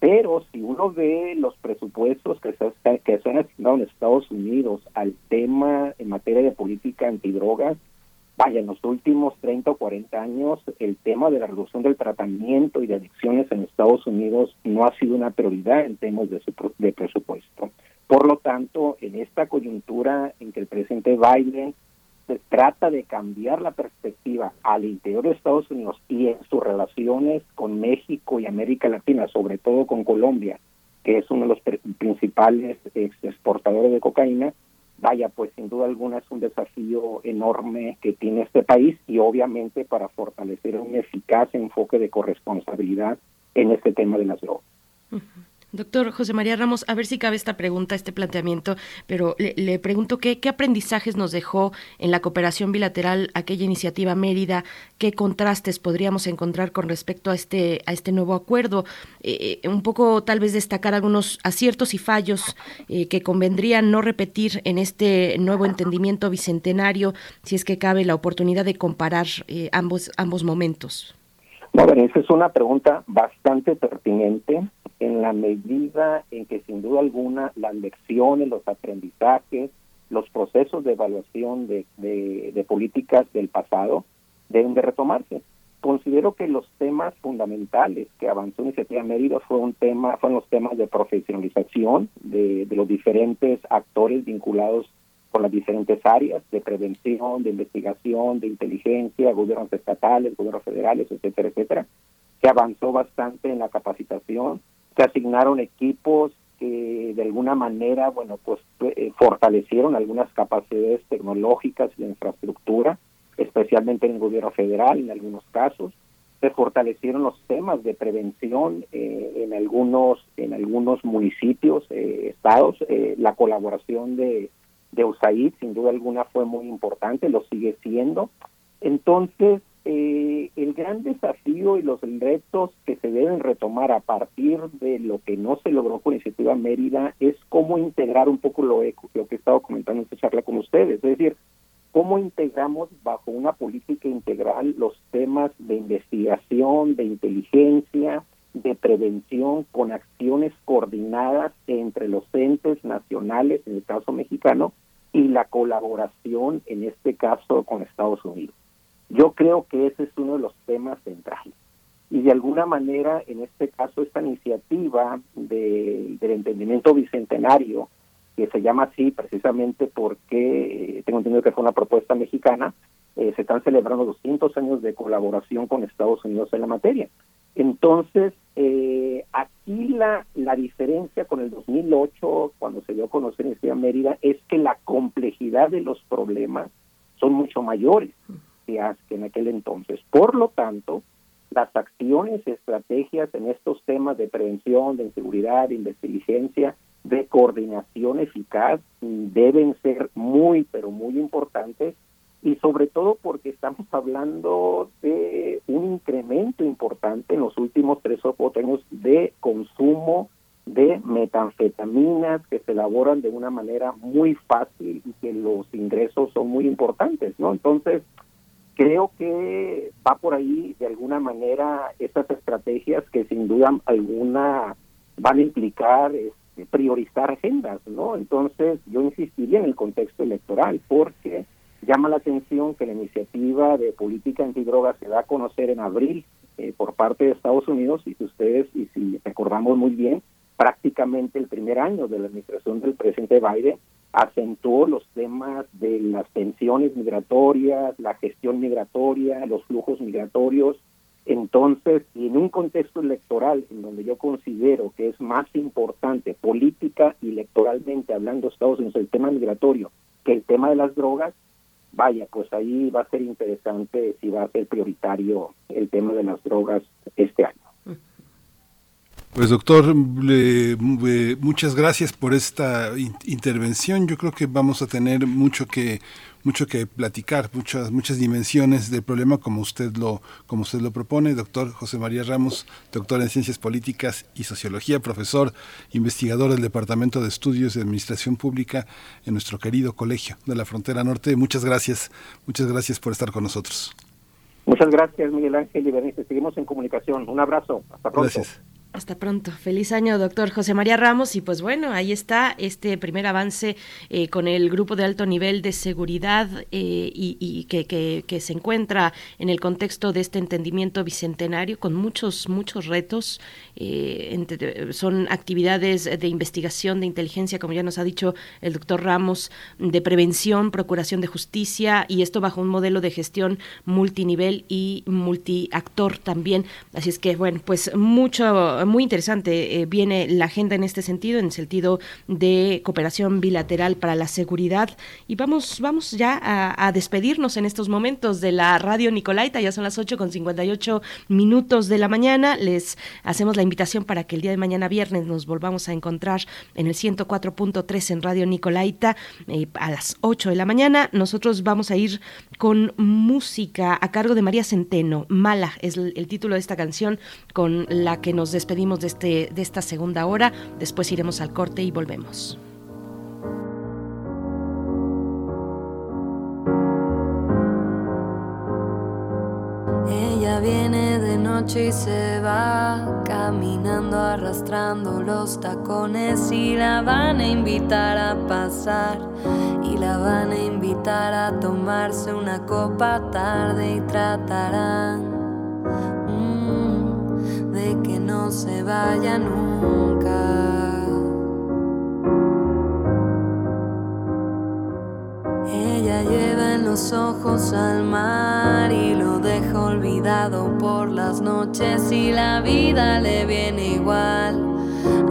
Pero si uno ve los presupuestos que se, que se han asignado en Estados Unidos al tema en materia de política antidrogas, vaya, en los últimos 30 o 40 años el tema de la reducción del tratamiento y de adicciones en Estados Unidos no ha sido una prioridad en temas de, de presupuesto. Por lo tanto, en esta coyuntura en que el presidente Biden trata de cambiar la perspectiva al interior de Estados Unidos y en sus relaciones con México y América Latina, sobre todo con Colombia, que es uno de los principales exportadores de cocaína, vaya, pues sin duda alguna es un desafío enorme que tiene este país y obviamente para fortalecer un eficaz enfoque de corresponsabilidad en este tema de las drogas. Doctor José María Ramos, a ver si cabe esta pregunta, este planteamiento, pero le, pregunto qué, aprendizajes nos dejó en la cooperación bilateral aquella iniciativa Mérida, qué contrastes podríamos encontrar con respecto a este, a este nuevo acuerdo, eh, eh, un poco tal vez destacar algunos aciertos y fallos eh, que convendría no repetir en este nuevo entendimiento bicentenario, si es que cabe la oportunidad de comparar ambos, ambos momentos. Bueno, esa es una pregunta bastante pertinente en la medida en que sin duda alguna las lecciones, los aprendizajes, los procesos de evaluación de, políticas del pasado deben de retomarse. Considero que los temas fundamentales que avanzó Iniciativa Mérida fue un tema, fueron los temas de profesionalización de los diferentes actores vinculados con las diferentes áreas de prevención, de investigación, de inteligencia, gobiernos estatales, gobiernos federales, etcétera, etcétera. Se avanzó bastante en la capacitación, se asignaron equipos que de alguna manera, bueno, pues eh, fortalecieron algunas capacidades tecnológicas y de infraestructura, especialmente en el gobierno federal en algunos casos. Se fortalecieron los temas de prevención eh, en algunos en algunos municipios, eh, estados, la colaboración de de USAID, sin duda alguna fue muy importante, lo sigue siendo. Entonces, eh, el gran desafío y los retos que se deben retomar a partir de lo que no se logró con Iniciativa Mérida es cómo integrar un poco lo, lo que he estado comentando en esta charla con ustedes, es decir, cómo integramos bajo una política integral los temas de investigación, de inteligencia, de prevención con acciones coordinadas entre los entes nacionales, en el caso mexicano, y la colaboración, en este caso, con Estados Unidos. Yo creo que ese es uno de los temas centrales. Y de alguna manera, en este caso, esta iniciativa de, del entendimiento bicentenario, que se llama así precisamente porque tengo entendido que fue una propuesta mexicana, eh, se están celebrando 200 años de colaboración con Estados Unidos en la materia. Entonces, eh, aquí la, la diferencia con el 2008, cuando se dio a conocer en Ciudad Mérida, es que la complejidad de los problemas son mucho mayores que, en aquel entonces. Por lo tanto, las acciones, estrategias en estos temas de prevención, de inseguridad, de inteligencia, de coordinación eficaz, deben ser muy, pero muy importantes y sobre todo porque estamos hablando de un incremento importante en los últimos tres o cuatro años de consumo de metanfetaminas que se elaboran de una manera muy fácil y que los ingresos son muy importantes, ¿no? Entonces, creo que va por ahí de alguna manera estas estrategias que sin duda alguna van a implicar este, priorizar agendas, ¿no? Entonces, yo insistiría en el contexto electoral porque Llama la atención que la iniciativa de política antidroga se da a conocer en abril eh, por parte de Estados Unidos y si ustedes, y si recordamos muy bien, prácticamente el primer año de la administración del presidente Biden acentuó los temas de las tensiones migratorias, la gestión migratoria, los flujos migratorios. Entonces, y en un contexto electoral en donde yo considero que es más importante política y electoralmente hablando Estados Unidos el tema migratorio que el tema de las drogas, vaya, pues ahí va a ser interesante si va a ser prioritario el tema de las drogas este año. Pues doctor, muchas gracias por esta intervención. Yo creo que vamos a tener mucho que mucho que platicar, muchas muchas dimensiones del problema como usted lo como usted lo propone, doctor José María Ramos, doctor en Ciencias Políticas y Sociología, profesor, investigador del Departamento de Estudios de Administración Pública en nuestro querido Colegio de la Frontera Norte. Muchas gracias, muchas gracias por estar con nosotros. Muchas gracias, Miguel Ángel y Bernice. Seguimos en comunicación. Un abrazo. Hasta pronto. Gracias. Hasta pronto. Feliz año, doctor José María Ramos. Y pues bueno, ahí está este primer avance eh, con el grupo de alto nivel de seguridad eh, y, que, se encuentra en el contexto de este entendimiento bicentenario con muchos, muchos retos. Eh, son actividades de investigación, de inteligencia, como ya nos ha dicho el doctor Ramos, de prevención, procuración de justicia y esto bajo un modelo de gestión multinivel y multiactor también. Así es que, bueno, pues mucho muy interesante viene la agenda en este sentido, en el sentido de cooperación bilateral para la seguridad. Y vamos, vamos ya a, a despedirnos en estos momentos de la radio Nicolaita, ya son las 8 con 58 minutos de la mañana. Les hacemos la invitación para que el día de mañana viernes nos volvamos a encontrar en el 104.3 en Radio Nicolaita eh, a las 8 de la mañana. Nosotros vamos a ir con música a cargo de María Centeno. Mala es el, el título de esta canción con la que nos despedimos de, este, de esta segunda hora. Después iremos al corte y volvemos. Ella viene de noche y se va caminando arrastrando los tacones y la van a invitar a pasar y la van a invitar a tomarse una copa tarde y tratarán de que no se vaya nunca. Ella lleva en los ojos al mar y lo deja olvidado por las noches y la vida le viene igual.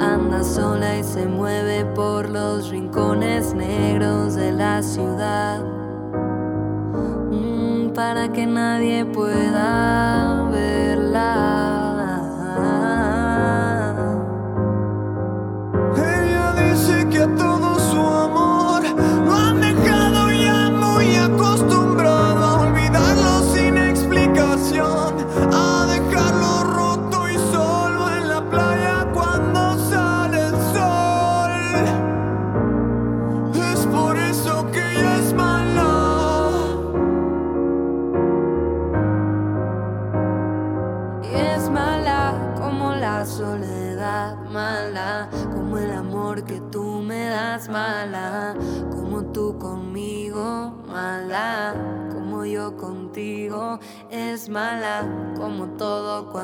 Anda sola y se mueve por los rincones negros de la ciudad mm, para que nadie pueda verla.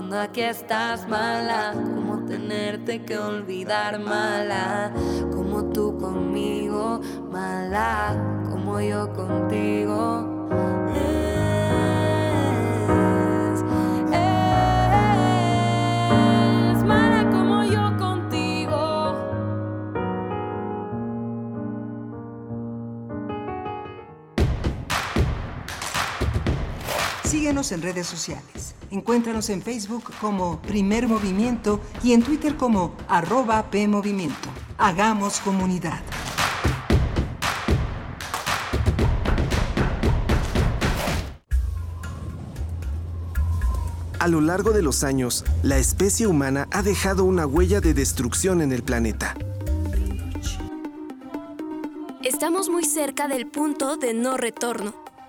Cuando aquí estás, mala como tenerte que olvidar, mala como tú conmigo, mala como yo contigo. Síguenos en redes sociales. Encuéntranos en Facebook como Primer Movimiento y en Twitter como arroba PMovimiento. Hagamos comunidad. A lo largo de los años, la especie humana ha dejado una huella de destrucción en el planeta. Estamos muy cerca del punto de no retorno.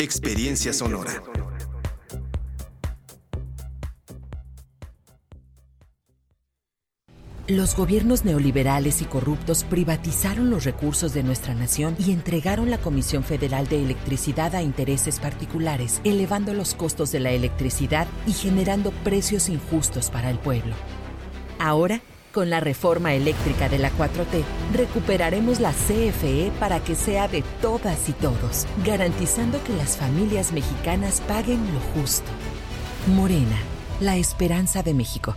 Experiencia sonora. Los gobiernos neoliberales y corruptos privatizaron los recursos de nuestra nación y entregaron la Comisión Federal de Electricidad a intereses particulares, elevando los costos de la electricidad y generando precios injustos para el pueblo. Ahora, con la reforma eléctrica de la 4T, recuperaremos la CFE para que sea de todas y todos, garantizando que las familias mexicanas paguen lo justo. Morena, la esperanza de México.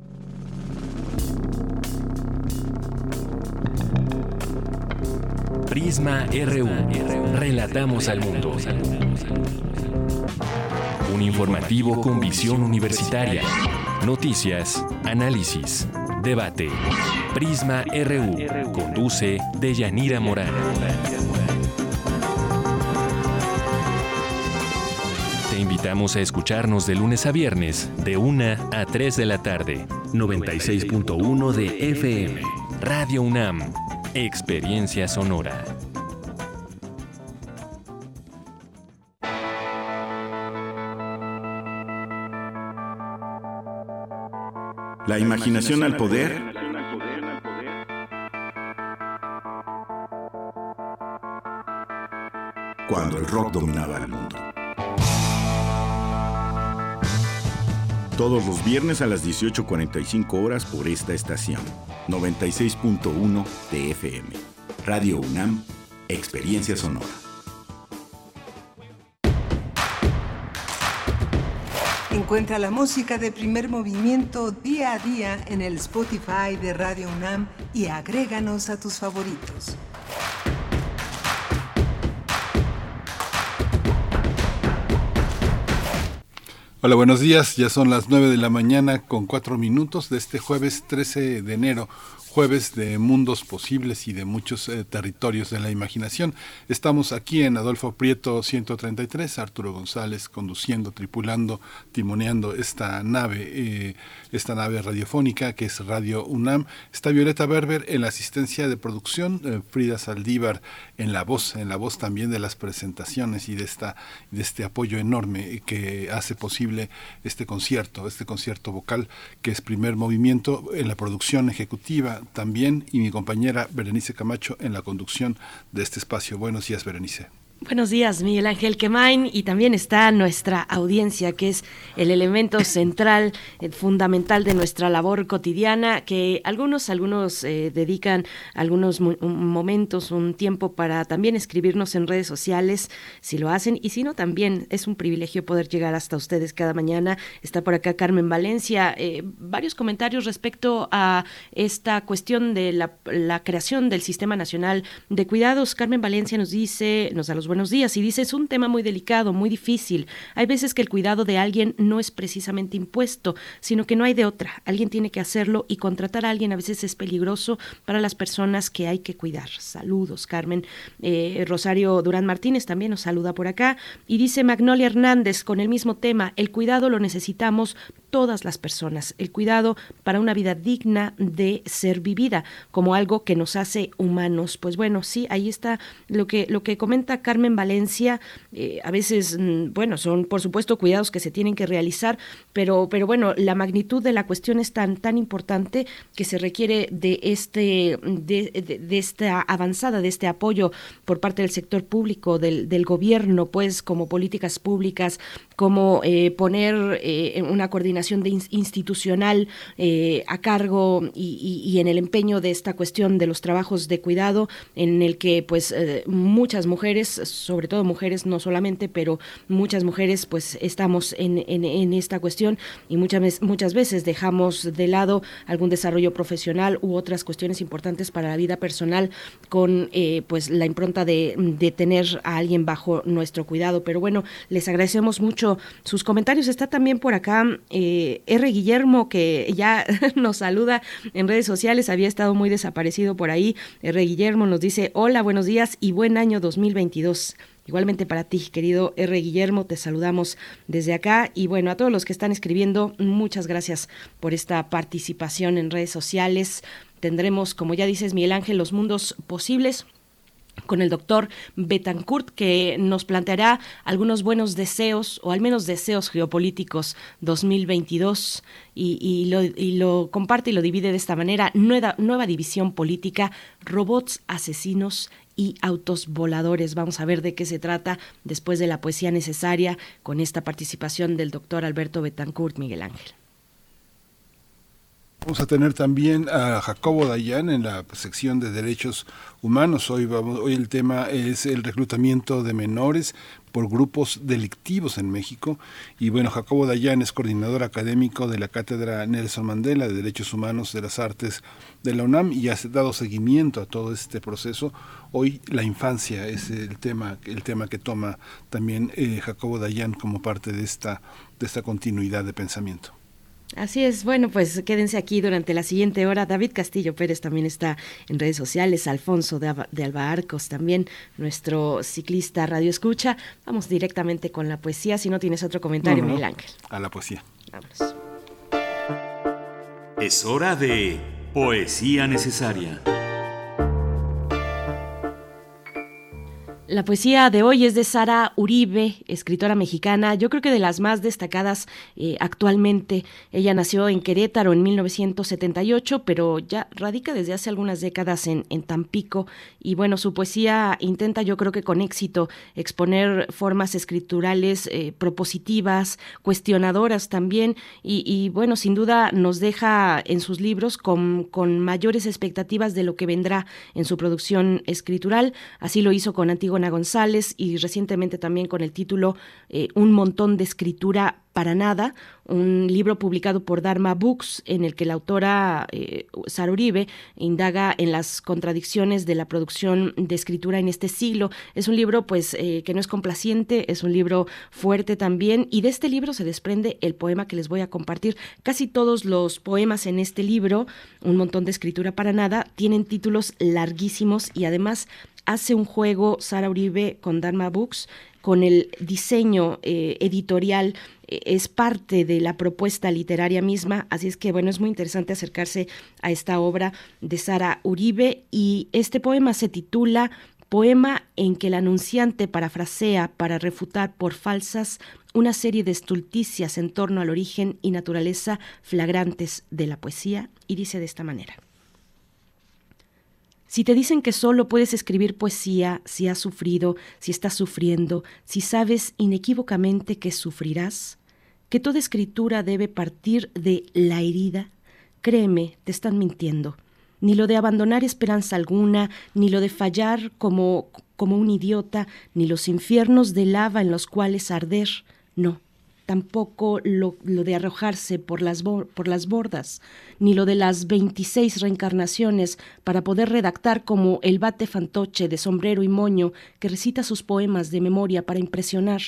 Prisma RU. Relatamos al mundo. Un informativo con visión universitaria. Noticias, análisis, debate. Prisma RU. Conduce Deyanira Morán. Invitamos a escucharnos de lunes a viernes, de 1 a 3 de la tarde. 96.1 de FM. Radio UNAM. Experiencia sonora. La imaginación al poder. Cuando el rock dominaba el mundo. Todos los viernes a las 18.45 horas por esta estación. 96.1 TFM. Radio UNAM, Experiencia Sonora. Encuentra la música de primer movimiento día a día en el Spotify de Radio UNAM y agréganos a tus favoritos. Hola, buenos días. Ya son las 9 de la mañana con 4 minutos de este jueves 13 de enero jueves de mundos posibles y de muchos eh, territorios de la imaginación. Estamos aquí en Adolfo Prieto 133, Arturo González conduciendo, tripulando, timoneando esta nave, eh, esta nave radiofónica que es Radio UNAM. Está Violeta Berber en la asistencia de producción, eh, Frida Saldívar en la voz, en la voz también de las presentaciones y de esta de este apoyo enorme que hace posible este concierto, este concierto vocal que es primer movimiento en la producción ejecutiva también y mi compañera Berenice Camacho en la conducción de este espacio. Buenos días, Berenice. Buenos días, Miguel Ángel Quemain, y también está nuestra audiencia, que es el elemento central, el fundamental de nuestra labor cotidiana, que algunos, algunos eh, dedican algunos momentos, un tiempo para también escribirnos en redes sociales, si lo hacen, y si no, también es un privilegio poder llegar hasta ustedes cada mañana. Está por acá Carmen Valencia, eh, varios comentarios respecto a esta cuestión de la, la creación del Sistema Nacional de Cuidados. Carmen Valencia nos dice, nos da los buenos días y dice, es un tema muy delicado, muy difícil. Hay veces que el cuidado de alguien no es precisamente impuesto, sino que no hay de otra. Alguien tiene que hacerlo y contratar a alguien a veces es peligroso para las personas que hay que cuidar. Saludos, Carmen. Eh, Rosario Durán Martínez también nos saluda por acá y dice Magnolia Hernández con el mismo tema, el cuidado lo necesitamos todas las personas, el cuidado para una vida digna de ser vivida como algo que nos hace humanos. Pues bueno, sí, ahí está lo que lo que comenta Carmen en Valencia, eh, a veces, mm, bueno, son por supuesto cuidados que se tienen que realizar, pero, pero bueno, la magnitud de la cuestión es tan, tan importante que se requiere de, este, de, de, esta avanzada, de este apoyo por parte del sector público, del, del gobierno, pues como políticas públicas, como eh, poner eh, una coordinación de institucional a cargo y, en el empeño de esta cuestión de los trabajos de cuidado, en el que pues muchas mujeres sobre todo mujeres, no solamente, pero muchas mujeres pues estamos en, en, esta cuestión y muchas, muchas veces dejamos de lado algún desarrollo profesional u otras cuestiones importantes para la vida personal con eh, pues la impronta de, de, tener a alguien bajo nuestro cuidado. Pero bueno, les agradecemos mucho sus comentarios. Está también por acá eh, R. Guillermo que ya <laughs> nos saluda en redes sociales, había estado muy desaparecido por ahí. R. Guillermo nos dice, hola, buenos días y buen año 2022. Igualmente para ti, querido R. Guillermo, te saludamos desde acá y bueno, a todos los que están escribiendo, muchas gracias por esta participación en redes sociales. Tendremos, como ya dices, Miguel Ángel, los mundos posibles con el doctor Betancourt, que nos planteará algunos buenos deseos, o al menos deseos geopolíticos 2022, y, y, lo, y lo, comparte y lo divide de esta manera, nueva, nueva división política, robots asesinos y autos voladores. Vamos a ver de qué se trata después de la poesía necesaria con esta participación del doctor Alberto Betancourt Miguel Ángel. Vamos a tener también a Jacobo Dayan en la sección de derechos humanos. Hoy, vamos, hoy el tema es el reclutamiento de menores por grupos delictivos en México. Y bueno, Jacobo Dayan es coordinador académico de la Cátedra Nelson Mandela de Derechos Humanos de las Artes de la UNAM y ha dado seguimiento a todo este proceso. Hoy la infancia es el tema, el tema que toma también eh, Jacobo Dayan como parte de esta, de esta continuidad de pensamiento. Así es, bueno, pues quédense aquí durante la siguiente hora. David Castillo Pérez también está en redes sociales, Alfonso de, Alba Arcos también, nuestro ciclista Radio Escucha. Vamos directamente con la poesía, si no tienes otro comentario, Miguel Ángel. A la poesía. Vamos. Es hora de poesía necesaria. La poesía de hoy es de Sara Uribe, escritora mexicana, yo creo que de las más destacadas eh, actualmente. Ella nació en Querétaro en 1978, pero ya radica desde hace algunas décadas en, Tampico. Y bueno, su poesía intenta, yo creo que con éxito, exponer formas escriturales eh, propositivas, cuestionadoras también. Y, bueno, sin duda nos deja en sus libros con, mayores expectativas de lo que vendrá en su producción escritural. Así lo hizo con Antigua González y recientemente también con el título eh, Un montón de escritura para nada, un libro publicado por Dharma Books en el que la autora eh, Sara Uribe indaga en las contradicciones de la producción de escritura en este siglo. Es un libro pues eh, que no es complaciente, es un libro fuerte también y de este libro se desprende el poema que les voy a compartir. Casi todos los poemas en este libro, un montón de escritura para nada, tienen títulos larguísimos y además hace un juego Sara Uribe con Dharma Books con el diseño eh, editorial eh, es parte de la propuesta literaria misma, así es que bueno, es muy interesante acercarse a esta obra de Sara Uribe y este poema se titula Poema en que el anunciante parafrasea para refutar por falsas una serie de estulticias en torno al origen y naturaleza flagrantes de la poesía y dice de esta manera. Si te dicen que solo puedes escribir poesía si has sufrido, si estás sufriendo, si sabes inequívocamente que sufrirás, que toda escritura debe partir de la herida, créeme, te están mintiendo. Ni lo de abandonar esperanza alguna, ni lo de fallar como, como un idiota, ni los infiernos de lava en los cuales arder, no tampoco lo, de arrojarse por las, por las bordas, ni lo de las 26 reencarnaciones para poder redactar como el bate fantoche de sombrero y moño que recita sus poemas de memoria para impresionar.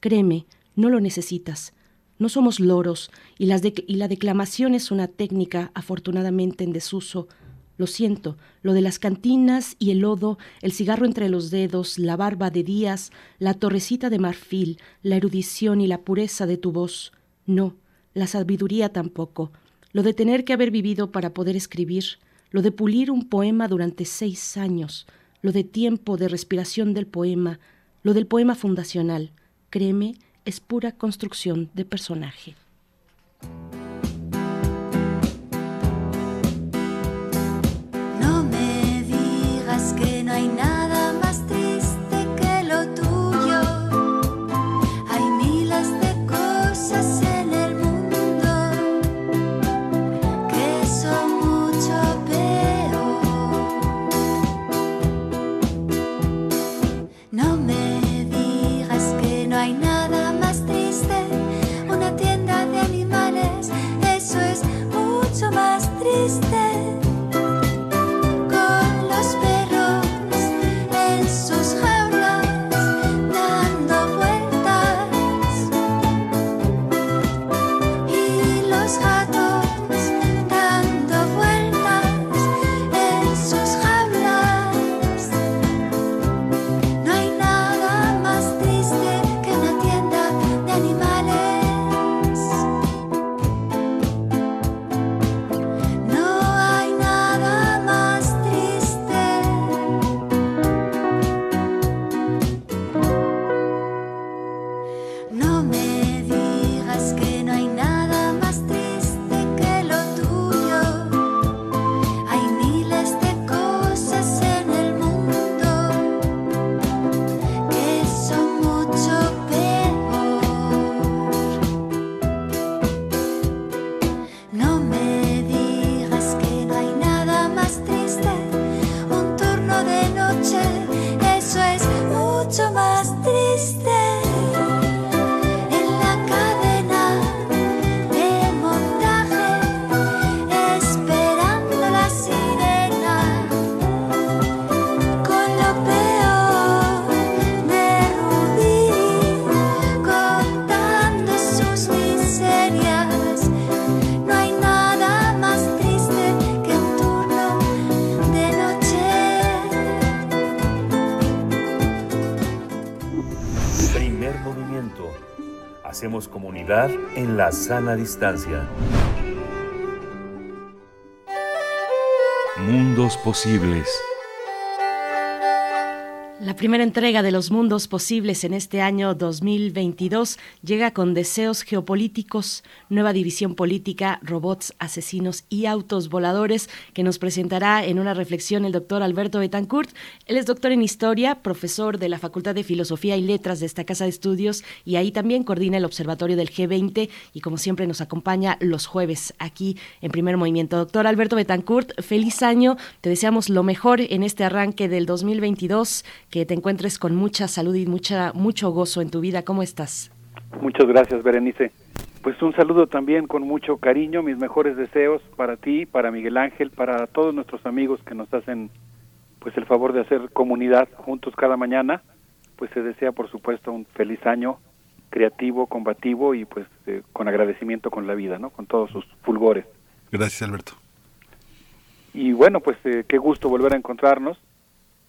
Créeme, no lo necesitas. No somos loros y, las y la declamación es una técnica afortunadamente en desuso, lo siento, lo de las cantinas y el lodo, el cigarro entre los dedos, la barba de días, la torrecita de marfil, la erudición y la pureza de tu voz. No, la sabiduría tampoco. Lo de tener que haber vivido para poder escribir, lo de pulir un poema durante seis años, lo de tiempo de respiración del poema, lo del poema fundacional. Créeme, es pura construcción de personaje. No En la sana distancia. Mundos posibles. La primera entrega de los mundos posibles en este año 2022 llega con deseos geopolíticos, nueva división política, robots, asesinos y autos voladores que nos presentará en una reflexión el doctor Alberto Betancourt. Él es doctor en historia, profesor de la Facultad de Filosofía y Letras de esta casa de estudios y ahí también coordina el observatorio del G20 y como siempre nos acompaña los jueves aquí en primer movimiento. Doctor Alberto Betancourt, feliz año, te deseamos lo mejor en este arranque del 2022 que te encuentres con mucha salud y mucha mucho gozo en tu vida. ¿Cómo estás? Muchas gracias, Berenice. Pues un saludo también con mucho cariño, mis mejores deseos para ti, para Miguel Ángel, para todos nuestros amigos que nos hacen pues el favor de hacer comunidad juntos cada mañana. Pues se desea, por supuesto, un feliz año creativo, combativo y pues eh, con agradecimiento con la vida, ¿no? Con todos sus fulgores. Gracias, Alberto. Y bueno, pues eh, qué gusto volver a encontrarnos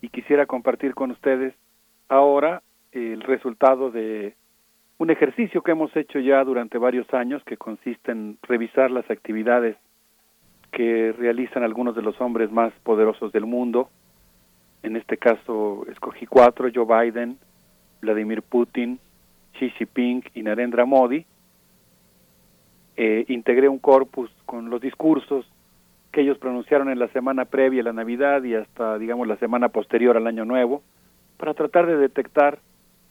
y quisiera compartir con ustedes ahora el resultado de un ejercicio que hemos hecho ya durante varios años que consiste en revisar las actividades que realizan algunos de los hombres más poderosos del mundo. En este caso escogí cuatro, Joe Biden, Vladimir Putin, Xi Jinping y Narendra Modi. Eh, integré un corpus con los discursos que ellos pronunciaron en la semana previa a la Navidad y hasta, digamos, la semana posterior al Año Nuevo, para tratar de detectar,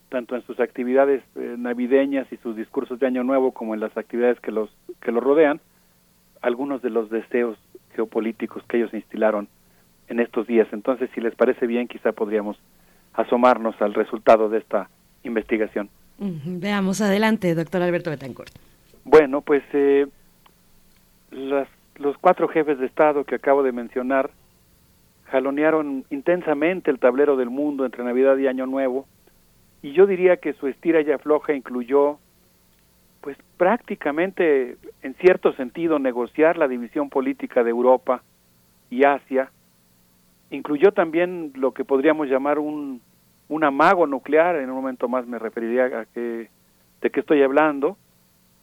tanto en sus actividades eh, navideñas y sus discursos de Año Nuevo, como en las actividades que los, que los rodean, algunos de los deseos geopolíticos que ellos instilaron en estos días. Entonces, si les parece bien, quizá podríamos asomarnos al resultado de esta investigación. Veamos adelante, doctor Alberto Betancourt. Bueno, pues eh, las los cuatro jefes de Estado que acabo de mencionar jalonearon intensamente el tablero del mundo entre Navidad y Año Nuevo, y yo diría que su estira y afloja incluyó, pues prácticamente, en cierto sentido, negociar la división política de Europa y Asia, incluyó también lo que podríamos llamar un, un amago nuclear, en un momento más me referiría a que, de qué estoy hablando,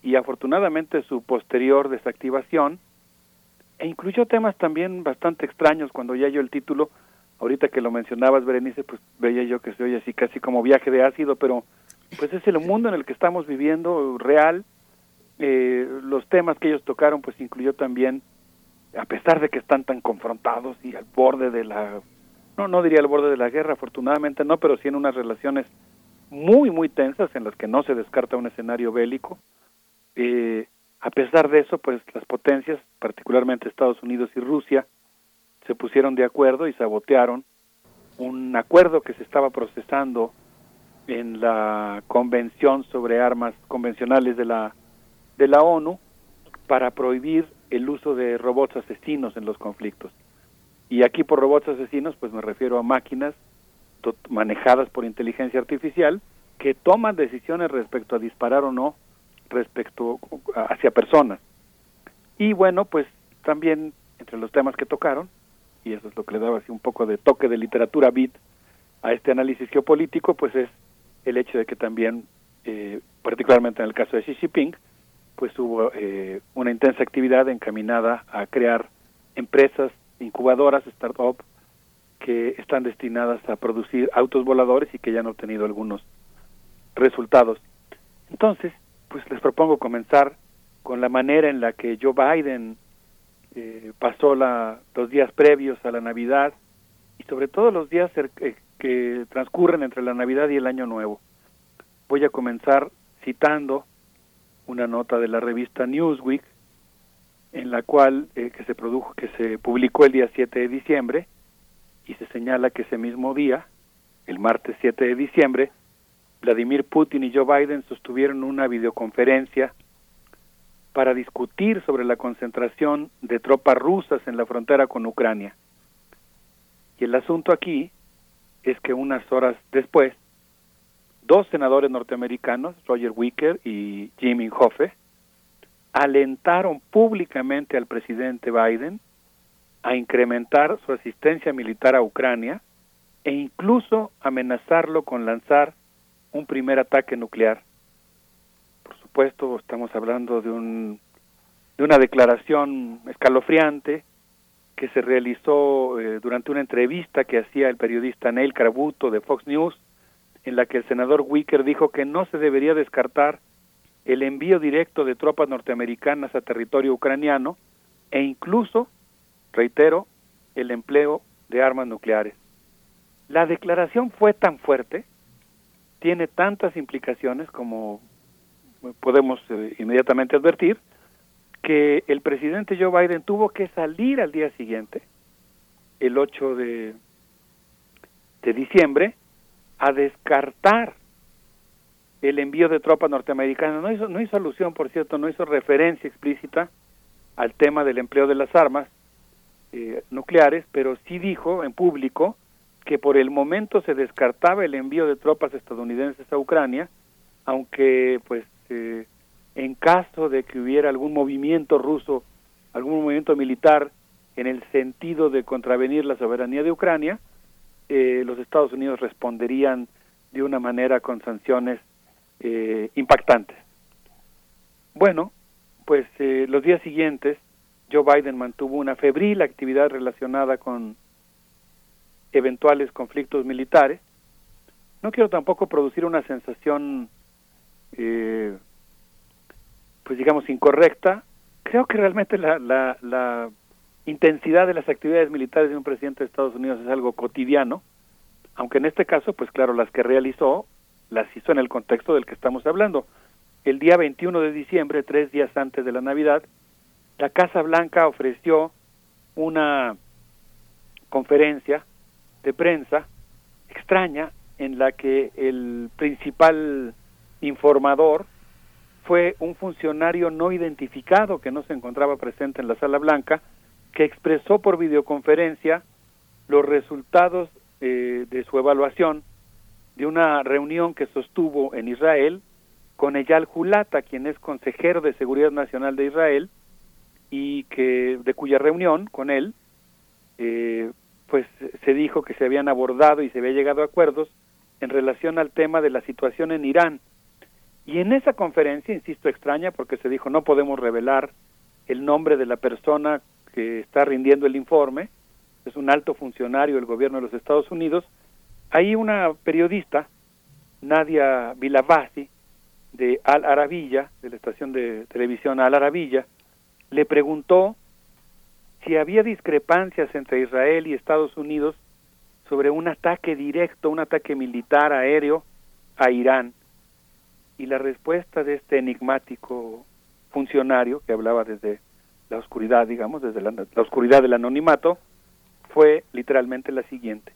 y afortunadamente su posterior desactivación, e incluyó temas también bastante extraños cuando ya yo el título, ahorita que lo mencionabas Berenice, pues veía yo que se oye así casi como viaje de ácido, pero pues es el mundo en el que estamos viviendo real, eh, los temas que ellos tocaron pues incluyó también, a pesar de que están tan confrontados y al borde de la, no, no diría al borde de la guerra, afortunadamente no, pero sí en unas relaciones muy, muy tensas en las que no se descarta un escenario bélico, eh, a pesar de eso, pues las potencias, particularmente Estados Unidos y Rusia, se pusieron de acuerdo y sabotearon un acuerdo que se estaba procesando en la Convención sobre Armas Convencionales de la, de la ONU para prohibir el uso de robots asesinos en los conflictos. Y aquí por robots asesinos, pues me refiero a máquinas manejadas por inteligencia artificial que toman decisiones respecto a disparar o no respecto hacia personas. Y bueno, pues también entre los temas que tocaron, y eso es lo que le daba así un poco de toque de literatura bit a este análisis geopolítico, pues es el hecho de que también, eh, particularmente en el caso de Xi Jinping, pues hubo eh, una intensa actividad encaminada a crear empresas incubadoras, start-up, que están destinadas a producir autos voladores y que ya han obtenido algunos resultados. Entonces, pues les propongo comenzar con la manera en la que Joe Biden eh, pasó la, los días previos a la Navidad y sobre todo los días eh, que transcurren entre la Navidad y el Año Nuevo. Voy a comenzar citando una nota de la revista Newsweek en la cual eh, que se produjo que se publicó el día 7 de diciembre y se señala que ese mismo día, el martes 7 de diciembre, Vladimir Putin y Joe Biden sostuvieron una videoconferencia para discutir sobre la concentración de tropas rusas en la frontera con Ucrania. Y el asunto aquí es que unas horas después, dos senadores norteamericanos, Roger Wicker y Jimmy Hoffe, alentaron públicamente al presidente Biden a incrementar su asistencia militar a Ucrania e incluso amenazarlo con lanzar un primer ataque nuclear. supuesto, estamos hablando de un de una declaración escalofriante que se realizó eh, durante una entrevista que hacía el periodista Neil Carabuto de Fox News, en la que el senador Wicker dijo que no se debería descartar el envío directo de tropas norteamericanas a territorio ucraniano e incluso, reitero, el empleo de armas nucleares. La declaración fue tan fuerte, tiene tantas implicaciones como podemos eh, inmediatamente advertir, que el presidente Joe Biden tuvo que salir al día siguiente, el 8 de, de diciembre, a descartar el envío de tropas norteamericanas. No hizo, no hizo alusión, por cierto, no hizo referencia explícita al tema del empleo de las armas eh, nucleares, pero sí dijo en público que por el momento se descartaba el envío de tropas estadounidenses a Ucrania, aunque pues eh, en caso de que hubiera algún movimiento ruso, algún movimiento militar en el sentido de contravenir la soberanía de Ucrania, eh, los Estados Unidos responderían de una manera con sanciones eh, impactantes. Bueno, pues eh, los días siguientes Joe Biden mantuvo una febril actividad relacionada con eventuales conflictos militares. No quiero tampoco producir una sensación eh, pues digamos, incorrecta, creo que realmente la, la, la intensidad de las actividades militares de un presidente de Estados Unidos es algo cotidiano, aunque en este caso, pues claro, las que realizó, las hizo en el contexto del que estamos hablando. El día 21 de diciembre, tres días antes de la Navidad, la Casa Blanca ofreció una conferencia de prensa extraña en la que el principal informador fue un funcionario no identificado que no se encontraba presente en la sala blanca, que expresó por videoconferencia los resultados eh, de su evaluación de una reunión que sostuvo en Israel con Eyal Hulata, quien es consejero de Seguridad Nacional de Israel, y que de cuya reunión con él, eh, pues se dijo que se habían abordado y se había llegado a acuerdos en relación al tema de la situación en Irán, y en esa conferencia, insisto, extraña porque se dijo no podemos revelar el nombre de la persona que está rindiendo el informe, es un alto funcionario del gobierno de los Estados Unidos, ahí una periodista, Nadia Vilavasi, de Al Arabilla, de la estación de televisión Al Arabilla, le preguntó si había discrepancias entre Israel y Estados Unidos sobre un ataque directo, un ataque militar aéreo a Irán y la respuesta de este enigmático funcionario que hablaba desde la oscuridad, digamos, desde la, oscuridad del anonimato, fue literalmente la siguiente.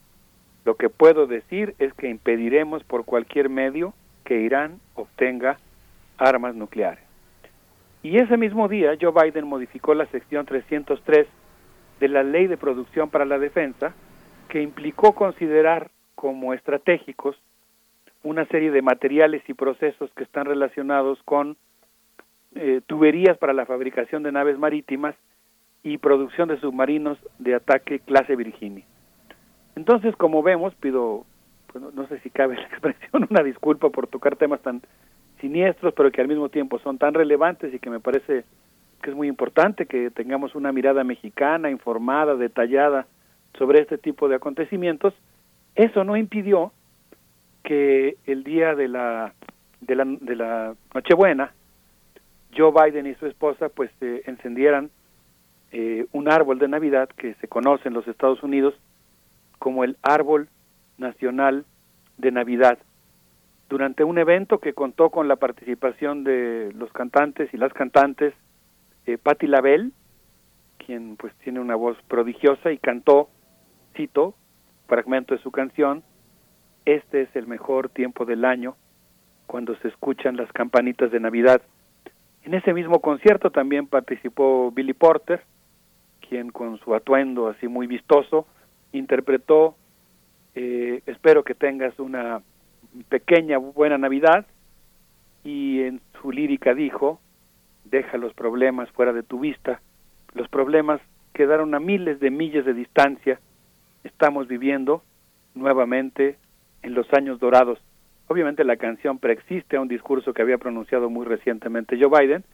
Lo que puedo decir es que impediremos por cualquier medio que Irán obtenga armas nucleares. Y ese mismo día Joe Biden modificó la sección 303 de la Ley de Producción para la Defensa, que implicó considerar como estratégicos una serie de materiales y procesos que están relacionados con eh, tuberías para la fabricación de naves marítimas y producción de submarinos de ataque clase Virginia. Entonces, como vemos, pido, pues, no, sé si cabe la <laughs> expresión, una disculpa por tocar temas tan siniestros, pero que al mismo tiempo son tan relevantes y que me parece que es muy importante que tengamos una mirada mexicana, informada, detallada sobre este tipo de acontecimientos. Eso no impidió que el día de la de la, de la Nochebuena Joe Biden y su esposa pues eh, encendieran eh, un árbol de Navidad que se conoce en los Estados Unidos como el árbol nacional de Navidad durante un evento que contó con la participación de los cantantes y las cantantes eh, Patti LaBelle quien pues tiene una voz prodigiosa y cantó cito fragmento de su canción este es el mejor tiempo del año cuando se escuchan las campanitas de Navidad. En ese mismo concierto también participó Billy Porter, quien con su atuendo así muy vistoso interpretó eh, Espero que tengas una pequeña buena Navidad y en su lírica dijo Deja los problemas fuera de tu vista. Los problemas quedaron a miles de millas de distancia. Estamos viviendo nuevamente en los años dorados. Obviamente la canción preexiste a un discurso que había pronunciado muy recientemente Joe Biden,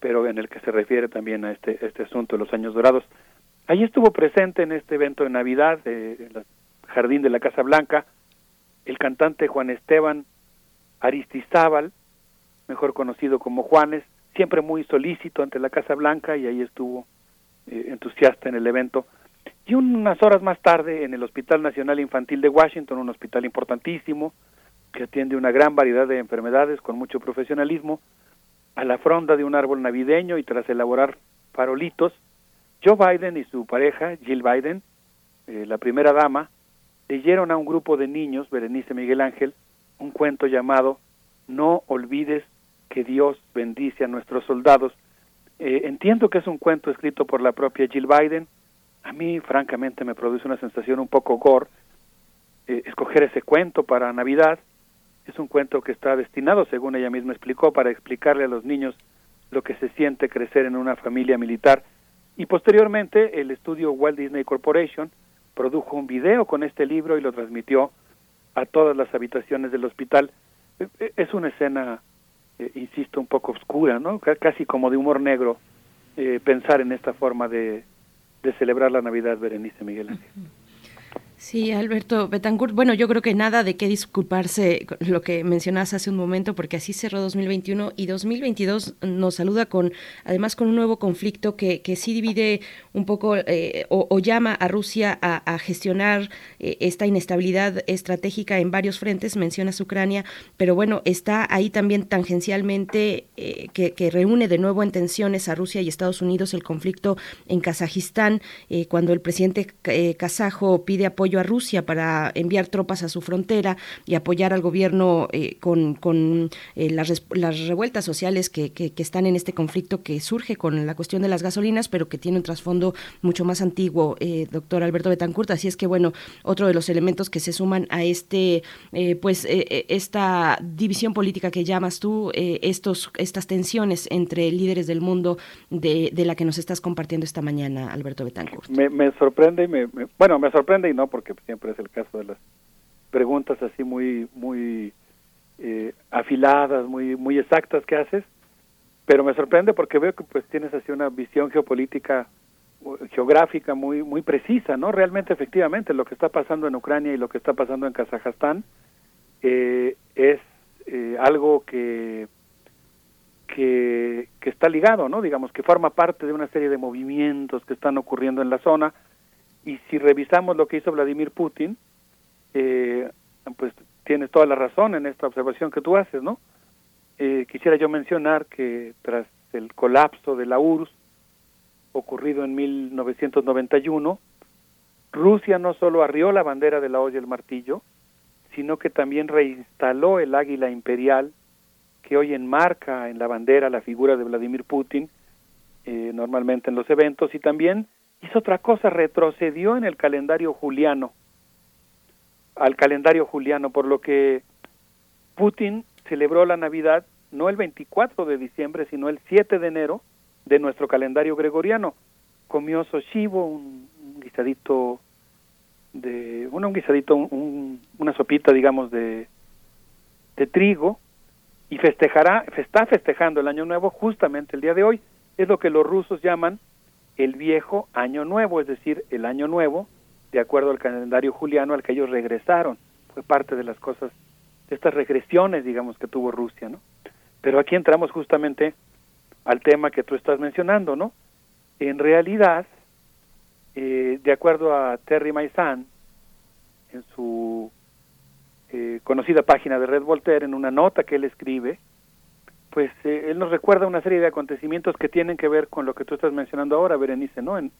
pero en el que se refiere también a este, este asunto de los años dorados. Ahí estuvo presente en este evento de Navidad, eh, en el jardín de la Casa Blanca, el cantante Juan Esteban Aristizábal, mejor conocido como Juanes, siempre muy solícito ante la Casa Blanca y ahí estuvo eh, entusiasta en el evento. Y unas horas más tarde en el Hospital Nacional Infantil de Washington, un hospital importantísimo que atiende una gran variedad de enfermedades con mucho profesionalismo, a la fronda de un árbol navideño y tras elaborar farolitos, Joe Biden y su pareja, Jill Biden, eh, la primera dama, leyeron a un grupo de niños, Berenice Miguel Ángel, un cuento llamado No olvides que Dios bendice a nuestros soldados. Eh, entiendo que es un cuento escrito por la propia Jill Biden. A mí, francamente, me produce una sensación un poco gore eh, escoger ese cuento para Navidad. Es un cuento que está destinado, según ella misma explicó, para explicarle a los niños lo que se siente crecer en una familia militar y posteriormente el estudio Walt Disney Corporation produjo un video con este libro y lo transmitió a todas las habitaciones del hospital. E, e, es una escena, eh, insisto, un poco oscura, ¿no? casi como de humor negro, eh, pensar en esta forma de, de celebrar la Navidad, Berenice Miguel Ángel. Sí, Alberto Betancourt. Bueno, yo creo que nada de qué disculparse lo que mencionas hace un momento, porque así cerró 2021 y 2022 nos saluda con, además, con un nuevo conflicto que, que sí divide un poco eh, o, llama a Rusia a, gestionar eh, esta inestabilidad estratégica en varios frentes. Mencionas Ucrania, pero bueno, está ahí también tangencialmente eh, que, que, reúne de nuevo en tensiones a Rusia y Estados Unidos el conflicto en Kazajistán, cuando el presidente kazajo pide apoyo a Rusia para enviar tropas a su frontera y apoyar al gobierno eh, con, eh, las, revueltas sociales que, están en este conflicto que surge con la cuestión de las gasolinas, pero que tiene un trasfondo mucho más antiguo, eh, doctor Alberto Betancourt. Así es que, bueno, otro de los elementos que se suman a este, pues, esta división política que llamas tú, estos, estas tensiones entre líderes del mundo de, la que nos estás compartiendo esta mañana, Alberto Betancourt. Me, sorprende, me, bueno, me sorprende y no porque siempre es el caso de las preguntas así muy muy eh, afiladas, muy muy exactas que haces, pero me sorprende porque veo que pues tienes así una visión geopolítica geográfica muy muy precisa, ¿no? Realmente efectivamente lo que está pasando en Ucrania y lo que está pasando en Kazajstán eh, es eh, algo que, que que está ligado, ¿no? Digamos que forma parte de una serie de movimientos que están ocurriendo en la zona y si revisamos lo que hizo Vladimir Putin, eh, pues tienes toda la razón en esta observación que tú haces, ¿no? Eh, quisiera yo mencionar que tras el colapso de la URSS, ocurrido en 1991, Rusia no solo arrió la bandera de la olla y el martillo, sino que también reinstaló el águila imperial que hoy enmarca en la bandera la figura de Vladimir Putin, eh, normalmente en los eventos, y también hizo otra cosa, retrocedió en el calendario juliano, al calendario juliano, por lo que Putin celebró la Navidad no el 24 de diciembre, sino el 7 de enero de nuestro calendario gregoriano. Comió soshivo, un, guisadito de, bueno, un guisadito, una sopita, digamos, de, de trigo, y festejará, está festejando el Año Nuevo justamente el día de hoy. Es lo que los rusos llaman el viejo año nuevo, es decir, el año nuevo, de acuerdo al calendario juliano al que ellos regresaron. Fue parte de las cosas, de estas regresiones, digamos, que tuvo Rusia, ¿no? Pero aquí entramos justamente al tema que tú estás mencionando, ¿no? En realidad, eh, de acuerdo a Terry Maizan, en su eh, conocida página de Red Voltaire, en una nota que él escribe, pues eh, él nos recuerda una serie de acontecimientos que tienen que ver con lo que tú estás mencionando ahora, Berenice, ¿no? En,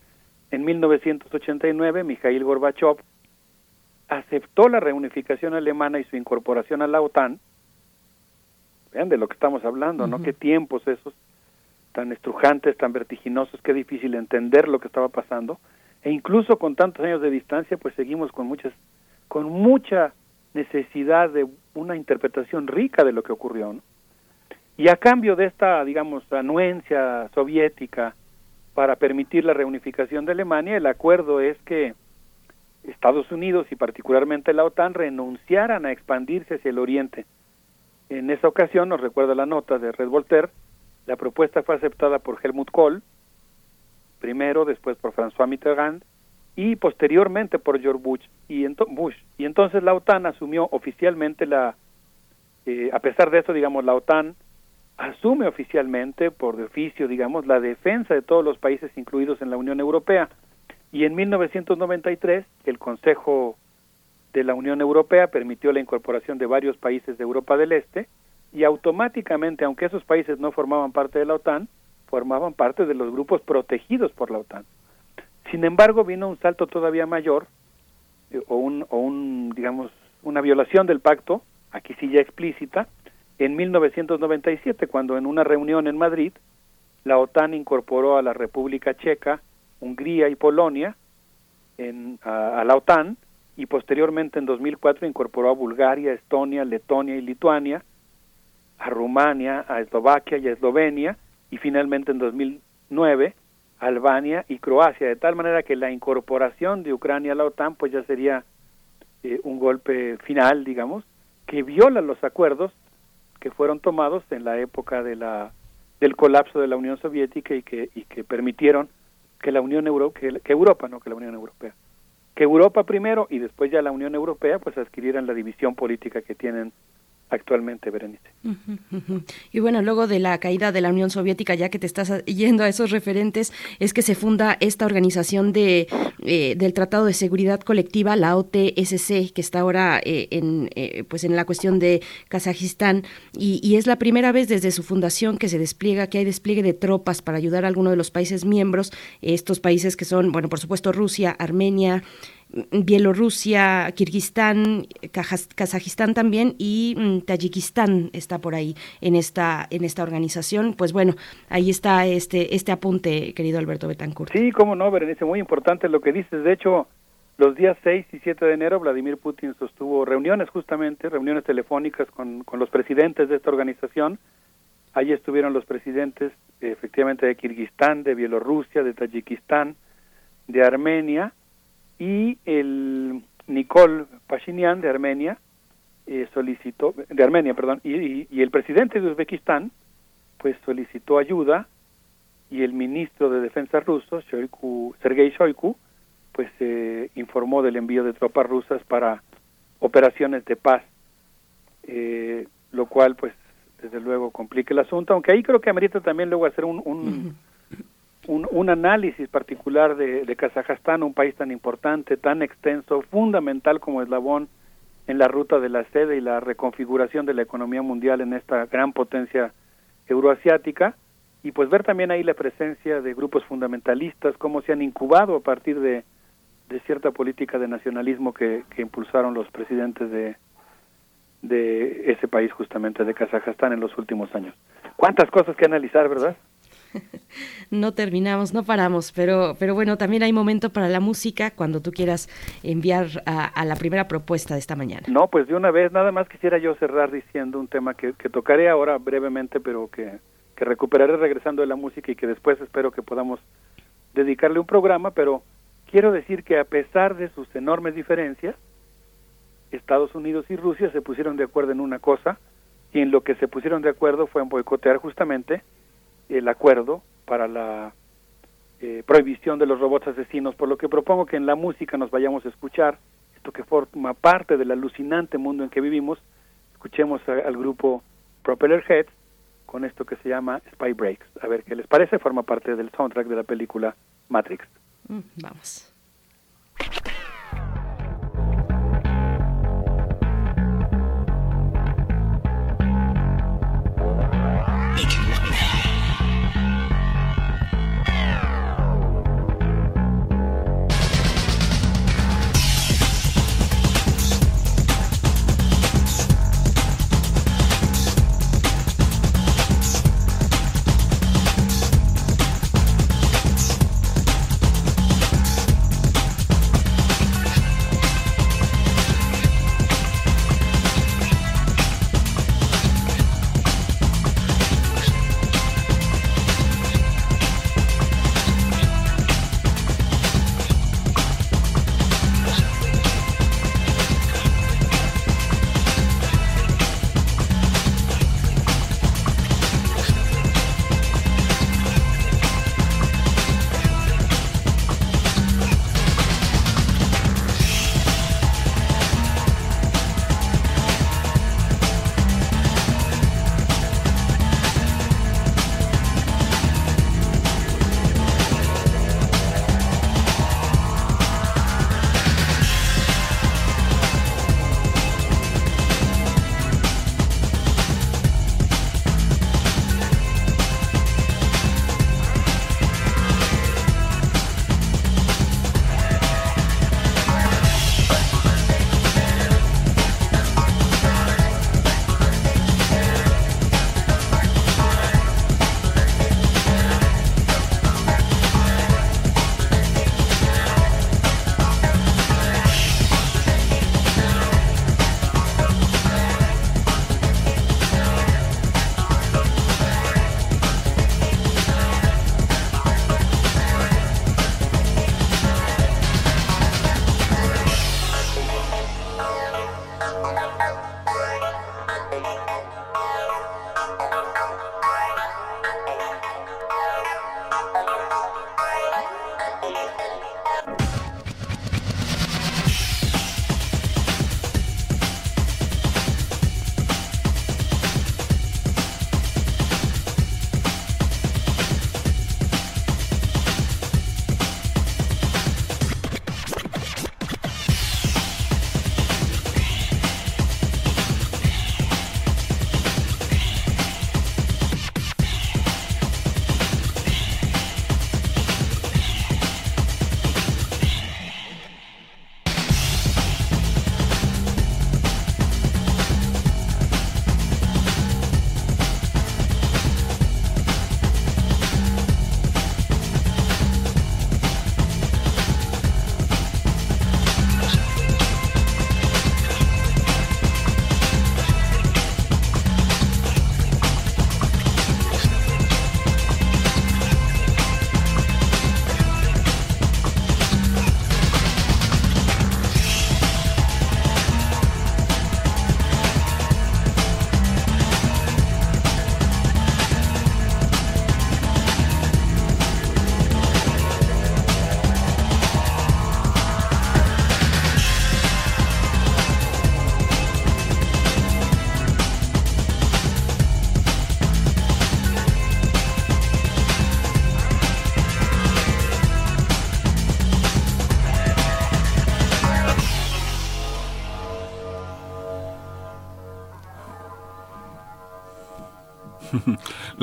en 1989, Mikhail Gorbachev aceptó la reunificación alemana y su incorporación a la OTAN. Vean de lo que estamos hablando, ¿no? Qué tiempos esos tan estrujantes, tan vertiginosos, qué difícil entender lo que estaba pasando. E incluso con tantos años de distancia, pues seguimos con muchas, con mucha necesidad de una interpretación rica de lo que ocurrió, ¿no? Y a cambio de esta, digamos, anuencia soviética para permitir la reunificación de Alemania, el acuerdo es que Estados Unidos y particularmente la OTAN renunciaran a expandirse hacia el oriente. En esa ocasión, nos recuerda la nota de Red Voltaire, la propuesta fue aceptada por Helmut Kohl, primero, después por François Mitterrand y posteriormente por George Bush. Y, Bush. y entonces la OTAN asumió oficialmente la, eh, a pesar de eso, digamos, la OTAN asume oficialmente, por de oficio, digamos, la defensa de todos los países incluidos en la Unión Europea. Y en 1993, el Consejo de la Unión Europea permitió la incorporación de varios países de Europa del Este y automáticamente, aunque esos países no formaban parte de la OTAN, formaban parte de los grupos protegidos por la OTAN. Sin embargo, vino un salto todavía mayor eh, o, un, o un, digamos, una violación del pacto, aquí sí ya explícita, en 1997, cuando en una reunión en Madrid, la OTAN incorporó a la República Checa, Hungría y Polonia en, a, la OTAN y posteriormente en 2004 incorporó a Bulgaria, Estonia, Letonia y Lituania, a Rumania, a Eslovaquia y a Eslovenia y finalmente en 2009 Albania y Croacia, de tal manera que la incorporación de Ucrania a la OTAN pues ya sería eh, un golpe final, digamos, que viola los acuerdos que fueron tomados en la época de la del colapso de la Unión Soviética y que y que permitieron que la Unión Euro que, que Europa, no que la Unión Europea, que Europa primero y después ya la Unión Europea pues adquirieran la división política que tienen actualmente, Berenice. Y bueno, luego de la caída de la Unión Soviética, ya que te estás yendo a esos referentes, es que se funda esta organización de, eh, del Tratado de Seguridad Colectiva, la OTSC, que está ahora eh, en, eh, pues en la cuestión de Kazajistán, y, y, es la primera vez desde su fundación que se despliega, que hay despliegue de tropas para ayudar a algunos de los países miembros, estos países que son, bueno, por supuesto, Rusia, Armenia, Bielorrusia, Kirguistán, Kazajistán también y mm, Tayikistán está por ahí en esta en esta organización. Pues bueno, ahí está este este apunte, querido Alberto Betancourt. Sí, cómo no, Berenice, muy importante lo que dices. De hecho, los días 6 y 7 de enero Vladimir Putin sostuvo reuniones justamente, reuniones telefónicas con, con los presidentes de esta organización. Allí estuvieron los presidentes efectivamente de Kirguistán, de Bielorrusia, de Tayikistán, de Armenia y el Nicole Pashinyan de Armenia eh, solicitó de Armenia perdón y, y, el presidente de Uzbekistán pues solicitó ayuda y el ministro de defensa ruso Shoigu, Sergei Shoigu pues eh, informó del envío de tropas rusas para operaciones de paz eh, lo cual pues desde luego complica el asunto aunque ahí creo que amerita también luego hacer un, un un, un análisis particular de, de, Kazajstán, un país tan importante, tan extenso, fundamental como eslabón en la ruta de la sede y la reconfiguración de la economía mundial en esta gran potencia euroasiática, y pues ver también ahí la presencia de grupos fundamentalistas, cómo se han incubado a partir de, de cierta política de nacionalismo que, que impulsaron los presidentes de, de ese país justamente de Kazajstán en los últimos años. Cuántas cosas que analizar, ¿verdad? <laughs> no terminamos, no paramos, pero, pero bueno, también hay momento para la música cuando tú quieras enviar a, la primera propuesta de esta mañana. No, pues de una vez, nada más quisiera yo cerrar diciendo un tema que, tocaré ahora brevemente, pero que, que recuperaré regresando de la música y que después espero que podamos dedicarle un programa, pero quiero decir que a pesar de sus enormes diferencias, Estados Unidos y Rusia se pusieron de acuerdo en una cosa, y en lo que se pusieron de acuerdo fue en boicotear justamente el acuerdo para la eh, prohibición de los robots asesinos, por lo que propongo que en la música nos vayamos a escuchar esto que forma parte del alucinante mundo en que vivimos. Escuchemos al grupo Propeller Heads con esto que se llama Spy Breaks. A ver qué les parece, forma parte del soundtrack de la película Matrix. Mm, vamos.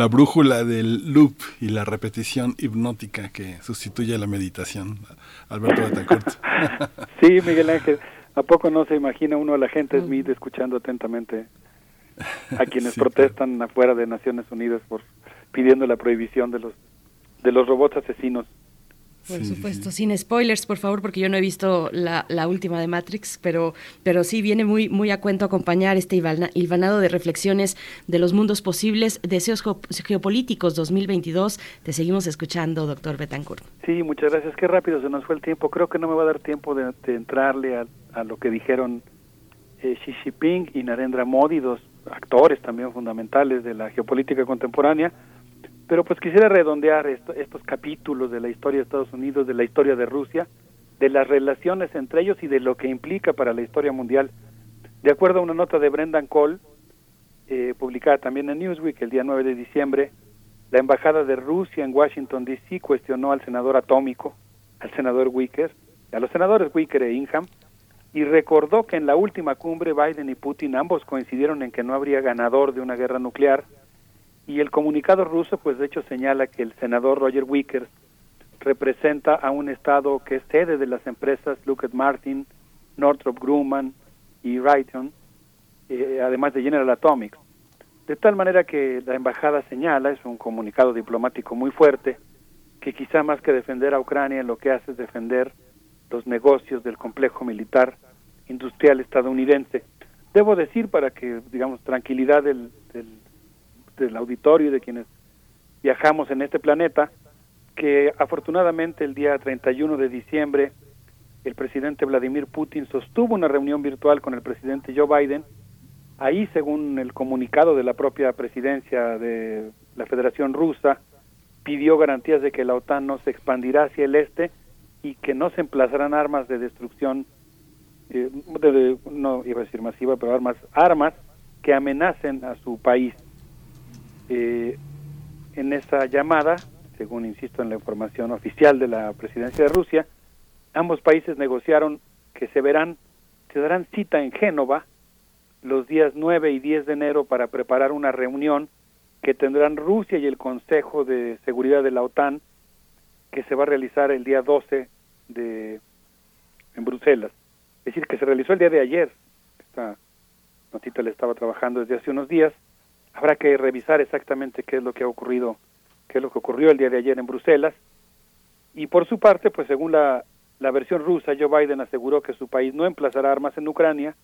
La brújula del loop y la repetición hipnótica que sustituye a la meditación. Alberto Betancourt. <laughs> sí, Miguel Ángel. ¿A poco no se imagina uno a la gente Smith escuchando atentamente a quienes <laughs> protestan afuera de Naciones Unidas por pidiendo la prohibición de los de los robots asesinos? Por supuesto, sin spoilers, por favor, porque yo no he visto la, la, última de Matrix, pero, pero sí viene muy, muy a cuento acompañar este hilvanado de reflexiones de los mundos posibles, deseos geopolíticos 2022. Te seguimos escuchando, doctor Betancourt. Sí, muchas gracias. Qué rápido se nos fue el tiempo. Creo que no me va a dar tiempo de, entrarle a, a, lo que dijeron eh, Xi Jinping y Narendra Modi, dos actores también fundamentales de la geopolítica contemporánea pero pues quisiera redondear estos capítulos de la historia de Estados Unidos, de la historia de Rusia, de las relaciones entre ellos y de lo que implica para la historia mundial. De acuerdo a una nota de Brendan Cole, eh, publicada también en Newsweek el día 9 de diciembre, la embajada de Rusia en Washington D.C. cuestionó al senador atómico, al senador Wicker, a los senadores Wicker e Ingham, y recordó que en la última cumbre Biden y Putin ambos coincidieron en que no habría ganador de una guerra nuclear y el comunicado ruso, pues de hecho señala que el senador Roger Wicker representa a un estado que es sede de las empresas Lockheed Martin, Northrop Grumman y Raytheon, eh, además de General Atomics. De tal manera que la embajada señala, es un comunicado diplomático muy fuerte, que quizá más que defender a Ucrania lo que hace es defender los negocios del complejo militar industrial estadounidense. Debo decir para que, digamos, tranquilidad del, del del auditorio y de quienes viajamos en este planeta, que afortunadamente el día 31 de diciembre el presidente Vladimir Putin sostuvo una reunión virtual con el presidente Joe Biden. Ahí, según el comunicado de la propia presidencia de la Federación Rusa, pidió garantías de que la OTAN no se expandirá hacia el este y que no se emplazarán armas de destrucción, eh, no iba a decir masiva, pero armas, armas que amenacen a su país. Eh, en esa llamada, según insisto en la información oficial de la presidencia de Rusia, ambos países negociaron que se verán, se darán cita en Génova los días 9 y 10 de enero para preparar una reunión que tendrán Rusia y el Consejo de Seguridad de la OTAN, que se va a realizar el día 12 de en Bruselas. Es decir, que se realizó el día de ayer. Esta notita le estaba trabajando desde hace unos días habrá que revisar exactamente qué es lo que ha ocurrido, qué es lo que ocurrió el día de ayer en Bruselas. Y por su parte, pues según la, la versión rusa, Joe Biden aseguró que su país no emplazará armas en Ucrania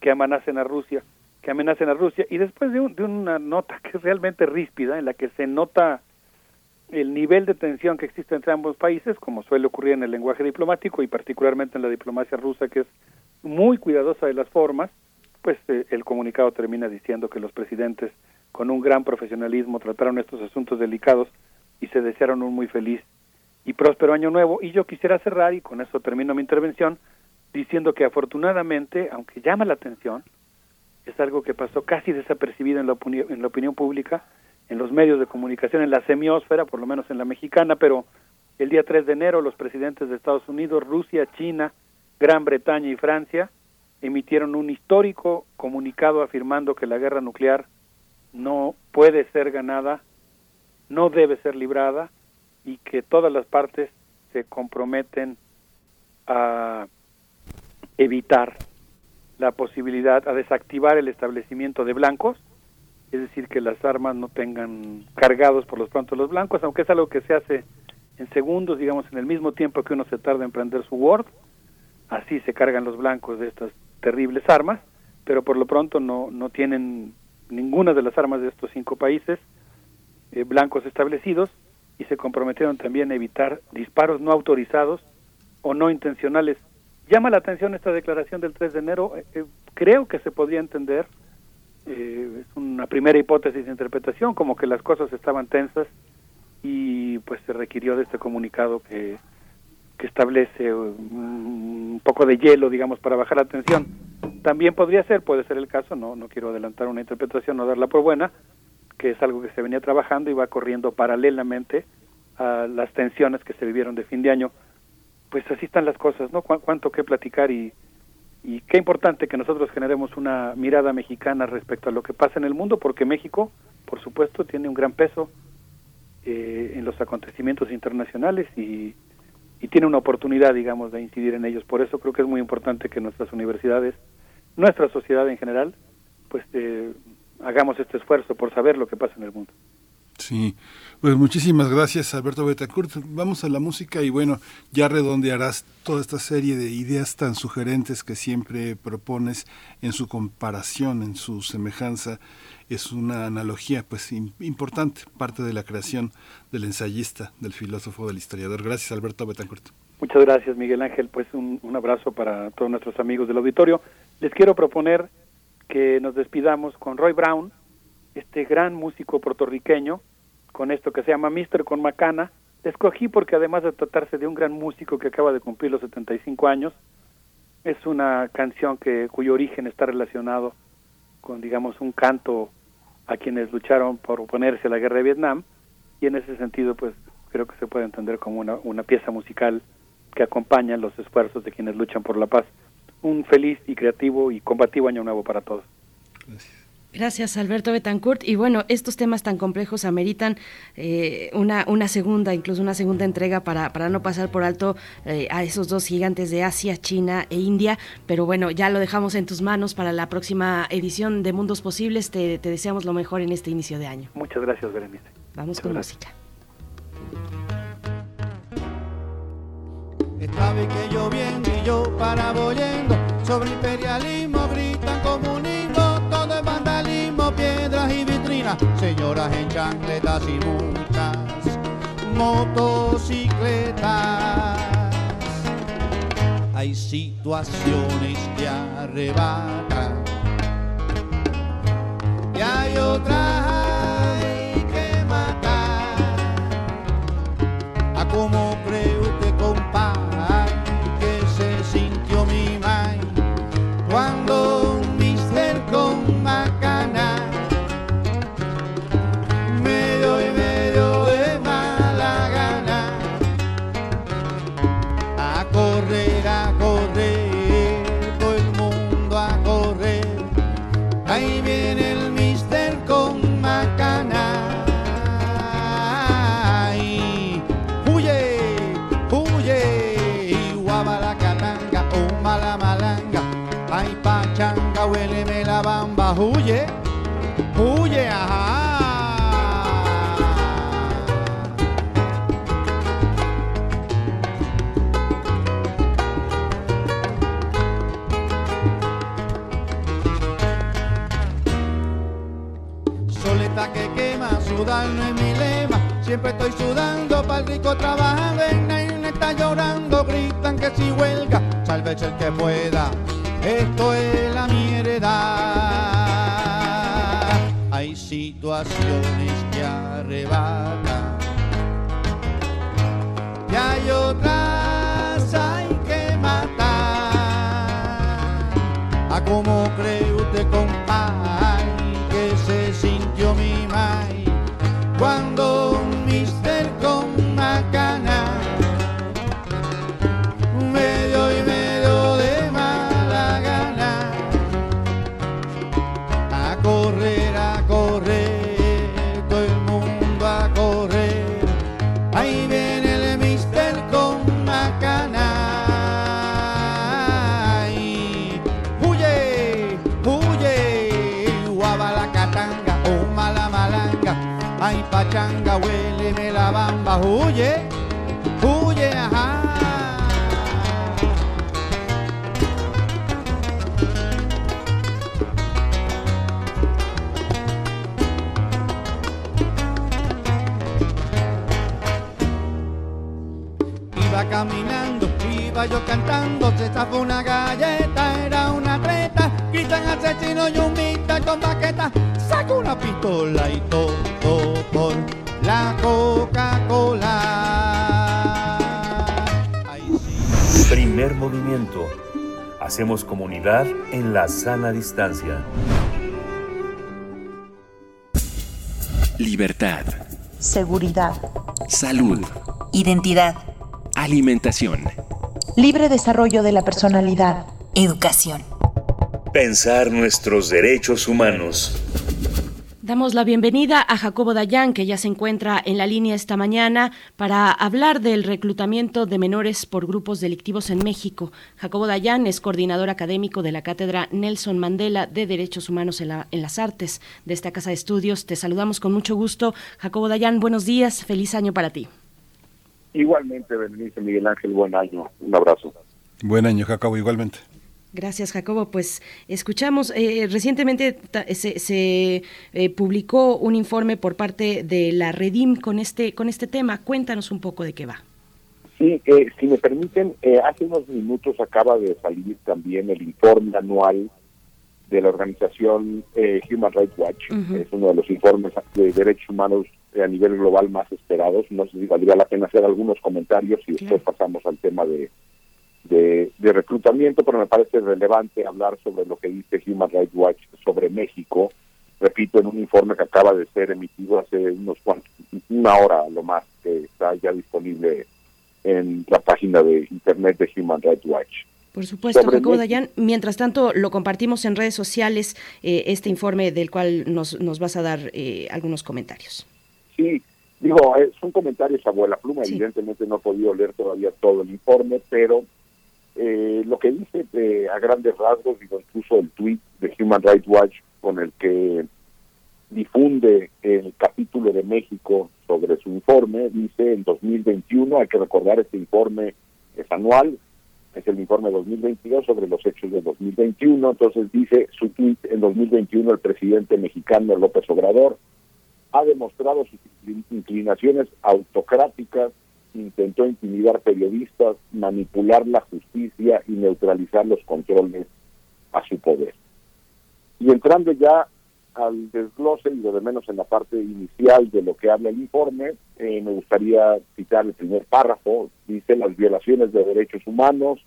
que amenacen a Rusia, que amenacen a Rusia. Y después de, de una nota que es realmente ríspida, en la que se nota el nivel de tensión que existe entre ambos países, como suele ocurrir en el lenguaje diplomático y particularmente en la diplomacia rusa, que es muy cuidadosa de las formas, pues eh, el comunicado termina diciendo que los presidentes con un gran profesionalismo trataron estos asuntos delicados y se desearon un muy feliz y próspero año nuevo. Y yo quisiera cerrar, y con eso termino mi intervención, diciendo que afortunadamente, aunque llama la atención, es algo que pasó casi desapercibido en la, en la opinión pública, en los medios de comunicación, en la semiósfera, por lo menos en la mexicana, pero el día 3 de enero los presidentes de Estados Unidos, Rusia, China, Gran Bretaña y Francia emitieron un histórico comunicado afirmando que la guerra nuclear no puede ser ganada, no debe ser librada y que todas las partes se comprometen a evitar la posibilidad, a desactivar el establecimiento de blancos, es decir, que las armas no tengan cargados por los pronto los blancos, aunque es algo que se hace en segundos, digamos, en el mismo tiempo que uno se tarda en prender su Word, así se cargan los blancos de estas terribles armas, pero por lo pronto no, no tienen ninguna de las armas de estos cinco países eh, blancos establecidos y se comprometieron también a evitar disparos no autorizados o no intencionales. Llama la atención esta declaración del 3 de enero, eh, eh, creo que se podría entender, es una primera hipótesis de interpretación, como que las cosas estaban tensas y pues se requirió de este comunicado que, que establece un poco de hielo, digamos, para bajar la tensión. También podría ser, puede ser el caso, no, no quiero adelantar una interpretación, no darla por buena, que es algo que se venía trabajando y va corriendo paralelamente a las tensiones que se vivieron de fin de año. Pues así están las cosas, ¿no? cuánto que platicar y, y qué importante que nosotros generemos una mirada mexicana respecto a lo que pasa en el mundo, porque México, por supuesto, tiene un gran peso eh, en los acontecimientos internacionales y, y, tiene una oportunidad, digamos, de incidir en ellos. Por eso creo que es muy importante que nuestras universidades, nuestra sociedad en general, pues eh, hagamos este esfuerzo por saber lo que pasa en el mundo. Sí, pues muchísimas gracias Alberto Betancourt. Vamos a la música y bueno, ya redondearás toda esta serie de ideas tan sugerentes que siempre propones en su comparación, en su semejanza es una analogía pues importante, parte de la creación del ensayista, del filósofo, del historiador. Gracias, Alberto Betancourt. Muchas gracias, Miguel Ángel. Pues un, un abrazo para todos nuestros amigos del auditorio. Les quiero proponer que nos despidamos con Roy Brown, este gran músico puertorriqueño, con esto que se llama Mister con Macana. escogí porque además de tratarse de un gran músico que acaba de cumplir los 75 años, es una canción que cuyo origen está relacionado con, digamos, un canto a quienes lucharon por oponerse a la guerra de Vietnam y en ese sentido, pues creo que se puede entender como una, una pieza musical que acompaña los esfuerzos de quienes luchan por la paz. Un feliz y creativo y combativo año nuevo para todos. Gracias. Gracias, Alberto Betancourt. Y bueno, estos temas tan complejos ameritan eh, una, una segunda, incluso una segunda entrega para, para no pasar por alto eh, a esos dos gigantes de Asia, China e India. Pero bueno, ya lo dejamos en tus manos para la próxima edición de Mundos Posibles. Te, te deseamos lo mejor en este inicio de año. Muchas gracias, Berenice. Vamos con música. Esta que yo viendo y yo paraboyendo sobre imperialismo gritan comunismo, todo es vandalismo, piedras y vitrinas, señoras en chancletas y muchas motocicletas. Hay situaciones que arrebatan y hay otras que matar. A como cree cuando Que quema, sudar no es mi lema. Siempre estoy sudando para el rico trabajando. En nadie está llorando, gritan que si huelga, sálvese el que pueda. Esto es la mierda. Hay situaciones que arrebatan. y hay otras hay que matar. ¿A cómo cree cuando cantando, se zafó una galleta, era una treta, gritan asesino y un mister con baqueta, saca una pistola y todo por la Coca-Cola. Primer movimiento. Hacemos comunidad en la sana distancia. Libertad. Seguridad. Salud. Identidad. Alimentación. Libre desarrollo de la personalidad. Educación. Pensar nuestros derechos humanos. Damos la bienvenida a Jacobo Dayan, que ya se encuentra en la línea esta mañana para hablar del reclutamiento de menores por grupos delictivos en México. Jacobo Dayan es coordinador académico de la Cátedra Nelson Mandela de Derechos Humanos en, la- en las Artes de esta Casa de Estudios. Te saludamos con mucho gusto. Jacobo Dayan, buenos días, feliz año para ti. Igualmente, Berenice Miguel Ángel, buen año. Un abrazo. Buen año, Jacobo, igualmente. Gracias, Jacobo. Pues escuchamos, eh, recientemente ta- se, se, eh, publicó un informe por parte de la Redim con este, con este tema. Cuéntanos un poco de qué va. Sí, eh, si me permiten, eh, hace unos minutos acaba de salir también el informe anual de la organización eh, Human Rights Watch. Ujú. Es uno de los informes de derechos humanos a nivel global más esperados. No sé si valdría la pena hacer algunos comentarios y después pasamos al tema de, de, de reclutamiento, pero me parece relevante hablar sobre lo que dice Human Rights Watch sobre México. Repito, en un informe que acaba de ser emitido hace unos cuantos, una hora a lo más, que está ya disponible en la página de internet de Human Rights Watch. Por supuesto, Jacobo. Dayan. Mientras tanto, lo compartimos en redes sociales, eh, este informe del cual nos, nos vas a dar eh, algunos comentarios. Sí, digo, eh, son comentarios a abuela pluma, evidentemente no he podido leer todavía todo el informe, pero eh, lo que dice eh, a grandes rasgos, digo, incluso el tweet de Human Rights Watch con el que difunde el capítulo de México sobre su informe, dice en 2021, hay que recordar este informe es anual, es el informe 2022 sobre los hechos de 2021, entonces dice su tweet en 2021 el presidente mexicano López Obrador ha demostrado sus inclin- inclinaciones autocráticas, intentó intimidar periodistas, manipular la justicia y neutralizar los controles a su poder. Y entrando ya al desglose y lo de menos en la parte inicial de lo que habla el informe, eh, me gustaría citar el primer párrafo, dice las violaciones de derechos humanos,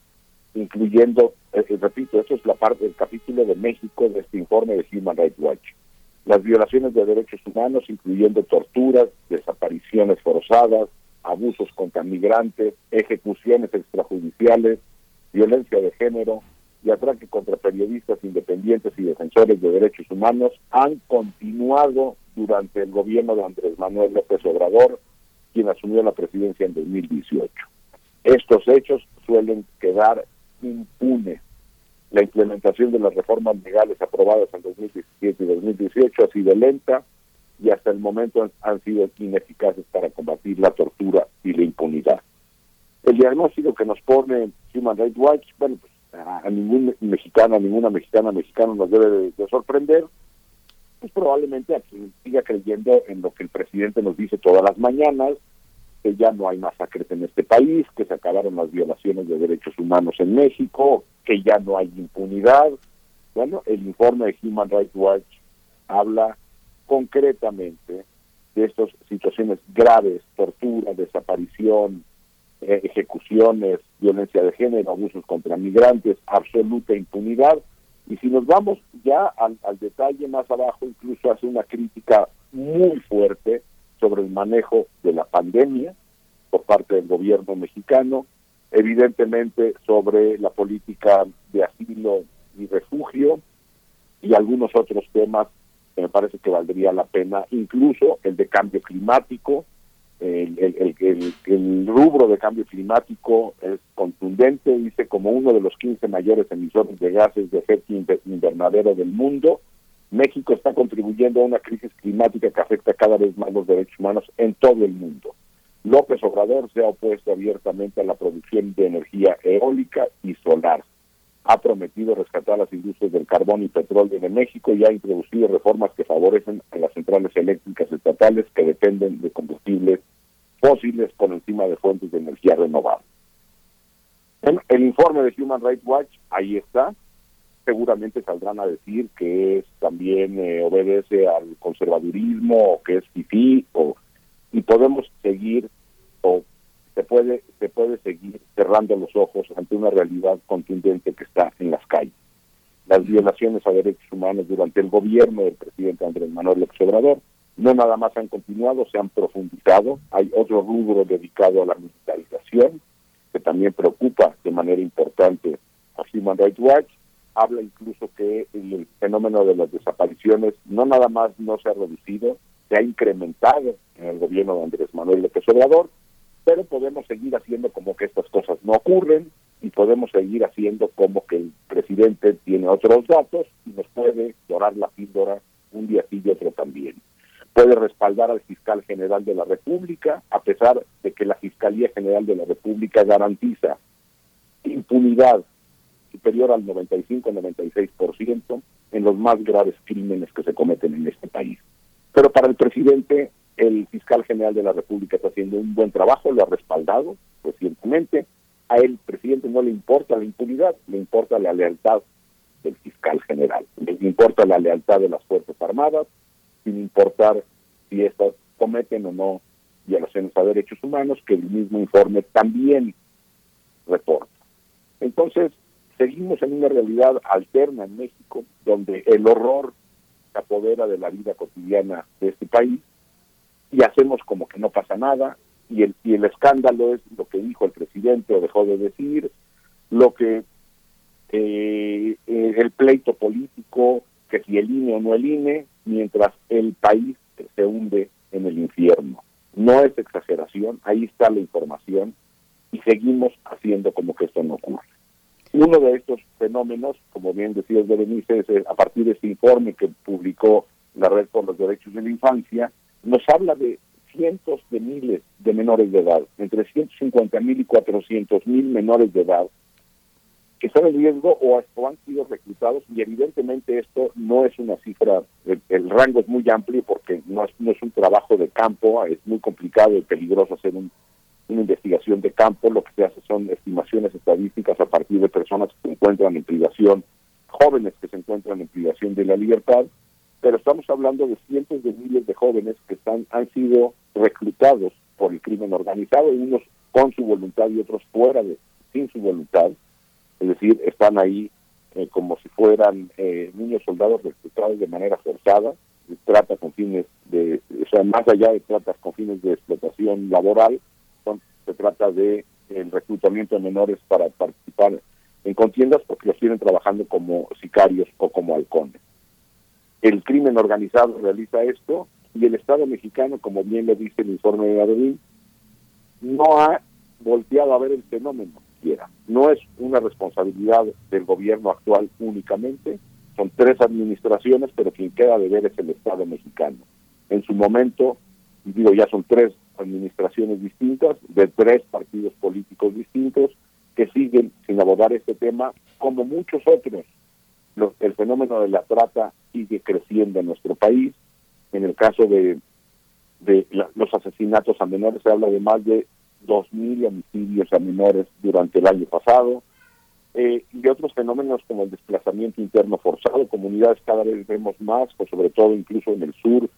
incluyendo, eh, eh, repito, esto es la parte del capítulo de México de este informe de Human Rights Watch las violaciones de derechos humanos, incluyendo torturas, desapariciones forzadas, abusos contra migrantes, ejecuciones extrajudiciales, violencia de género y ataque contra periodistas independientes y defensores de derechos humanos, han continuado durante el gobierno de Andrés Manuel López Obrador, quien asumió la presidencia en 2018. Estos hechos suelen quedar impunes la implementación de las reformas legales aprobadas en 2017 y 2018 ha sido lenta y hasta el momento han, sido ineficaces para combatir la tortura y la impunidad. El diagnóstico que nos pone Human Rights Watch, bueno, pues a, ningún mexicano, a ninguna mexicana, mexicano nos debe de, de sorprender, pues probablemente a quien siga creyendo en lo que el presidente nos dice todas las mañanas, que ya no hay masacres en este país, que se acabaron las violaciones de derechos humanos en México, que ya no hay impunidad. Bueno, el informe de Human Rights Watch habla concretamente de estas situaciones graves, tortura, desaparición, eh, ejecuciones, violencia de género, abusos contra migrantes, absoluta impunidad. Y si nos vamos ya al, al detalle más abajo, incluso hace una crítica muy fuerte sobre el manejo de la pandemia por parte del gobierno mexicano, evidentemente sobre la política de asilo y refugio y algunos otros temas que me parece que valdría la pena, incluso el de cambio climático, el, el, rubro de cambio climático es contundente, dice como uno de los 15 mayores emisores de gases de efecto invernadero del mundo. México está contribuyendo a una crisis climática que afecta cada vez más los derechos humanos en todo el mundo. López Obrador se ha opuesto abiertamente a la producción de energía eólica y solar. Ha prometido rescatar las industrias del carbón y petróleo de México y ha introducido reformas que favorecen a las centrales eléctricas estatales que dependen de combustibles fósiles por encima de fuentes de energía renovable. El informe de Human Rights Watch, ahí está, seguramente saldrán a decir que es también eh, obedece al conservadurismo o que es fifí o y podemos seguir o se puede se puede seguir cerrando los ojos ante una realidad contundente que está en las calles. Las violaciones a derechos humanos durante el gobierno del presidente Andrés Manuel López Obrador no nada más han continuado, se han profundizado. Hay otro rubro dedicado a la militarización que también preocupa de manera importante a Human Rights Watch habla incluso que el fenómeno de las desapariciones no nada más no se ha reducido, se ha incrementado en el gobierno de Andrés Manuel López Obrador, pero podemos seguir haciendo como que estas cosas no ocurren y podemos seguir haciendo como que el presidente tiene otros datos y nos puede dorar la píldora un día sí y otro también. Puede respaldar al fiscal general de la República, a pesar de que la Fiscalía General de la República garantiza impunidad superior al 95-96% en los más graves crímenes que se cometen en este país. Pero para el presidente, el fiscal general de la República está haciendo un buen trabajo, lo ha respaldado recientemente. A él, presidente, no le importa la impunidad, le importa la lealtad del fiscal general, le importa la lealtad de las Fuerzas Armadas, sin importar si estas cometen o no violaciones a derechos humanos, que el mismo informe también reporta. Entonces, seguimos en una realidad alterna en México, donde el horror se apodera de la vida cotidiana de este país y hacemos como que no pasa nada y el, y el escándalo es lo que dijo el presidente o dejó de decir, lo que eh, el pleito político, que si el INE o no el INE, mientras el país se hunde en el infierno. No es exageración, ahí está la información y seguimos haciendo como que esto no ocurre. Uno de estos fenómenos, como bien decías Berenice, es eh, a partir de este informe que publicó la Red por los Derechos de la Infancia, nos habla de cientos de miles de menores de edad, entre 150 mil y 400 mil menores de edad, que están en riesgo o, han sido reclutados y evidentemente esto no es una cifra, el, rango es muy amplio porque no es, no es un trabajo de campo, es muy complicado y peligroso hacer un una investigación de campo, lo que se hace son estimaciones estadísticas a partir de personas que se encuentran en privación, jóvenes que se encuentran en privación de la libertad, pero estamos hablando de cientos de miles de jóvenes que están han sido reclutados por el crimen organizado, unos con su voluntad y otros fuera de sin su voluntad, es decir, están ahí eh, como si fueran eh, niños soldados reclutados de manera forzada, trata con fines de, o sea, más allá de tratas con fines de explotación laboral, se trata de el reclutamiento de menores para participar en contiendas porque los tienen trabajando como sicarios o como halcones. El crimen organizado realiza esto y el Estado mexicano, como bien lo dice el informe de Gabriel, no ha volteado a ver el fenómeno siquiera. No es una responsabilidad del gobierno actual únicamente, son tres administraciones, pero quien queda de ver es el Estado mexicano. En su momento, digo, ya son tres administraciones distintas, de tres partidos políticos distintos, que siguen sin abordar este tema, como muchos otros. el fenómeno de la trata sigue creciendo en nuestro país. En el caso de, de los asesinatos a menores, se habla de más de 2.000 homicidios a menores durante el año pasado. Eh, y otros fenómenos como el desplazamiento interno forzado, comunidades cada vez vemos más, pues sobre todo incluso en el sur,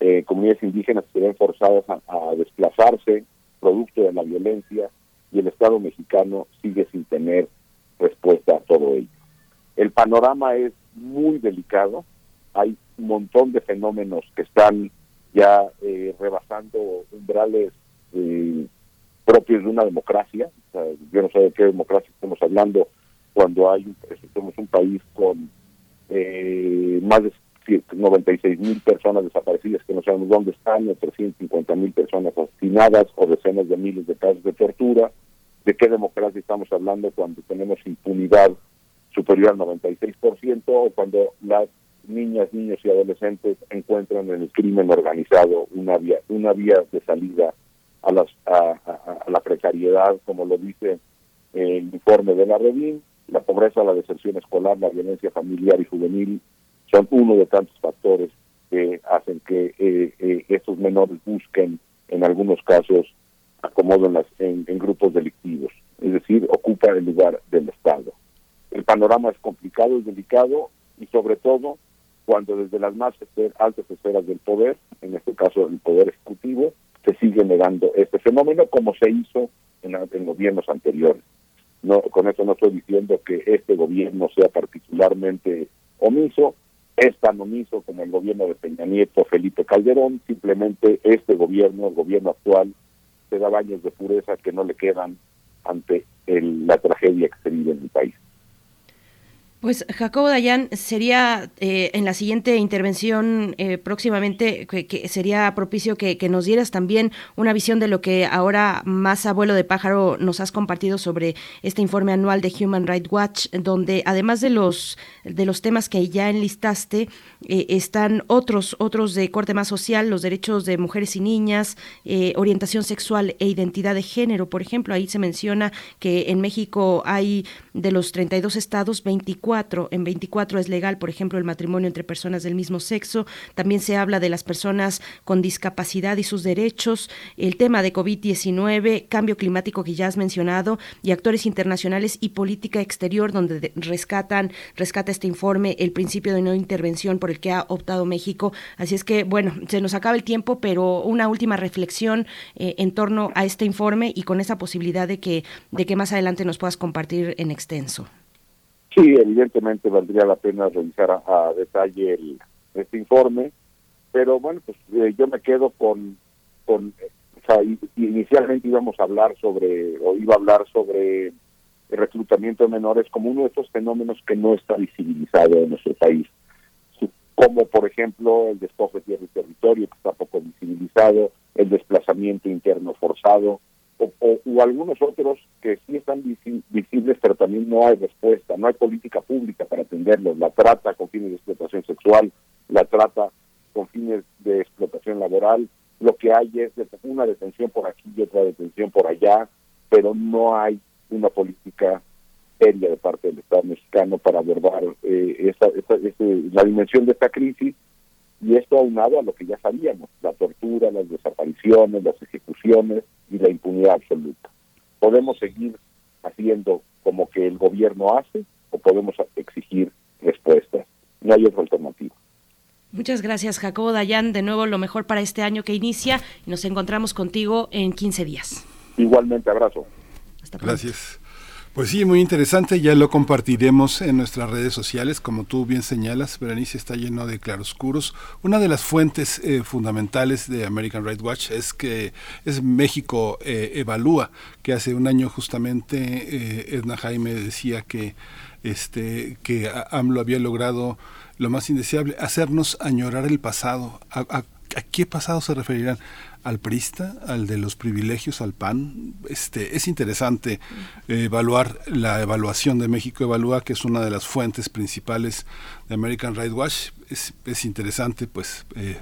eh, comunidades indígenas se ven forzadas a, desplazarse producto de la violencia y el Estado mexicano sigue sin tener respuesta a todo ello. El panorama es muy delicado, hay un montón de fenómenos que están ya eh, rebasando umbrales eh, propios de una democracia. yo no sé de qué democracia estamos hablando cuando hay somos un país con eh, más de 96 mil personas desaparecidas que no sabemos dónde están, o 350 mil personas asesinadas o decenas de miles de casos de tortura. ¿De qué democracia estamos hablando cuando tenemos impunidad superior al 96% o cuando las niñas, niños y adolescentes encuentran en el crimen organizado una vía, una vía de salida a, las, a, la precariedad, como lo dice el informe de la Redín, la pobreza, la deserción escolar, la violencia familiar y juvenil son uno de tantos factores que hacen que eh, eh, estos menores busquen, en algunos casos, acomodo en, las, en, grupos delictivos, es decir, ocupa el lugar del Estado. El panorama es complicado, es delicado y sobre todo cuando desde las más altas esferas del poder, en este caso el poder ejecutivo, se sigue negando este fenómeno como se hizo en, en gobiernos anteriores. No, con eso no estoy diciendo que este gobierno sea particularmente omiso, es tan omiso como el gobierno de Peña Nieto, Felipe Calderón, simplemente este gobierno, el gobierno actual, se da baños de pureza que no le quedan ante la tragedia que se vive en el país. Pues Jacobo Dayan, sería eh, en la siguiente intervención eh, próximamente, que, sería propicio que, nos dieras también una visión de lo que ahora más abuelo de pájaro nos has compartido sobre este informe anual de Human Rights Watch, donde además de los de los temas que ya enlistaste, eh, están otros, otros de corte más social, los derechos de mujeres y niñas, orientación sexual e identidad de género, por ejemplo, ahí se menciona que en México hay de los 32 estados, 24, en 24 es legal, por ejemplo, el matrimonio entre personas del mismo sexo. También se habla de las personas con discapacidad y sus derechos, el tema de COVID-19, cambio climático que ya has mencionado, y actores internacionales y política exterior, donde rescatan, rescata este informe el principio de no intervención por el que ha optado México. Así es que, bueno, se nos acaba el tiempo, pero una última reflexión eh, en torno a este informe y con esa posibilidad de que, de que más adelante nos puedas compartir en Sí, evidentemente valdría la pena revisar a, detalle este informe, pero bueno, pues eh, yo me quedo con, con o sea, inicialmente íbamos a hablar sobre, o iba a hablar sobre el reclutamiento de menores como uno de estos fenómenos que no está visibilizado en nuestro país, como por ejemplo el despojo de tierra y territorio, que está poco visibilizado, el desplazamiento interno forzado, o, algunos otros que sí están visibles, pero también no hay respuesta, no hay política pública para atenderlos. La trata con fines de explotación sexual, la trata con fines de explotación laboral, lo que hay es una detención por aquí y otra detención por allá, pero no hay una política seria de parte del Estado mexicano para abordar eh, la dimensión de esta crisis y esto aunado a lo que ya sabíamos, la tortura, las desapariciones, las ejecuciones y la impunidad absoluta. Podemos seguir haciendo como que el gobierno hace o podemos exigir respuestas. No hay otra alternativa. Muchas gracias, Jacobo Dayan. De nuevo, lo mejor para este año que inicia y nos encontramos contigo en 15 días. Igualmente, abrazo. Hasta pronto. Gracias. Pues sí, muy interesante, ya lo compartiremos en nuestras redes sociales, como tú bien señalas, Berenice está lleno de claroscuros. Una de las fuentes eh, fundamentales de American Rights Watch es que es México eh, Evalúa, que hace un año justamente eh, Edna Jaime decía que, este, que AMLO había logrado lo más indeseable, hacernos añorar el pasado. ¿A, a qué pasado se referirán? al prista, al de los privilegios, al PAN. Este, es interesante evaluar la evaluación de México Evalúa, que es una de las fuentes principales de American Rights Watch. Es, es interesante, pues eh,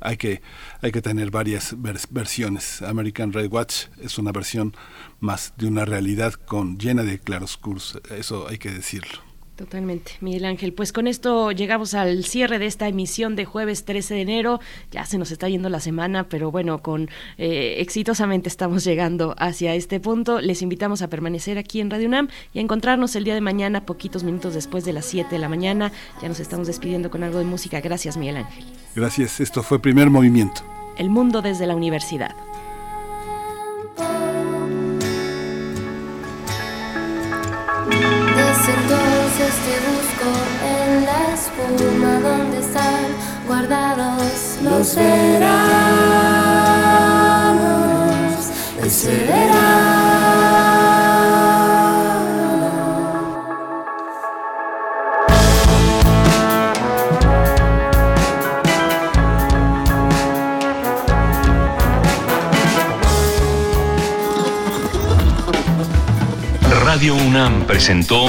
hay, que, hay que tener varias versiones. American Rights Watch es una versión más de una realidad con llena de claroscuros, eso hay que decirlo. Totalmente, Miguel Ángel. Pues con esto llegamos al cierre de esta emisión de jueves 13 de enero. Ya se nos está yendo la semana, pero bueno, con eh, exitosamente estamos llegando hacia este punto. Les invitamos a permanecer aquí en Radio UNAM y a encontrarnos el día de mañana, poquitos minutos después de las 7 de la mañana. Ya nos estamos despidiendo con algo de música. Gracias, Miguel Ángel. Gracias. Esto fue Primer Movimiento. El mundo desde la universidad. Desde te busco en la espuma donde están guardados los veranos. Ese. Radio UNAM presentó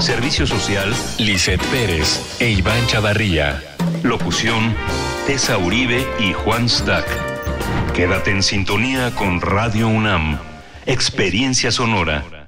Servicio Social, Lisette Pérez e Iván Chavarría. Locución, Tessa Uribe y Juan Stack. Quédate en sintonía con Radio UNAM. Experiencia sonora.